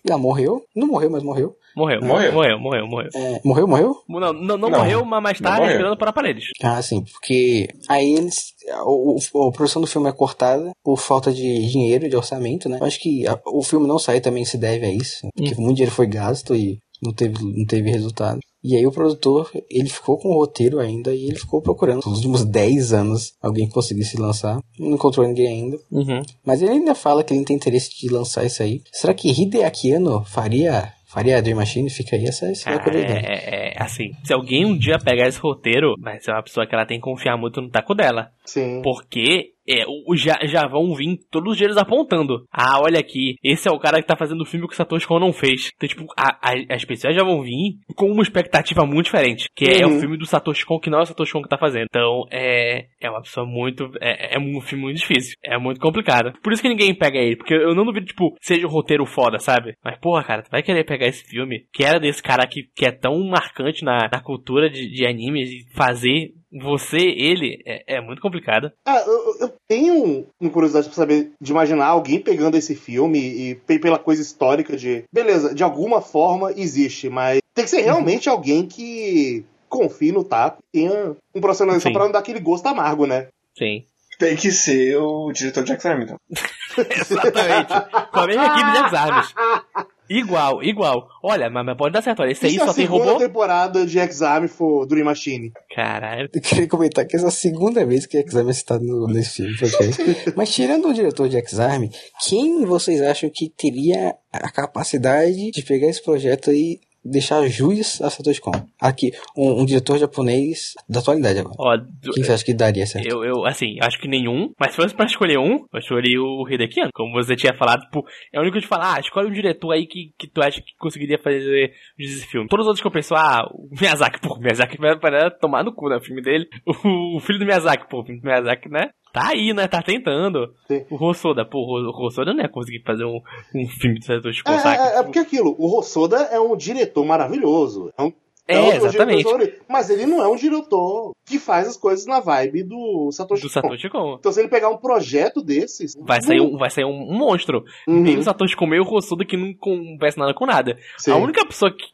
E ela morreu, não morreu, mas morreu. Morreu, Morreu. morreu, morreu, morreu. É, morreu, morreu? Não, não, não, Não, morreu, mas mais tarde respirando para paredes. Ah, sim, porque aí eles. O, o- a produção do filme é cortada por falta de dinheiro, de orçamento, né? Eu acho que a- o filme não sair também se deve a isso, porque muito dinheiro foi gasto e não teve, não teve resultado. E aí o produtor, ele ficou com o roteiro ainda e ele ficou procurando nos últimos 10 anos alguém que conseguisse lançar. Não encontrou ninguém ainda. Uhum. Mas ele ainda fala que ele não tem interesse de lançar isso aí. Será que Hideaki Anno faria, faria a Dream Machine? Fica aí essa, essa é a Cara, curiosidade. é, é, assim, se alguém um dia pegar esse roteiro, vai ser uma pessoa que ela tem que confiar muito no taco dela. Sim. Porque é, o- já, já vão vir todos os dias apontando. Ah, olha aqui, esse é o cara que tá fazendo o filme que o Satoshi Kon não fez. Então, tipo, a- a- as pessoas já vão vir com uma expectativa muito diferente. Que é Uhum. o filme do Satoshi Kon que não é o Satoshi Kon que tá fazendo. Então, é, é uma pessoa muito. É, é um filme muito difícil. É muito complicado. Por isso que ninguém pega ele. Porque eu não duvido, tipo, seja um roteiro foda, sabe? Mas, porra, cara, tu vai querer pegar esse filme que era desse cara que, que é tão marcante na, na cultura de, de animes e fazer você, ele, é, é muito complicado. Ah, eu, eu tenho uma curiosidade pra saber, de imaginar alguém pegando esse filme e pe- pela coisa histórica de. Beleza, de alguma forma existe, mas tem que ser realmente alguém que confie no taco e tenha um profissionalismo pra não dar aquele gosto amargo, né? Sim. Tem que ser o diretor de X-Arm, então. Exatamente. Com a mesma equipe de Exames. Igual, igual. Olha, mas, pode dar certo. Olha, esse aí se a só tem segunda robô. temporada de Exame for Dream Machine? Caralho. Eu queria comentar que essa é a segunda vez que X-Arm é citado no, nesse filme? Mas tirando o diretor de X-Arm, quem vocês acham que teria a capacidade de pegar esse projeto e deixar juiz a Satoshi Kon? Aqui, um, um diretor japonês da atualidade agora. Ó, do- Quem você acha que daria certo? eu, eu, assim, acho que nenhum. Mas se fosse pra escolher um, eu escolhi o Hideki Anno. Como você tinha falado, tipo, é o único de falar, ah, escolhe um diretor aí que, que tu acha que conseguiria fazer esse filme. Todos os outros que eu penso, ah, o Miyazaki, pô, o Miyazaki vai vai tomar no cu, né? O filme dele. O, o filho do Miyazaki, pô, o filho do Miyazaki, né? Tá aí, né? Tá tentando. Sim. O Hosoda, pô, o Hosoda não ia conseguir fazer um, um filme de Satoshi É, Kon, saca? é, é porque aquilo, o Rossoda é um diretor maravilhoso. É, um, É, meus exatamente. favoritos. Mas ele não é um diretor que faz as coisas na vibe do Satoshi Do Kon. Satoshi Kon. Então se ele pegar um projeto desses... Vai sair um, vai sair um, monstro. Uhum, Meio Satoshi Kon, meio Hosoda que não conversa nada com nada. sim. A única pessoa que,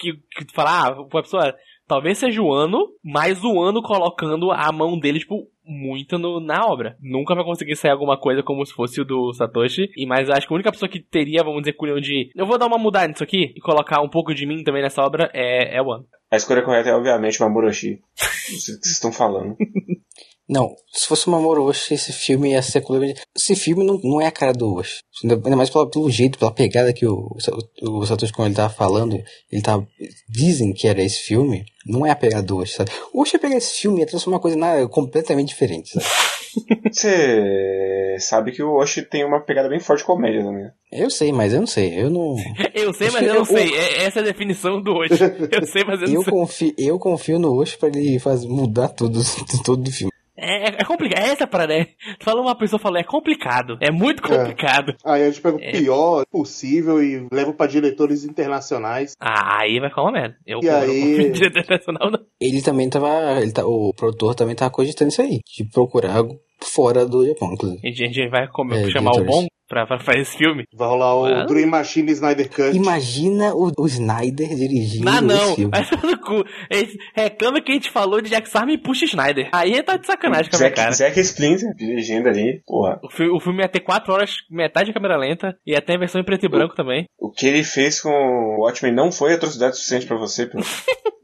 que, que fala, ah, a pessoa talvez seja o ano, mas o ano colocando a mão dele, tipo, muito no- na obra. Nunca vai conseguir sair alguma coisa como se fosse o do Satoshi. E mas acho que a única pessoa que teria, vamos dizer, culhão de eu vou dar uma mudada nisso aqui e colocar um pouco de mim também nessa obra é, é o ano. A escolha correta é, obviamente. Não sei o que vocês estão falando. Não, se fosse uma Moroshi, esse filme ia ser completamente... Esse filme não, não é a cara do Osh. Ainda mais pelo, pelo jeito, pela pegada que o, o, o Satoshi Kon ele tava falando. Ele tava... Dizem que era esse filme. Não é a pegada do Osh, sabe? O Osh ia pegar esse filme e ia transformar uma coisa na, completamente diferente, sabe? Você sabe que o Oshi tem uma pegada bem forte de comédia também. né? Eu sei, mas eu não sei. Eu não... Eu sei, mas eu não eu- sei. É, essa é a definição do hoje. Eu sei, mas eu não Eu sei. confio, eu confio no Osh pra ele faz, mudar tudo, tudo do filme. É, é complicado. É essa parada, né? Tu falou uma pessoa falou, é complicado. É muito complicado. Aí a gente pega o É. pior possível e leva pra diretores internacionais. Ah, aí vai ficar uma merda. Eu, E aí? diretor internacional, não. Ele também tava... Ele tá, o produtor também tava cogitando isso aí. De procurar algo fora do Japão, inclusive. A gente, a gente vai comer, É, chamar o bom pra, pra fazer esse filme. Vai rolar o Ah. Dream Machine Snyder Cut. Imagina o, o Snyder dirigindo Ah, esse não. filme. Vai tomar no cu. Reclama que a gente falou de Jack Sarma e puxa Schneider. Aí tá de sacanagem com a minha cara. Zack, Splinter dirigindo ali, porra. O filme, o filme ia ter 4 horas, metade de câmera lenta, e ter a versão em preto e branco também. O que ele fez com o Watchmen não foi atrocidade suficiente pra você, pô.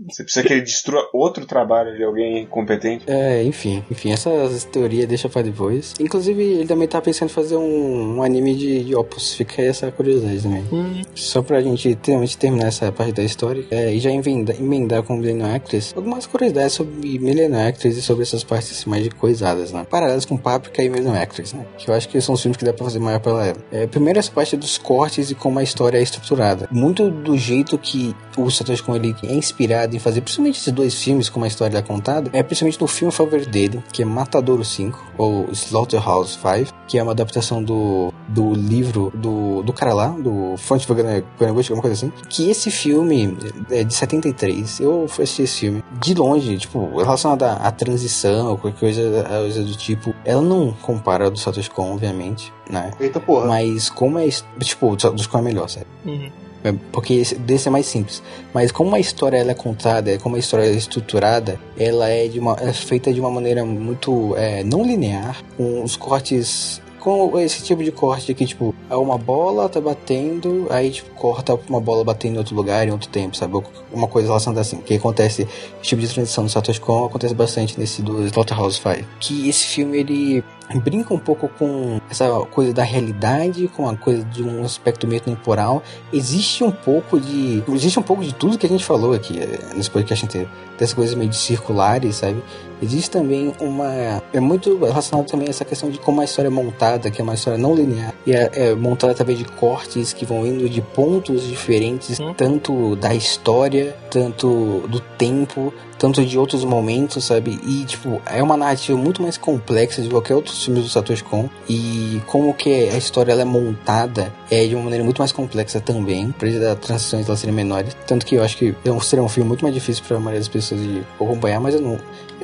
Você precisa que ele destrua outro trabalho de alguém competente. É, enfim, enfim, essas teorias deixa pra depois. Inclusive, ele também tá pensando em fazer um, um anime de, de Opus. Fica aí essa curiosidade também. Hum. Só pra gente realmente terminar essa parte da história é, e já emendar, emendar com o Millennium Actress algumas curiosidades sobre Millennium Actress e sobre essas partes mais de coisadas, né? Paralelas com Paprika e Millennium Actress, né? Que eu acho que são os filmes que dá pra fazer maior paralelo. É, primeiro, essa parte dos cortes e como a história é estruturada. Muito do jeito que o Satoshi Kon ele é inspirado em fazer, principalmente esses dois filmes, como a história é contada, é principalmente no filme favorito dele, que é Matadouro 5, ou Slaughterhouse 5, que é uma adaptação do, do livro do, do cara lá, do Fonte Vagabundo, alguma coisa assim, que esse filme é de 73, eu assisti esse filme de longe, tipo, relacionado à, à transição, ou qualquer coisa, coisa do tipo, ela não compara a do Satoshi Kon, obviamente, né? Eita porra. Mas como é, tipo, o Satoshi Kon é melhor, sabe? Uhum. É, Porque esse, desse é mais simples. Mas como a história ela é contada, como a história é estruturada, ela é, de uma, é feita de uma maneira muito é, não linear, com os cortes. Com esse tipo de corte que, tipo, é uma bola tá batendo, aí tipo, corta uma bola batendo em outro lugar em outro tempo, sabe? Uma coisa relacionada assim. Que acontece, esse tipo de transição no Satoshi Kon acontece bastante nesse do Slaughterhouse 5. Que esse filme, ele brinca um pouco com essa coisa da realidade, com a coisa de um aspecto meio temporal. Existe um pouco de. Existe um pouco de tudo que a gente falou aqui eh, nesse podcast inteiro. Dessas coisas meio circulares, sabe? Existe também uma. É muito relacionado também a essa questão de como a história é montada, que é uma história não linear. E é, é montada através de cortes que vão indo de pontos diferentes, Hum. tanto da história, tanto do tempo, tanto de outros momentos, sabe? E, tipo, é uma narrativa muito mais complexa de qualquer outro filme do Satoshi Kon. E como que a história ela é montada é de uma maneira muito mais complexa também, pra das transições elas serem menores. Tanto que eu acho que é seria um filme muito mais difícil pra maioria das pessoas de acompanhar, mas eu não.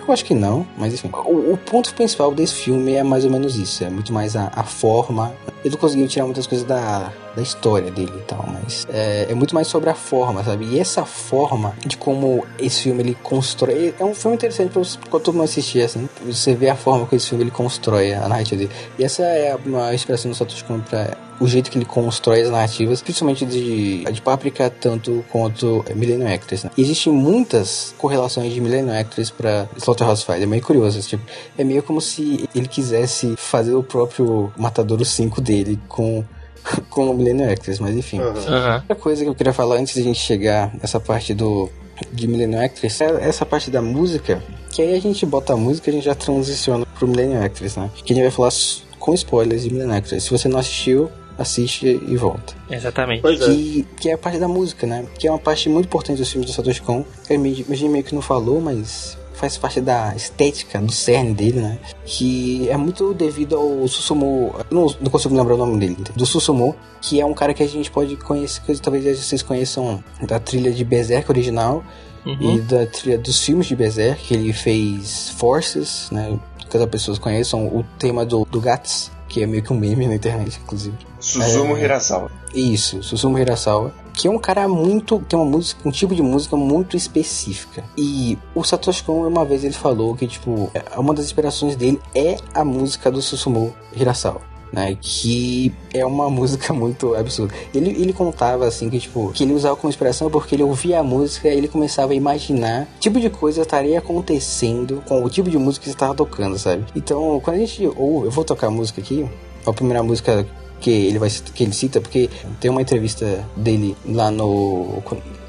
Eu acho que não, mas enfim. O, o ponto principal desse filme é mais ou menos isso. É muito mais a, a forma. Ele conseguiu tirar muitas coisas da, da história dele e tal, mas é, é muito mais sobre a forma, sabe? E essa forma de como esse filme ele constrói. É um filme interessante pra, pra todo mundo assistir, assim. Você vê a forma que esse filme ele constrói a narrativa dele. E essa é a maior inspiração do Satoshi Kon pra o jeito que ele constrói as narrativas, principalmente de, de Paprika, tanto quanto Millennium Actress. Né? Existem muitas correlações de Millennium Actress pra Slaughterhouse 5. É meio curioso. Tipo, é meio como se ele quisesse fazer o próprio Matadouro 5 dele com, com o Millennium Actress, mas enfim. Aham. Outra coisa que eu queria falar antes de a gente chegar nessa parte do de Millennium Actress é essa parte da música, que aí a gente bota a música e a gente já transiciona pro Millennium Actress, né? Que a gente vai falar com spoilers de Millennium Actress. Se você não assistiu, assiste e volta. Exatamente. Pois é. Que, que é a parte da música, né? Que é uma parte muito importante dos filmes do Satoshi Kon. que gente a gente meio que não falou, mas faz parte da estética, do cerne dele, né? Que é muito devido ao Susumu. Não, não consigo lembrar o nome dele. Do Susumu, que é um cara que a gente pode conhecer, que talvez vocês conheçam da trilha de Berserk original Uhum. e da trilha dos filmes de Berserk, que ele fez Forces, né? Que as pessoas conheçam o tema do, do Gats, que é meio que um meme na internet, inclusive. Suzumu É. Hirasawa. Isso, Susumu Hirasawa, que é um cara muito, tem uma música, um tipo de música muito específica. E o Satoshi Kon uma vez ele falou que tipo, é- uma das inspirações dele é a música do Susumu Hirasawa. Né, que é uma música muito absurda. Ele, ele contava assim que tipo que ele usava como inspiração porque ele ouvia a música e ele começava a imaginar que tipo de coisa estaria acontecendo com o tipo de música que estava tocando, sabe? Então, quando a gente ouve, eu vou tocar a música aqui, a primeira música que ele vai que ele cita porque tem uma entrevista dele lá no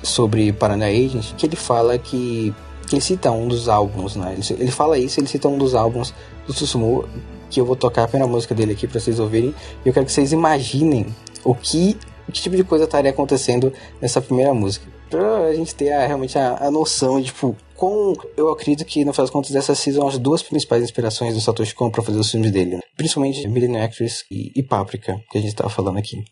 sobre Paranoia Agent que ele fala que, que ele cita um dos álbuns, né? Ele, ele fala isso, ele cita um dos álbuns do Susumu que eu vou tocar a primeira música dele aqui para vocês ouvirem. E eu quero que vocês imaginem o que que tipo de coisa estaria acontecendo nessa primeira música. Pra a gente ter a- realmente a, a noção de, tipo, com eu acredito que no final das contas essas são as duas principais inspirações do Satoshi Kon pra fazer os filmes dele, né? principalmente Millennium Actress e, e Paprika, que a gente tava falando aqui.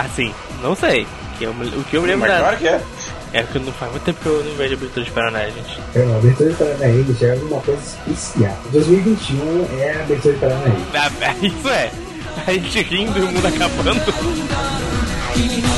Assim, não sei. Que eu, o que eu me lembro Mas da- claro que é. é que não faz muito tempo que eu não vejo abertura de Paranoia, gente. É, a abertura de Paranaíba já é alguma coisa especial. 2021 é a abertura de Paranaíba. Ah, Isso é. A gente rindo e o mundo acabando.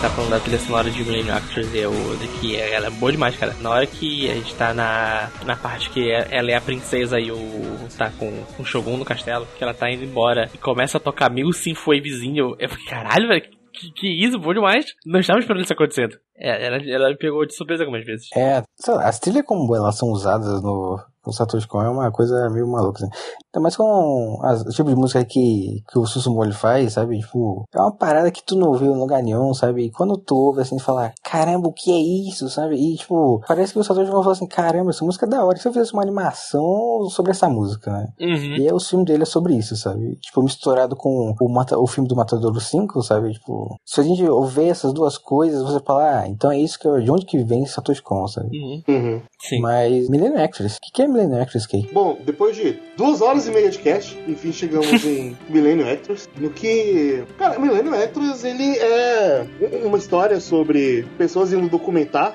Tá falando da trilha sonora de Millennium Actors e de que ela é boa demais, cara. Na hora que a gente tá na, na parte que é- ela é a princesa e o tá com, com o Shogun no castelo, que ela tá indo embora e começa a tocar mil sinfoivezinho, eu falei, caralho, velho, que, que isso, bom demais. Não estava esperando isso acontecendo. É, ela, ela me pegou de surpresa algumas vezes. É, as trilhas como elas são usadas no, no Satoshi Kon é uma coisa meio maluca, assim. Ainda mais com as- o tipo de música que, que o Susumori faz, sabe? Tipo, é uma parada que tu não ouviu em lugar nenhum, sabe? E quando tu ouve assim, fala, caramba, o que é isso, sabe? E tipo, parece que o Satoshi Kon falou assim, caramba, essa música é da hora. E se eu fizesse uma animação sobre essa música, né? Uhum. E aí o filme dele é sobre isso, sabe? Tipo, misturado com o, Mata- o filme do Matadouro 5, sabe? Tipo, se a gente ouvir essas duas coisas, você fala, ah, então é isso que eu, de onde que vem Satoshi Kon, sabe? Uhum. Uhum. Sim. Mas Millennium Actress, o que, que é Millennium Actress, Kay? Bom, depois de duas horas e meia de cast, enfim chegamos em Millennium Actors, no que... Cara, Millennium Actors, ele é uma história sobre pessoas indo documentar...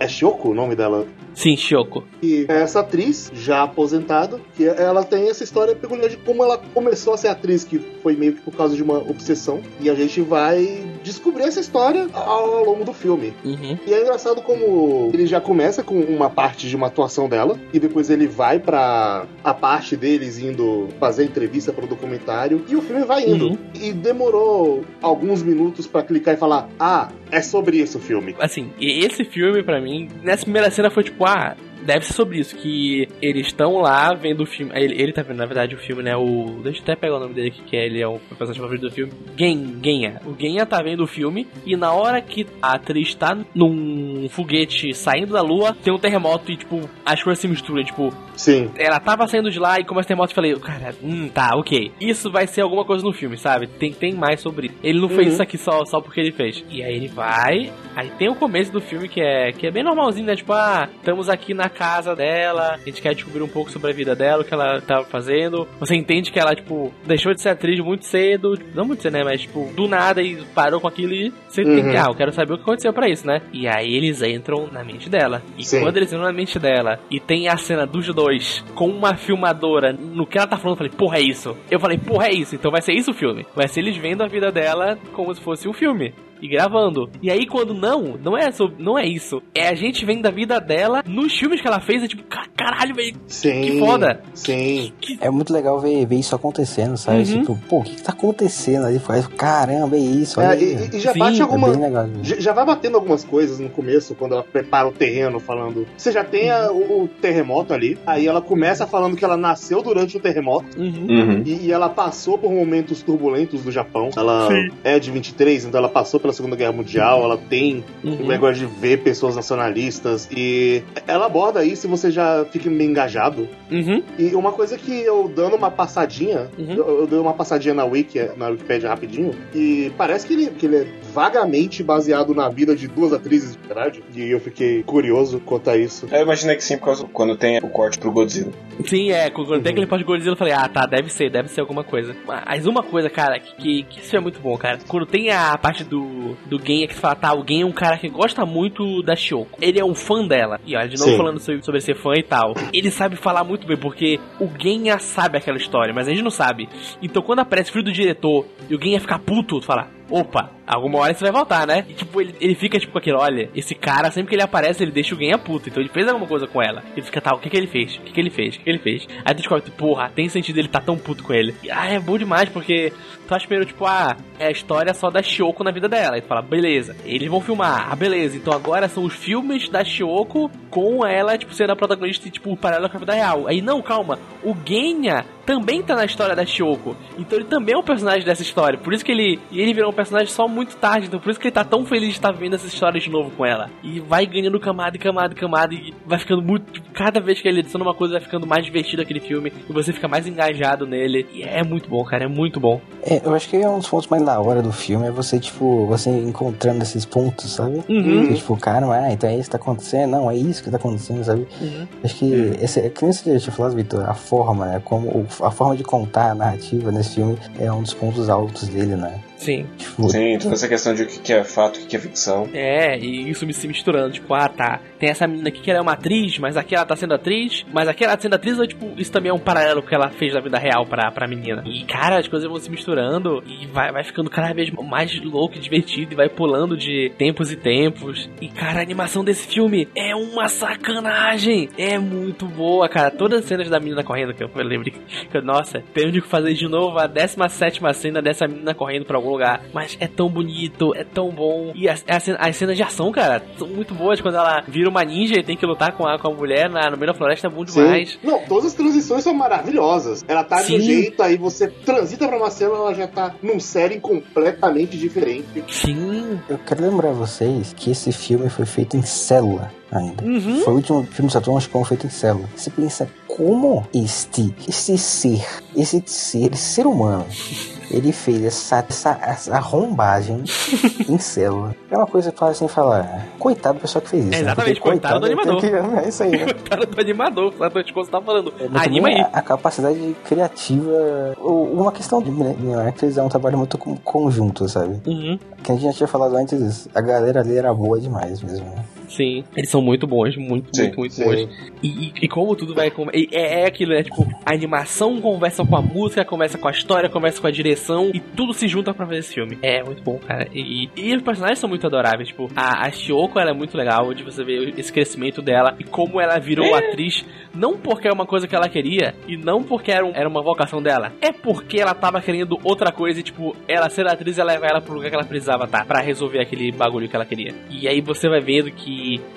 É Shoko o nome dela? Sim, Shoko. E essa atriz, já aposentada, que ela tem essa história peculiar de como ela começou a ser atriz, que foi meio que por causa de uma obsessão. E a gente vai descobrir essa história ao, ao longo do filme. Uhum. E é engraçado como ele já começa com uma parte de uma atuação dela, e depois ele vai pra a parte deles indo fazer entrevista pro documentário, e o filme vai indo. Uhum. E demorou alguns minutos pra clicar e falar: Ah, é sobre isso o filme. Assim, esse filme, pra mim, nessa primeira cena foi tipo, ah, deve ser sobre isso, que eles estão lá vendo o filme. Ele, ele tá vendo, na verdade, o filme, né? O. Deixa eu até pegar o nome dele aqui, que é, ele é o personagem favorito do filme. Gen, Genha. O Genha tá vendo o filme, e na hora que a atriz tá num foguete saindo da lua, tem um terremoto e, tipo, as coisas se misturam, tipo, Sim. ela tava saindo de lá e começa o terremoto e falei, cara, hum, tá, ok. Isso vai ser alguma coisa no filme, sabe? Tem, tem mais sobre isso. Ele não fez Uhum. isso aqui só, só porque ele fez. E aí ele vai. Aí tem o começo do filme que é, que é bem normalzinho, né? Tipo, ah, estamos aqui na casa dela, a gente quer descobrir um pouco sobre a vida dela, o que ela tava fazendo. Você entende que ela, tipo, deixou de ser atriz muito cedo. Não muito cedo, né? Mas, tipo, do nada e parou com aquilo e você tem Uhum. que, ah, eu quero saber o que aconteceu pra isso, né? E aí eles entram na mente dela. E Sim. quando eles entram na mente dela e tem a cena dos dois com uma filmadora no que ela tá falando, eu falei, porra, é isso. Eu falei, porra, é isso. Então vai ser isso o filme. Vai ser eles vendo a vida dela como se fosse um filme. E gravando. E aí, quando não, não é, sobre, não é isso. É a gente vendo a vida dela nos filmes que ela fez. É tipo, "Ca- caralho, velho. Sim. Que foda. Sim. É muito legal ver, ver isso acontecendo, sabe? Uhum. Tipo, pô, o que, que tá acontecendo ali? Faz, caramba, é isso, olha É, aí. e, e já Sim, bate é alguma. É legal. Já já vai batendo algumas coisas no começo, quando ela prepara o terreno, falando. Você já tem a- o, o terremoto ali, aí ela começa falando que ela nasceu durante o terremoto Uhum. Uhum. e, e ela passou por momentos turbulentos do Japão. Ela Sim. é de 23, então ela passou pela Segunda Guerra Mundial, ela tem o Uhum. negócio de ver pessoas nacionalistas e ela aborda isso e você já fica meio engajado. Uhum. E uma coisa que eu dando uma passadinha, Uhum. eu, eu dei uma passadinha na Wiki, na Wikipedia rapidinho, e parece que ele, que ele é vagamente baseado na vida de duas atrizes de verdade. E eu fiquei curioso quanto a isso. Eu imaginei que sim, por causa quando tem o corte pro Godzilla. Sim, é, quando tem Uhum. aquele pós de Godzilla, eu falei, ah, tá, deve ser, deve ser alguma coisa. Mas uma coisa, cara, que, que, que isso é muito bom, cara. Quando tem a parte do, do Gen que você fala, tá, o Gen é um cara que gosta muito da Shioko. Ele é um fã dela. E olha, de novo Sim. falando sobre, sobre ser fã e tal. Ele sabe falar muito bem, porque o Genya sabe aquela história, mas a gente não sabe. Então quando aparece o filho do diretor e o Genya fica puto, tu fala, opa, alguma hora você vai voltar, né? E tipo, ele, ele fica tipo com aquilo, olha, esse cara, sempre que ele aparece, ele deixa o ganha puto. Então ele fez alguma coisa com ela. Ele fica, tá, o que que ele fez? O que que ele fez? O que que ele fez? Aí tu descobre, porra, tem sentido ele tá tão puto com ele. E, ah, é bom demais, porque tu acha primeiro, tipo, ah, é a história só da Shioko na vida dela. Aí tu fala, beleza, eles vão filmar, ah, beleza, então agora são os filmes da Shioko com ela, tipo, sendo a protagonista, tipo, paralela com a vida real. Aí, não, calma, o Genya também tá na história da Shioko. Então ele também é um personagem dessa história. Por isso que ele. E ele virou um personagem só muito tarde. Então por isso que ele tá tão feliz de estar vendo essa história de novo com ela. E vai ganhando camada e camada e camada. E vai ficando muito. Tipo, cada vez que ele adiciona uma coisa, vai ficando mais divertido aquele filme. E você fica mais engajado nele. E é muito bom, cara. É muito bom. É, eu acho que é um dos pontos mais da hora do filme. É você, tipo, você encontrando esses pontos, sabe? Uhum. Que, tipo, cara, ah, então é isso que tá acontecendo. Não, é isso que tá acontecendo, sabe? Uhum. Acho que. Esse, é que nem você já falou, Vitor, a forma, né? Como, a forma de contar a narrativa nesse filme é um dos pontos altos dele, né? Sim. Tipo, Sim, toda essa questão de o que é fato, o que que é ficção. É, e isso me se misturando, tipo, ah, tá. Tem essa menina aqui que ela é uma atriz, mas aqui ela tá sendo atriz, mas aqui ela tá sendo atriz, ou tipo, isso também é um paralelo que ela fez na vida real pra, pra menina. E, cara, as coisas vão se misturando e vai, vai ficando cada vez mais louco e divertido e vai pulando de tempos e tempos. E, cara, a animação desse filme é uma sacanagem. É muito boa, cara. Todas as cenas da menina correndo, que eu lembro que, nossa, tenho de fazer de novo a 17 cena dessa menina correndo pra algum lugar. Mas é tão bonito, é tão bom. E as, as, as cenas de ação, cara, são muito boas. Quando ela vira uma ninja e tem que lutar com a, com a mulher na, no meio da floresta, é bom demais. Sim. Não, todas as transições são maravilhosas. Ela tá de Sim. um jeito, aí você transita pra uma cena, ela já tá num série completamente diferente. Sim. eu quero lembrar vocês que esse filme foi feito em célula ainda. Uhum. Foi o último filme de Saturno que foi feito em célula. Você pensa como este, este ser, esse ser, esse ser humano, ele fez essa, essa, essa arrombagem em célula. É uma coisa que fala assim, falar, coitado do pessoal que fez isso. É, né? exatamente, Porque coitado do animador. que- É isso aí, né? Cara do animador, o Satoshi Kon tá falando. É, Anima aí. A, a capacidade criativa, uma questão de né, eles é um trabalho muito conjunto, sabe? Uhum. Que a gente já tinha falado antes, a galera ali era boa demais mesmo. Sim, eles são muito bons, muito, Sim, muito, muito sim. bons. E, e- como tudo vai. e É, é aquilo, né? Tipo, a animação conversa com a música, conversa com a história, conversa com a direção, e tudo se junta pra fazer esse filme. É muito bom, cara. E, e os personagens são muito adoráveis. Tipo, a, a Shioko ela é muito legal de você ver esse crescimento dela e como ela virou atriz, não porque é uma coisa que ela queria, e não porque era, um- era uma vocação dela, é porque ela tava querendo outra coisa e, tipo, ela ser atriz ia levar ela pro lugar que ela precisava estar pra resolver aquele bagulho que ela queria. E aí você vai vendo que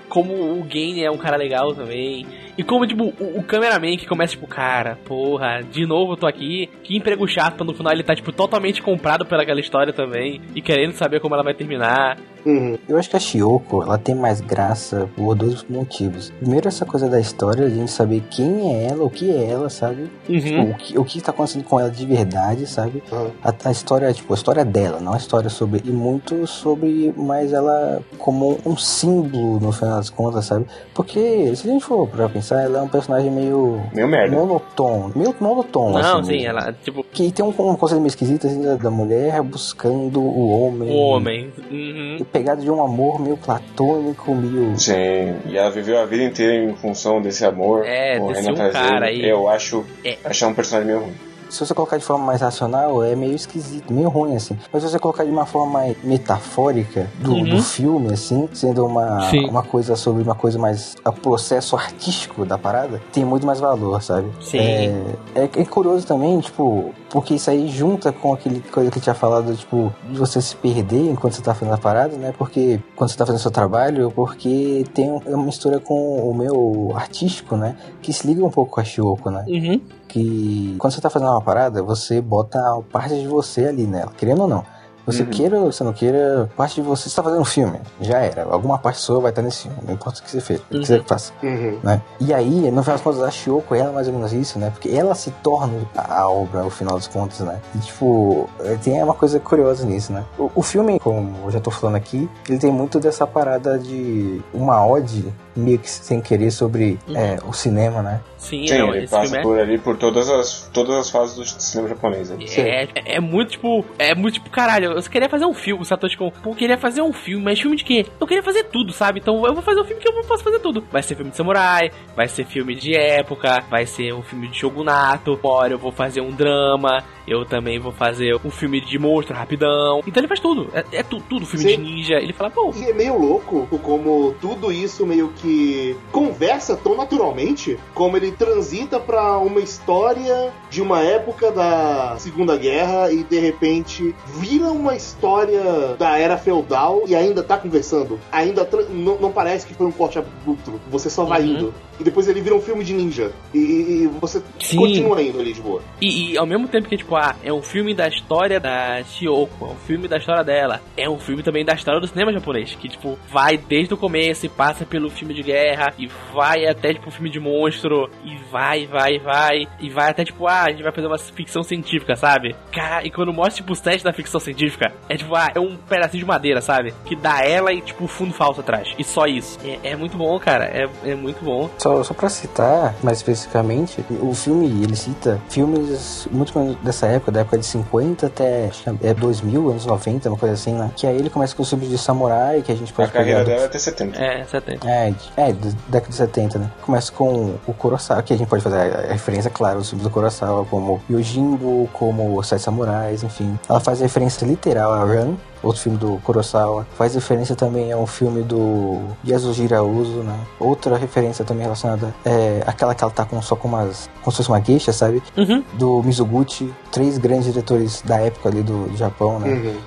como o Game é um cara legal também. E como, tipo, o, o cameraman que começa, tipo, cara, porra, de novo eu tô aqui. Que emprego chato, no final ele tá, tipo, totalmente comprado pelaquela história também. E querendo saber como ela vai terminar. Uhum. Eu acho que a Shioko, ela tem mais graça por dois motivos. Primeiro, essa coisa da história, a gente saber quem é ela, o que é ela, sabe? Tipo, Uhum. o, que, o que tá acontecendo com ela de verdade, sabe? Uhum. A, a história, tipo, a história dela, não a história sobre. E muito sobre mais ela como um símbolo, no final das contas, sabe? Porque, se a gente for pra pensar, ela é um personagem meio. Meio merda. Monotônico. Meio monotônico. Não, assim, sim, mesmo. ela, tipo, Que tem um, um conceito meio esquisito assim, da, mulher buscando o homem. o homem. Uhum. E pegado de um amor meio platônico, meio. Sim, e ela viveu a vida inteira em função desse amor. É, correndo desse um cara aí. Eu acho É. achar um personagem meio ruim. Se você colocar de forma mais racional, é meio esquisito, meio ruim, assim. Mas se você colocar de uma forma mais metafórica do, Uhum. do filme, assim, sendo uma, Sim. uma coisa sobre uma coisa mais. o processo artístico da parada, tem muito mais valor, sabe? Sim. É, é, é curioso também, tipo, porque isso aí junta com aquele coisa que eu tinha falado, tipo, de você se perder enquanto você tá fazendo a parada, né? Porque quando você tá fazendo seu trabalho, porque tem um- uma mistura com o meu artístico, né? Que se liga um pouco com a Shioko, né? Uhum. Que quando você tá fazendo uma parada, você bota parte de você ali nela, querendo ou não. Você Uhum. queira ou você não queira, parte de você, você tá fazendo um filme, já era. Alguma parte sua vai estar nesse filme, não importa o que você fez, o que Uhum. você faça, Uhum. né? E aí, no final das contas, a Shioko, ela é mais ou menos isso, né? Porque ela se torna a obra, no final das contas, né? E, tipo, tem uma coisa curiosa nisso, né? O, o filme, como eu já tô falando aqui, ele tem muito dessa parada de uma ode, que sem querer, sobre Uhum. é, o cinema, né? Sim, Sim, não, ele esse passa filme é. por ali por todas as, todas as fases do cinema japonês. né? É, é muito tipo. É muito tipo, caralho, eu queria fazer um filme, o Satoshi Kon. Pô, eu queria fazer um filme, mas filme de quê? Eu queria fazer tudo, sabe? Então eu vou fazer um filme que eu posso fazer tudo. Vai ser filme de samurai, vai ser filme de época, vai ser um filme de shogunato, fora eu vou fazer um drama. Eu também vou fazer um filme de monstro rapidão. Então ele faz tudo. É, é tu- tudo, filme Sim. de ninja. Ele fala, pô, E é meio louco como tudo isso meio que conversa tão naturalmente, como ele transita pra uma história de uma época da Segunda Guerra e de repente vira uma história da era feudal e ainda tá conversando. Ainda não, não parece que foi um corte abrupto. Você só vai Uhum. indo. E depois ele vira um filme de ninja. E, e- você Sim. continua indo ali de boa. E, e ao mesmo tempo que, tipo, ah, é um filme da história da Shiyoko, é um filme da história dela, é um filme também da história do cinema japonês, que, tipo, vai desde o começo e passa pelo filme de guerra, e vai até, tipo, o filme de monstro, e vai, vai, vai, e vai até, tipo, ah, a gente vai fazer uma ficção científica, sabe? Cara, e quando mostra, tipo, o set da ficção científica, é tipo, ah, é um pedacinho de madeira, sabe? Que dá ela e, tipo, o fundo falso atrás, e só isso. É, é muito bom, cara, é, é muito bom. Só, só pra citar mais especificamente, o filme ele cita filmes muito dessa época, da época de 50 até acho que é 2000, anos 90, uma coisa assim, né? Que aí ele começa com os filmes de samurai, que a gente A pode carreira pegar. dela é até 70. É, 70. É, de- é, da década de 70, né? Começa com o Kurosawa, que a gente pode fazer a a referência, claro, os filmes do Kurosawa, como Yojimbo, como Os Sete Samurais, enfim. Ela faz referência literal a Run, outro filme do Kurosawa. Faz referência também a um filme do Yasujiro Uso, né? Outra referência também relacionada é aquela que ela tá com, só com umas... como se fosse uma gueixa, sabe? Uhum. Do Mizoguchi, três grandes diretores da época ali do, do Japão, né? Uhum.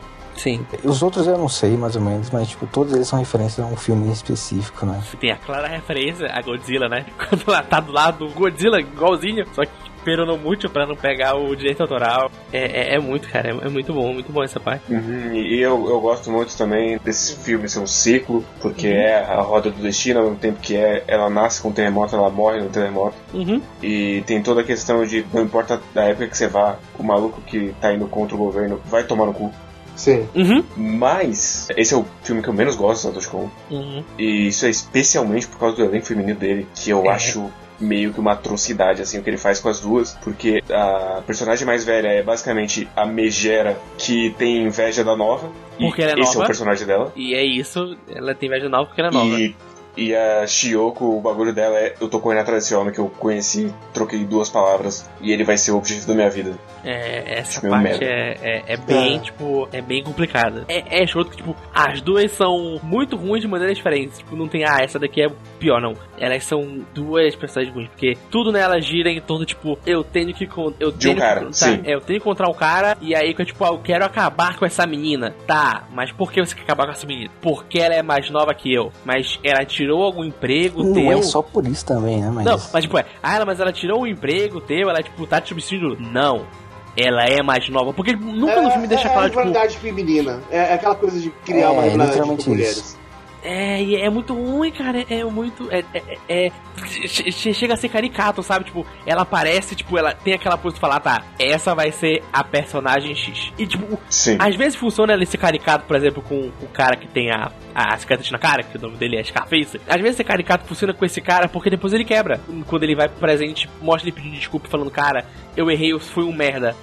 Sim. Os outros eu não sei, mais ou menos, mas, tipo, todos eles são referências a um filme específico, né? Tem a clara referência a Godzilla, né? Quando ela tá do lado do Godzilla, igualzinho, só que esperando muito pra não pegar o direito autoral. É, é, é muito, cara, é, é muito bom, muito bom essa parte. Uhum, e eu, eu gosto muito também desse filme ser um ciclo, porque Uhum. é a roda do destino, ao mesmo tempo que é ela nasce com um terremoto, ela morre no terremoto. Uhum. E tem toda a questão de não importa da época que você vá, o maluco que tá indo contra o governo vai tomar no cu. Sim. Uhum. Mas esse é o filme que eu menos gosto do Satoshi Kon. Uhum. E isso é especialmente por causa do elenco feminino dele, que eu É. acho meio que uma atrocidade, assim, o que ele faz com as duas, porque a personagem mais velha é basicamente a megera que tem inveja da nova, Porque ela é esse é nova. o personagem dela. E é isso, ela tem inveja nova porque ela é nova. E, e a Shiyoko, o bagulho dela é: eu tô correndo atrás desse homem que eu conheci, troquei duas palavras, e ele vai ser o objetivo da minha vida. É, essa Acho meio parte é, é, é bem, É. tipo, é bem complicada. É, é que, tipo, as duas são muito ruins de maneiras diferentes. Tipo, não tem, ah, essa daqui é pior, não. Elas são duas personagens ruins, porque tudo nela gira em torno, tipo, eu tenho que. Eu De um tenho cara, que, tá, sim. É, eu tenho que encontrar um cara, e aí, que eu, tipo, ah, eu quero acabar com essa menina. Tá, mas por que você quer acabar com essa menina? Porque ela é mais nova que eu. Mas ela tirou algum emprego Não teu. é só por isso também, né? Mas... Não, mas tipo, é, ah, ela- mas ela tirou o emprego teu, ela, tipo, tá te substituindo. Não. Ela é mais nova. Porque nunca no filme deixa é, claro, a tipo. rivalidade feminina. É, é aquela coisa de criar É, uma rivalidade entre mulheres. É, e é muito ruim, cara. É, é muito. É, é, é- che- chega a ser caricato, sabe? Tipo, ela aparece, tipo, ela tem aquela coisa de falar, tá, essa vai ser a personagem X. E, tipo, Sim. às vezes funciona ele ser caricato, por exemplo, com o cara que tem a, a cicatriz na cara, que o nome dele é Scarface. Às vezes ser caricato funciona com esse cara porque depois ele quebra. Quando ele vai pro presente, mostra ele pedindo desculpa, falando, cara, eu errei, eu fui um merda.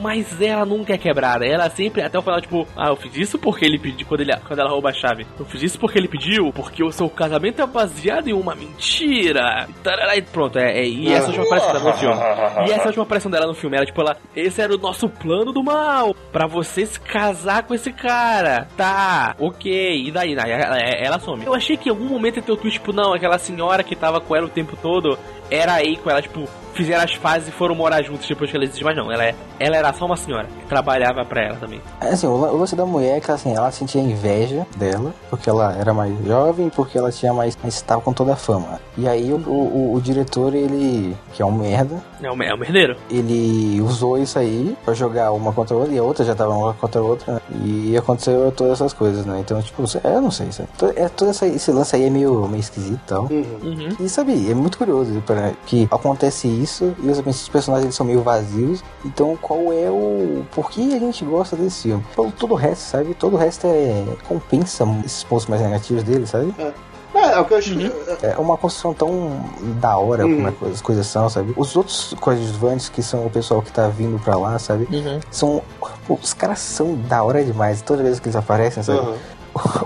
Mas ela nunca é quebrada. Ela sempre, até o final, tipo, ah, eu fiz isso porque ele pediu, quando, ele, quando ela rouba a chave. Eu fiz isso porque ele pediu, porque o seu casamento é baseado em uma mentira. Tarará, E pronto, é, é- e essa última aparição dela no filme. E essa última aparição dela no filme, ela, tipo, ela, esse era o nosso plano do mal, pra você se casar com esse cara. Tá, ok, e daí? Daí Ela, ela some. Eu achei que em algum momento ia ter o twist, tipo, não, aquela senhora que tava com ela o tempo todo, era aí com ela, tipo, fizeram as fases e foram morar juntos depois que ela existe, mas não, ela, é, ela era só uma senhora que trabalhava pra ela também. É, Assim, o lan- o lance da mulher é que assim, ela sentia inveja dela, porque ela era mais jovem, porque ela tinha mais. mas estava com toda a fama. E aí o, o, o diretor, ele. que é um merda, É o, é o merdeiro. ele usou isso aí pra jogar uma contra a outra, e a outra já tava uma contra a outra, né? E aconteceu todas essas coisas, né? Então, tipo, é, eu não sei, sabe? É, todo essa, esse lance aí é meio, meio esquisito e tal. Uhum. Uhum. E sabe, é muito curioso pra- que acontece isso e os, personagens eles são meio vazios. Então qual é o. Por que a gente gosta desse filme? Pelo todo o resto, sabe? Todo o resto é. compensa esses pontos mais negativos dele, sabe? É, é o que eu acho. É uma construção tão da hora Uhum. como é que as coisas são, sabe? Os outros coadjuvantes que são o pessoal que tá vindo pra lá, sabe? Uhum. São. pô, os caras são da hora demais. Toda vez que eles aparecem, sabe? Uhum.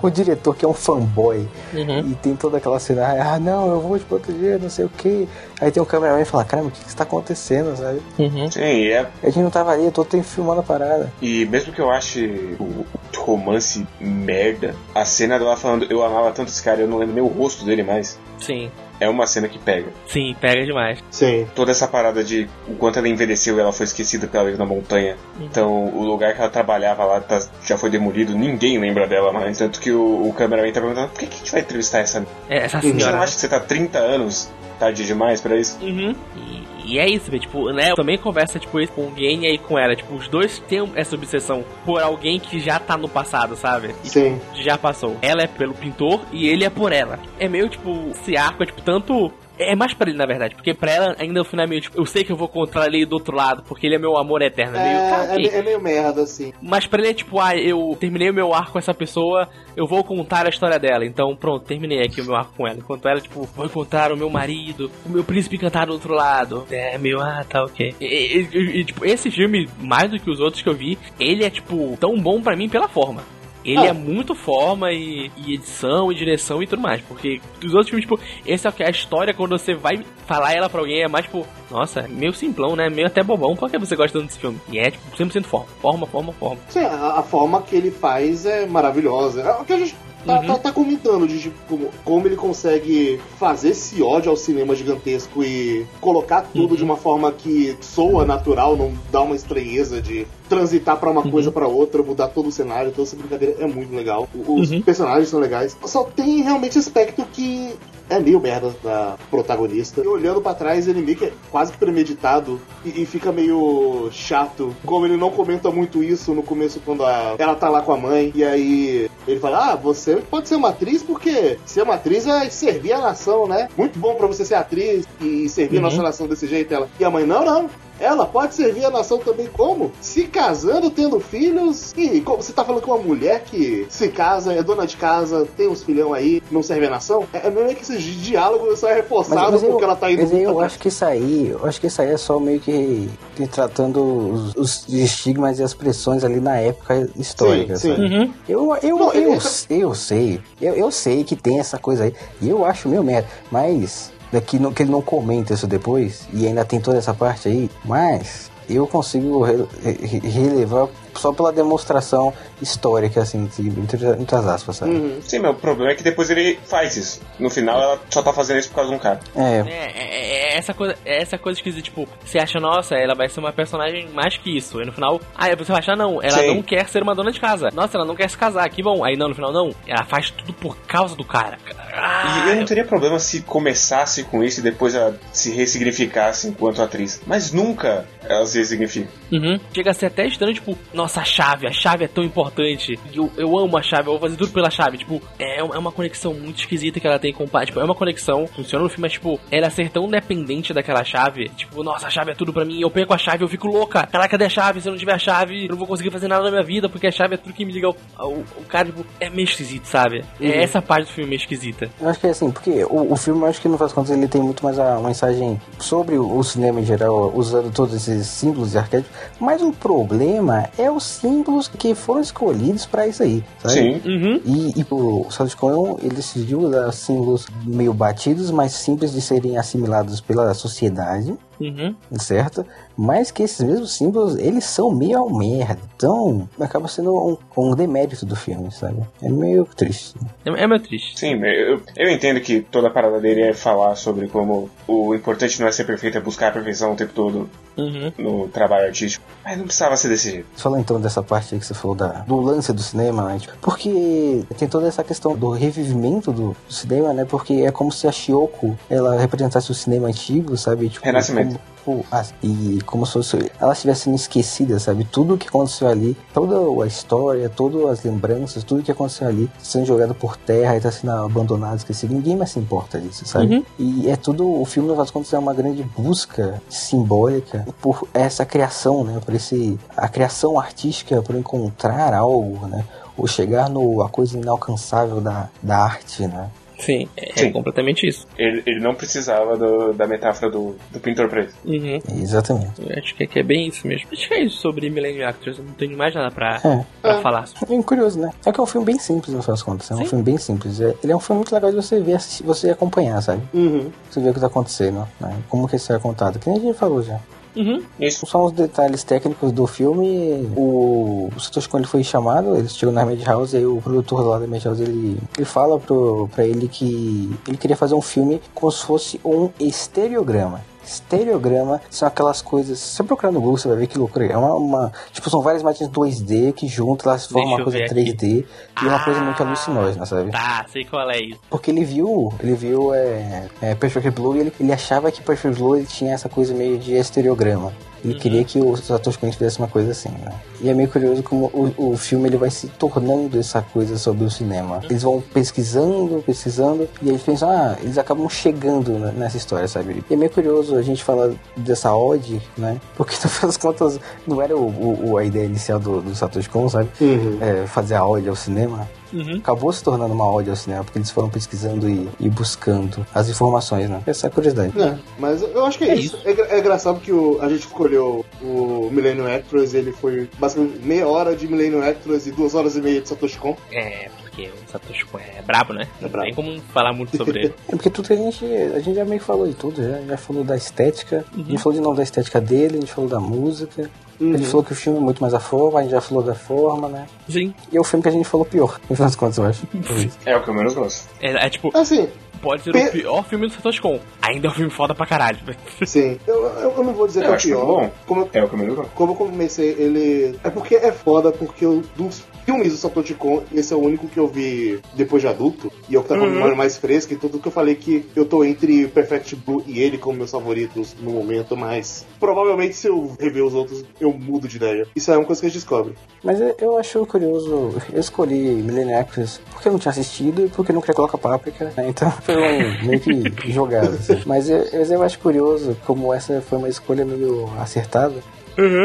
O diretor que é um fanboy Uhum. e tem toda aquela cena, ah não, eu vou te proteger, não sei o que. Aí tem um cameraman e fala, caramba, o que, que está acontecendo, sabe? Uhum. Sim, e é, A gente não tava ali, eu tô tem filmando a parada. E mesmo que eu ache o romance merda, a cena dela falando eu amava tanto esse cara, eu não lembro nem o rosto dele mais, Sim. É uma cena que pega. Sim, pega demais. Sim. Toda essa parada de o quanto ela envelheceu e ela foi esquecida pela vez na montanha. Então, o lugar que ela trabalhava lá tá- já foi demolido, ninguém lembra dela mais. Tanto que o, o cameraman tá perguntando por que, que a gente vai entrevistar essa. É, essa Você não senhora. acha que você tá 30 anos tarde demais pra isso? Uhum. E, e é isso, velho. Tipo, né? Eu também conversa, tipo, isso com alguém e aí com ela. Tipo, os dois têm essa obsessão por alguém que já tá no passado, sabe? E, Sim. já passou. Ela é pelo pintor e ele é por ela. É meio tipo, esse arco é tipo tanto. É mais pra ele, na verdade, porque pra ela ainda o final é meio tipo, eu sei que eu vou encontrar ele do outro lado, porque ele é meu amor eterno. É meio, É, tá, é, ok. me- é meio merda, assim. Mas pra ele é tipo, ah, eu terminei o meu arco com essa pessoa, eu vou contar a história dela. Então, pronto, terminei aqui o meu arco com ela. Enquanto ela, tipo, vou encontrar o meu marido, o meu príncipe cantar do outro lado. É meio, ah, tá ok. E, e- e- e, tipo, esse filme, mais do que os outros que eu vi, ele é, tipo, tão bom pra mim pela forma. Ele Ah. é muito forma e, e edição e direção e tudo mais. Porque dos outros filmes, tipo, esse é o que a história, quando você vai falar ela pra alguém, é mais tipo, nossa, meio simplão, né? Meio até bobão. Por que você gosta tanto desse filme? E é, tipo, 100% forma. Forma, forma, forma. Sim, a, a forma que ele faz é maravilhosa. É o que a gente tá, Uhum. tá- tá comentando de tipo, como, como ele consegue fazer esse ódio ao cinema gigantesco e colocar tudo Uhum. de uma forma que soa natural, não dá uma estranheza de transitar pra uma Uhum. coisa pra outra, mudar todo o cenário, toda essa brincadeira é muito legal. Os Uhum. personagens são legais. Só tem realmente aspecto que é meio merda da protagonista. E olhando pra trás, ele meio que é quase que premeditado e, e fica meio chato. Como ele não comenta muito isso no começo, quando a- ela tá lá com a mãe, e aí ele fala: Ah, você pode ser uma atriz porque ser uma atriz é servir a nação, né? Muito bom pra você ser atriz e servir a Uhum. nossa nação desse jeito. Ela. E a mãe: Não, não. Ela pode servir a nação também como? Se casando, tendo filhos. E como você tá falando com uma mulher que se casa, é dona de casa, tem uns filhão aí, não serve a nação? É, é meio que esse diálogo só é reforçado Mas, mas porque eu, ela tá indo mas eu acho que isso aí, eu acho que isso aí é só meio que tratando os, os estigmas e as pressões ali na época histórica, Sim, sim. Uhum. Eu, eu, Não, eu, ele- eu sei, eu, eu sei que tem essa coisa aí, e eu acho meio merda, mas daqui não, que ele não comenta isso depois, e ainda tem toda essa parte aí, mas eu consigo re- re- relevar só pela demonstração histórica, assim, entre, entre as aspas, sabe? Uhum. Sim, mas o problema é que depois ele faz isso. No final ela só tá fazendo isso por causa de um cara. É, É, é, é essa coisa, é essa coisa esquisita, tipo, você acha, nossa, ela vai ser uma personagem mais que isso. E no final, aí você vai achar, não, ela Sim. não quer ser uma dona de casa. Nossa, ela não quer se casar, que bom. Aí não, no final, não, ela faz tudo por causa do cara. Ah, E eu não teria problema se começasse com isso e depois ela se ressignificasse enquanto atriz. Mas nunca ela se ressignifica. Uhum. Chega a ser até estranho, tipo, nossa, a chave, a chave é tão importante. Eu, eu amo a chave, eu vou fazer tudo pela chave. Tipo, é, uma- é uma conexão muito esquisita que ela tem com o pai. Tipo, é uma conexão, funciona no filme, mas, tipo, ela ser tão dependente daquela chave. Tipo, nossa, a chave é tudo pra mim. Eu perco a chave, eu fico louca. Caraca, cadê a chave? Se eu não tiver a chave, eu não vou conseguir fazer nada na minha vida, porque a chave é tudo que me liga ao. ao- o cara, tipo, é meio esquisito, sabe? É essa parte do filme meio esquisita. Eu acho que é assim, porque o, o filme, eu acho que no das contas, ele tem muito mais a mensagem sobre o, o cinema em geral, usando todos esses símbolos e arquétipos. Mas o problema é os símbolos que foram escolhidos pra isso aí, sabe? Sim. Uhum. E, e o Sato Cohen, ele decidiu usar símbolos meio batidos, mas simples de serem assimilados pela sociedade, Uhum. certo? Mas que esses mesmos símbolos, eles são meio ao merda. Então, acaba sendo um, um demérito do filme, sabe? É meio triste. É, é meio triste. Sim, eu, eu entendo que toda a parada dele é falar sobre como o importante não é ser perfeito, é buscar a perfeição o tempo todo Uhum. no trabalho artístico. Mas não precisava ser desse jeito. Fala então dessa parte aí que você falou da, do lance do cinema, né? Tipo, Porque tem toda essa questão do revivimento do, do cinema, né? Porque é como se a Shioko, ela representasse o cinema antigo, sabe? Tipo, Renascimento. como- Pô, ah, e como se fosse, ela estivesse sendo esquecida, sabe? Tudo o que aconteceu ali, toda a história, todas as lembranças, tudo que aconteceu ali, sendo jogado por terra e tá sendo abandonado, esquecido. Ninguém mais se importa disso, sabe? Uhum. E é tudo, o filme, no das contas, é uma grande busca simbólica por essa criação, né? Por esse, a criação artística, por encontrar algo, né? Ou chegar no, a coisa inalcançável da, da arte, né? Sim, é, Sim. completamente isso. Ele, ele não precisava do- da metáfora do, do pintor preto. Uhum. Exatamente. Eu Acho que é, que é bem isso mesmo. Acho que é isso sobre Millennium Actors. Eu não tenho mais nada pra. É. pra É. falar. É curioso, né? É que é um filme bem simples, no final das contas. É um Sim. filme bem simples. É- ele é um filme muito legal de você ver, assistir, você acompanhar, sabe? Uhum. Você ver o que tá acontecendo, né? Como que isso é contado. Que nem a gente falou já. Uhum. Isso. Só os detalhes técnicos do filme. O, o Satoshi Kon foi chamado, ele chegou na Madhouse, aí o produtor lá da Madhouse ele, ele fala pro, pra ele que ele queria fazer um filme como se fosse um estereograma. Estereograma são aquelas coisas. Se você procurar no Google, você vai ver que loucura. É uma. uma- tipo, são várias imagens 2D que juntam, elas formam uma coisa ver 3D e uma coisa muito Ah. alucinógena, sabe? Tá, sei qual é isso. Porque ele viu, ele viu é, é, Perfect Blue e ele, ele achava que Perfect Blue ele tinha essa coisa meio de estereograma. Ele queria que o Satoshi Kon fizesse uma coisa assim, né? E é meio curioso como o, o filme ele vai se tornando essa coisa sobre o cinema. Eles vão pesquisando, pesquisando, e eles pensam, ah, eles acabam chegando nessa história, sabe? E é meio curioso a gente falar dessa ode, né? Porque no final das contas não era o, o- o- a ideia inicial do, do Satoshi Kon, sabe? Uhum. É, fazer a ode ao cinema Uhum. acabou se tornando uma ódio ao cinema, porque eles foram pesquisando e, e buscando as informações, né? Essa é a curiosidade. É, mas eu acho que é, É isso. É, gra- é engraçado que o- a gente escolheu o Millennium Actress, ele foi basicamente meia hora de Millennium Actress e duas horas e meia de Satoshi Kon. É, porque o Satoshi Kon é brabo, né? É Não brabo. tem como falar muito sobre ele. É porque tudo que a gente. A gente já meio que falou de tudo, já, já falou da estética, a gente falou de novo da estética dele, a gente falou da música, a gente falou que o filme é muito mais a forma, a gente já falou da forma, né? Sim. E é o filme que a gente falou pior, no final das contas, eu acho. É o que eu menos gosto. É, é tipo, Assim, pode ser Pe- o pior filme do Satoshi Kon. Ainda é um filme foda pra caralho. sim. Eu, eu, eu não vou dizer Eu que é o muito pior. bom. Como, eu- É o que eu menos gosto. como eu comecei, ele. É porque é foda, porque eu, dos filmes do Satoshi Kon, esse é o único que eu vi depois de adulto. E eu que tá com a memória mais fresca e tudo que eu falei que eu tô entre Perfect Blue e ele como meus favoritos no momento, mas provavelmente se eu rever os outros, eu mudo de ideia. Isso é uma coisa que a gente descobre. Mas eu, acho curioso, eu escolhi Millennium Actress porque eu não tinha assistido e porque eu não queria colocar páprica, né? então foi um meio que jogado. Assim. Mas, eu, mas eu acho curioso como essa foi uma escolha meio acertada.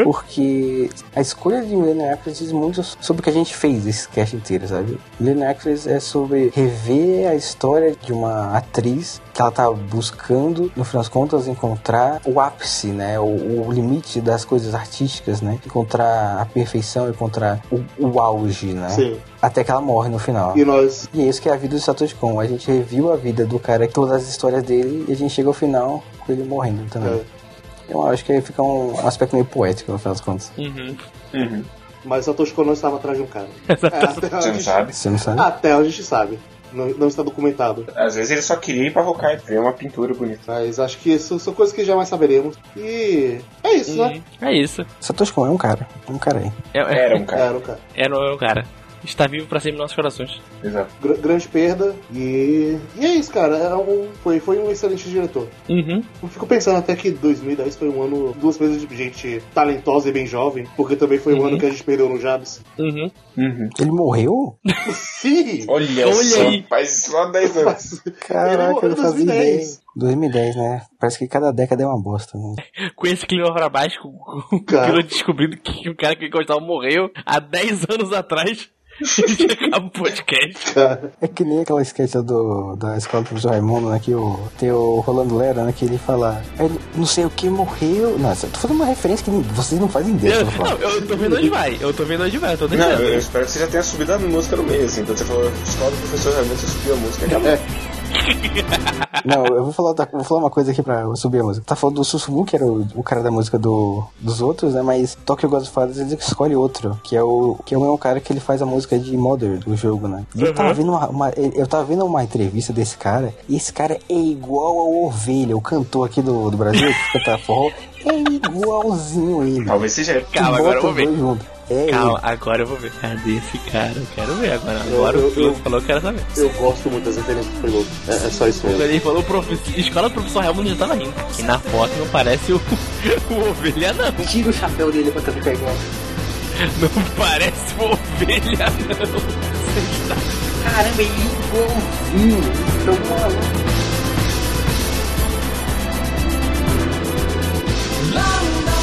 Porque a escolha de Millennium Actress diz muito sobre o que a gente fez esse cast inteiro, sabe? Millennium Actress é sobre rever a história de uma atriz que ela tá buscando, no final das contas, encontrar o ápice, né? O, o limite das coisas artísticas, né? Encontrar a perfeição, encontrar o, o auge, né? Sim. Até que ela morre no final. E nós. E é isso que é a vida do Satoshi Kon. A gente reviu a vida do cara, todas as histórias dele, e a gente chega ao final com ele morrendo também. é, Eu acho que aí fica um, um aspecto meio poético, no final das contas. Uhum. Uhum. mas Satoshi Kon não estava atrás de um cara. É, Você não gente, sabe? Você não sabe? até a gente sabe. Não, não está documentado. Às vezes ele só queria ir pra Hokkaido, ver uma pintura bonita. Mas acho que isso são coisas que jamais saberemos. E é isso, né? Uhum. É isso. Satoshi Kon é um cara. É um cara aí. É, é, Era um cara. Era o cara. é o cara. Está vivo pra sempre nos nossos corações. Exato. Gr- grande perda. E, e é isso, cara. É um, foi, foi um excelente diretor. Uhum. Eu fico pensando até que 2010 foi um ano, duas vezes de gente talentosa e bem jovem, porque também foi Uhum. ano que a gente perdeu no Jabs. Uhum. Uhum. Ele morreu? Sim! Olha, Olha só, aí. faz isso lá 10 anos. Ele Caraca, eu não fazia 2010. ideia. 2010, né? Parece que cada década é uma bosta, né? Com esse clima pra baixo, com, o Cara. descobrindo que o cara que gostava morreu há 10 anos atrás. Acaba o podcast. Cara, É que nem aquela sketch do, da escola do professor Raimundo, né? Que o, tem o Rolando Lera, né? Que ele fala, "É, não sei o que morreu. Nossa, tô fazendo uma referência que vocês não fazem ideia. Eu, eu não, eu tô vendo onde vai. Eu tô vendo onde vai, eu tô Não, deixando. eu eu espero que você já tenha subido a música no meio, assim. Quando você falou escola do professor Raimundo, você subiu a música acabou. Não, eu vou falar, da- vou falar uma coisa aqui pra subir a música. Tá falando do Sussumu, que era o, o cara da música do, dos outros, né? Mas Tokyo Godfathers ele escolhe outro, que é o que é o mesmo cara que ele faz a música de Mother do jogo, né? E eu tava vendo uma, uma- eu tava vendo uma entrevista desse cara, e esse cara é igual ao Ovelha, o cantor aqui do, do Brasil, que canta forró, é igualzinho ele. Talvez seja ele. Calma, agora eu vou ver. É Calma, agora eu vou ver. Cadê esse cara? Eu quero ver agora. Agora eu- o piloto eu- falou que eu quero saber. eu gosto muito das referências do piloto. É, é só isso Quando mesmo. ele falou profe- escola do professor Helmut já tava rindo. E na foto não parece o, o ovelha, não. ele. Tira o chapéu dele pra ficar igual. Não parece o ovelha, não. Caramba, é igualzinho. Então, maluco. London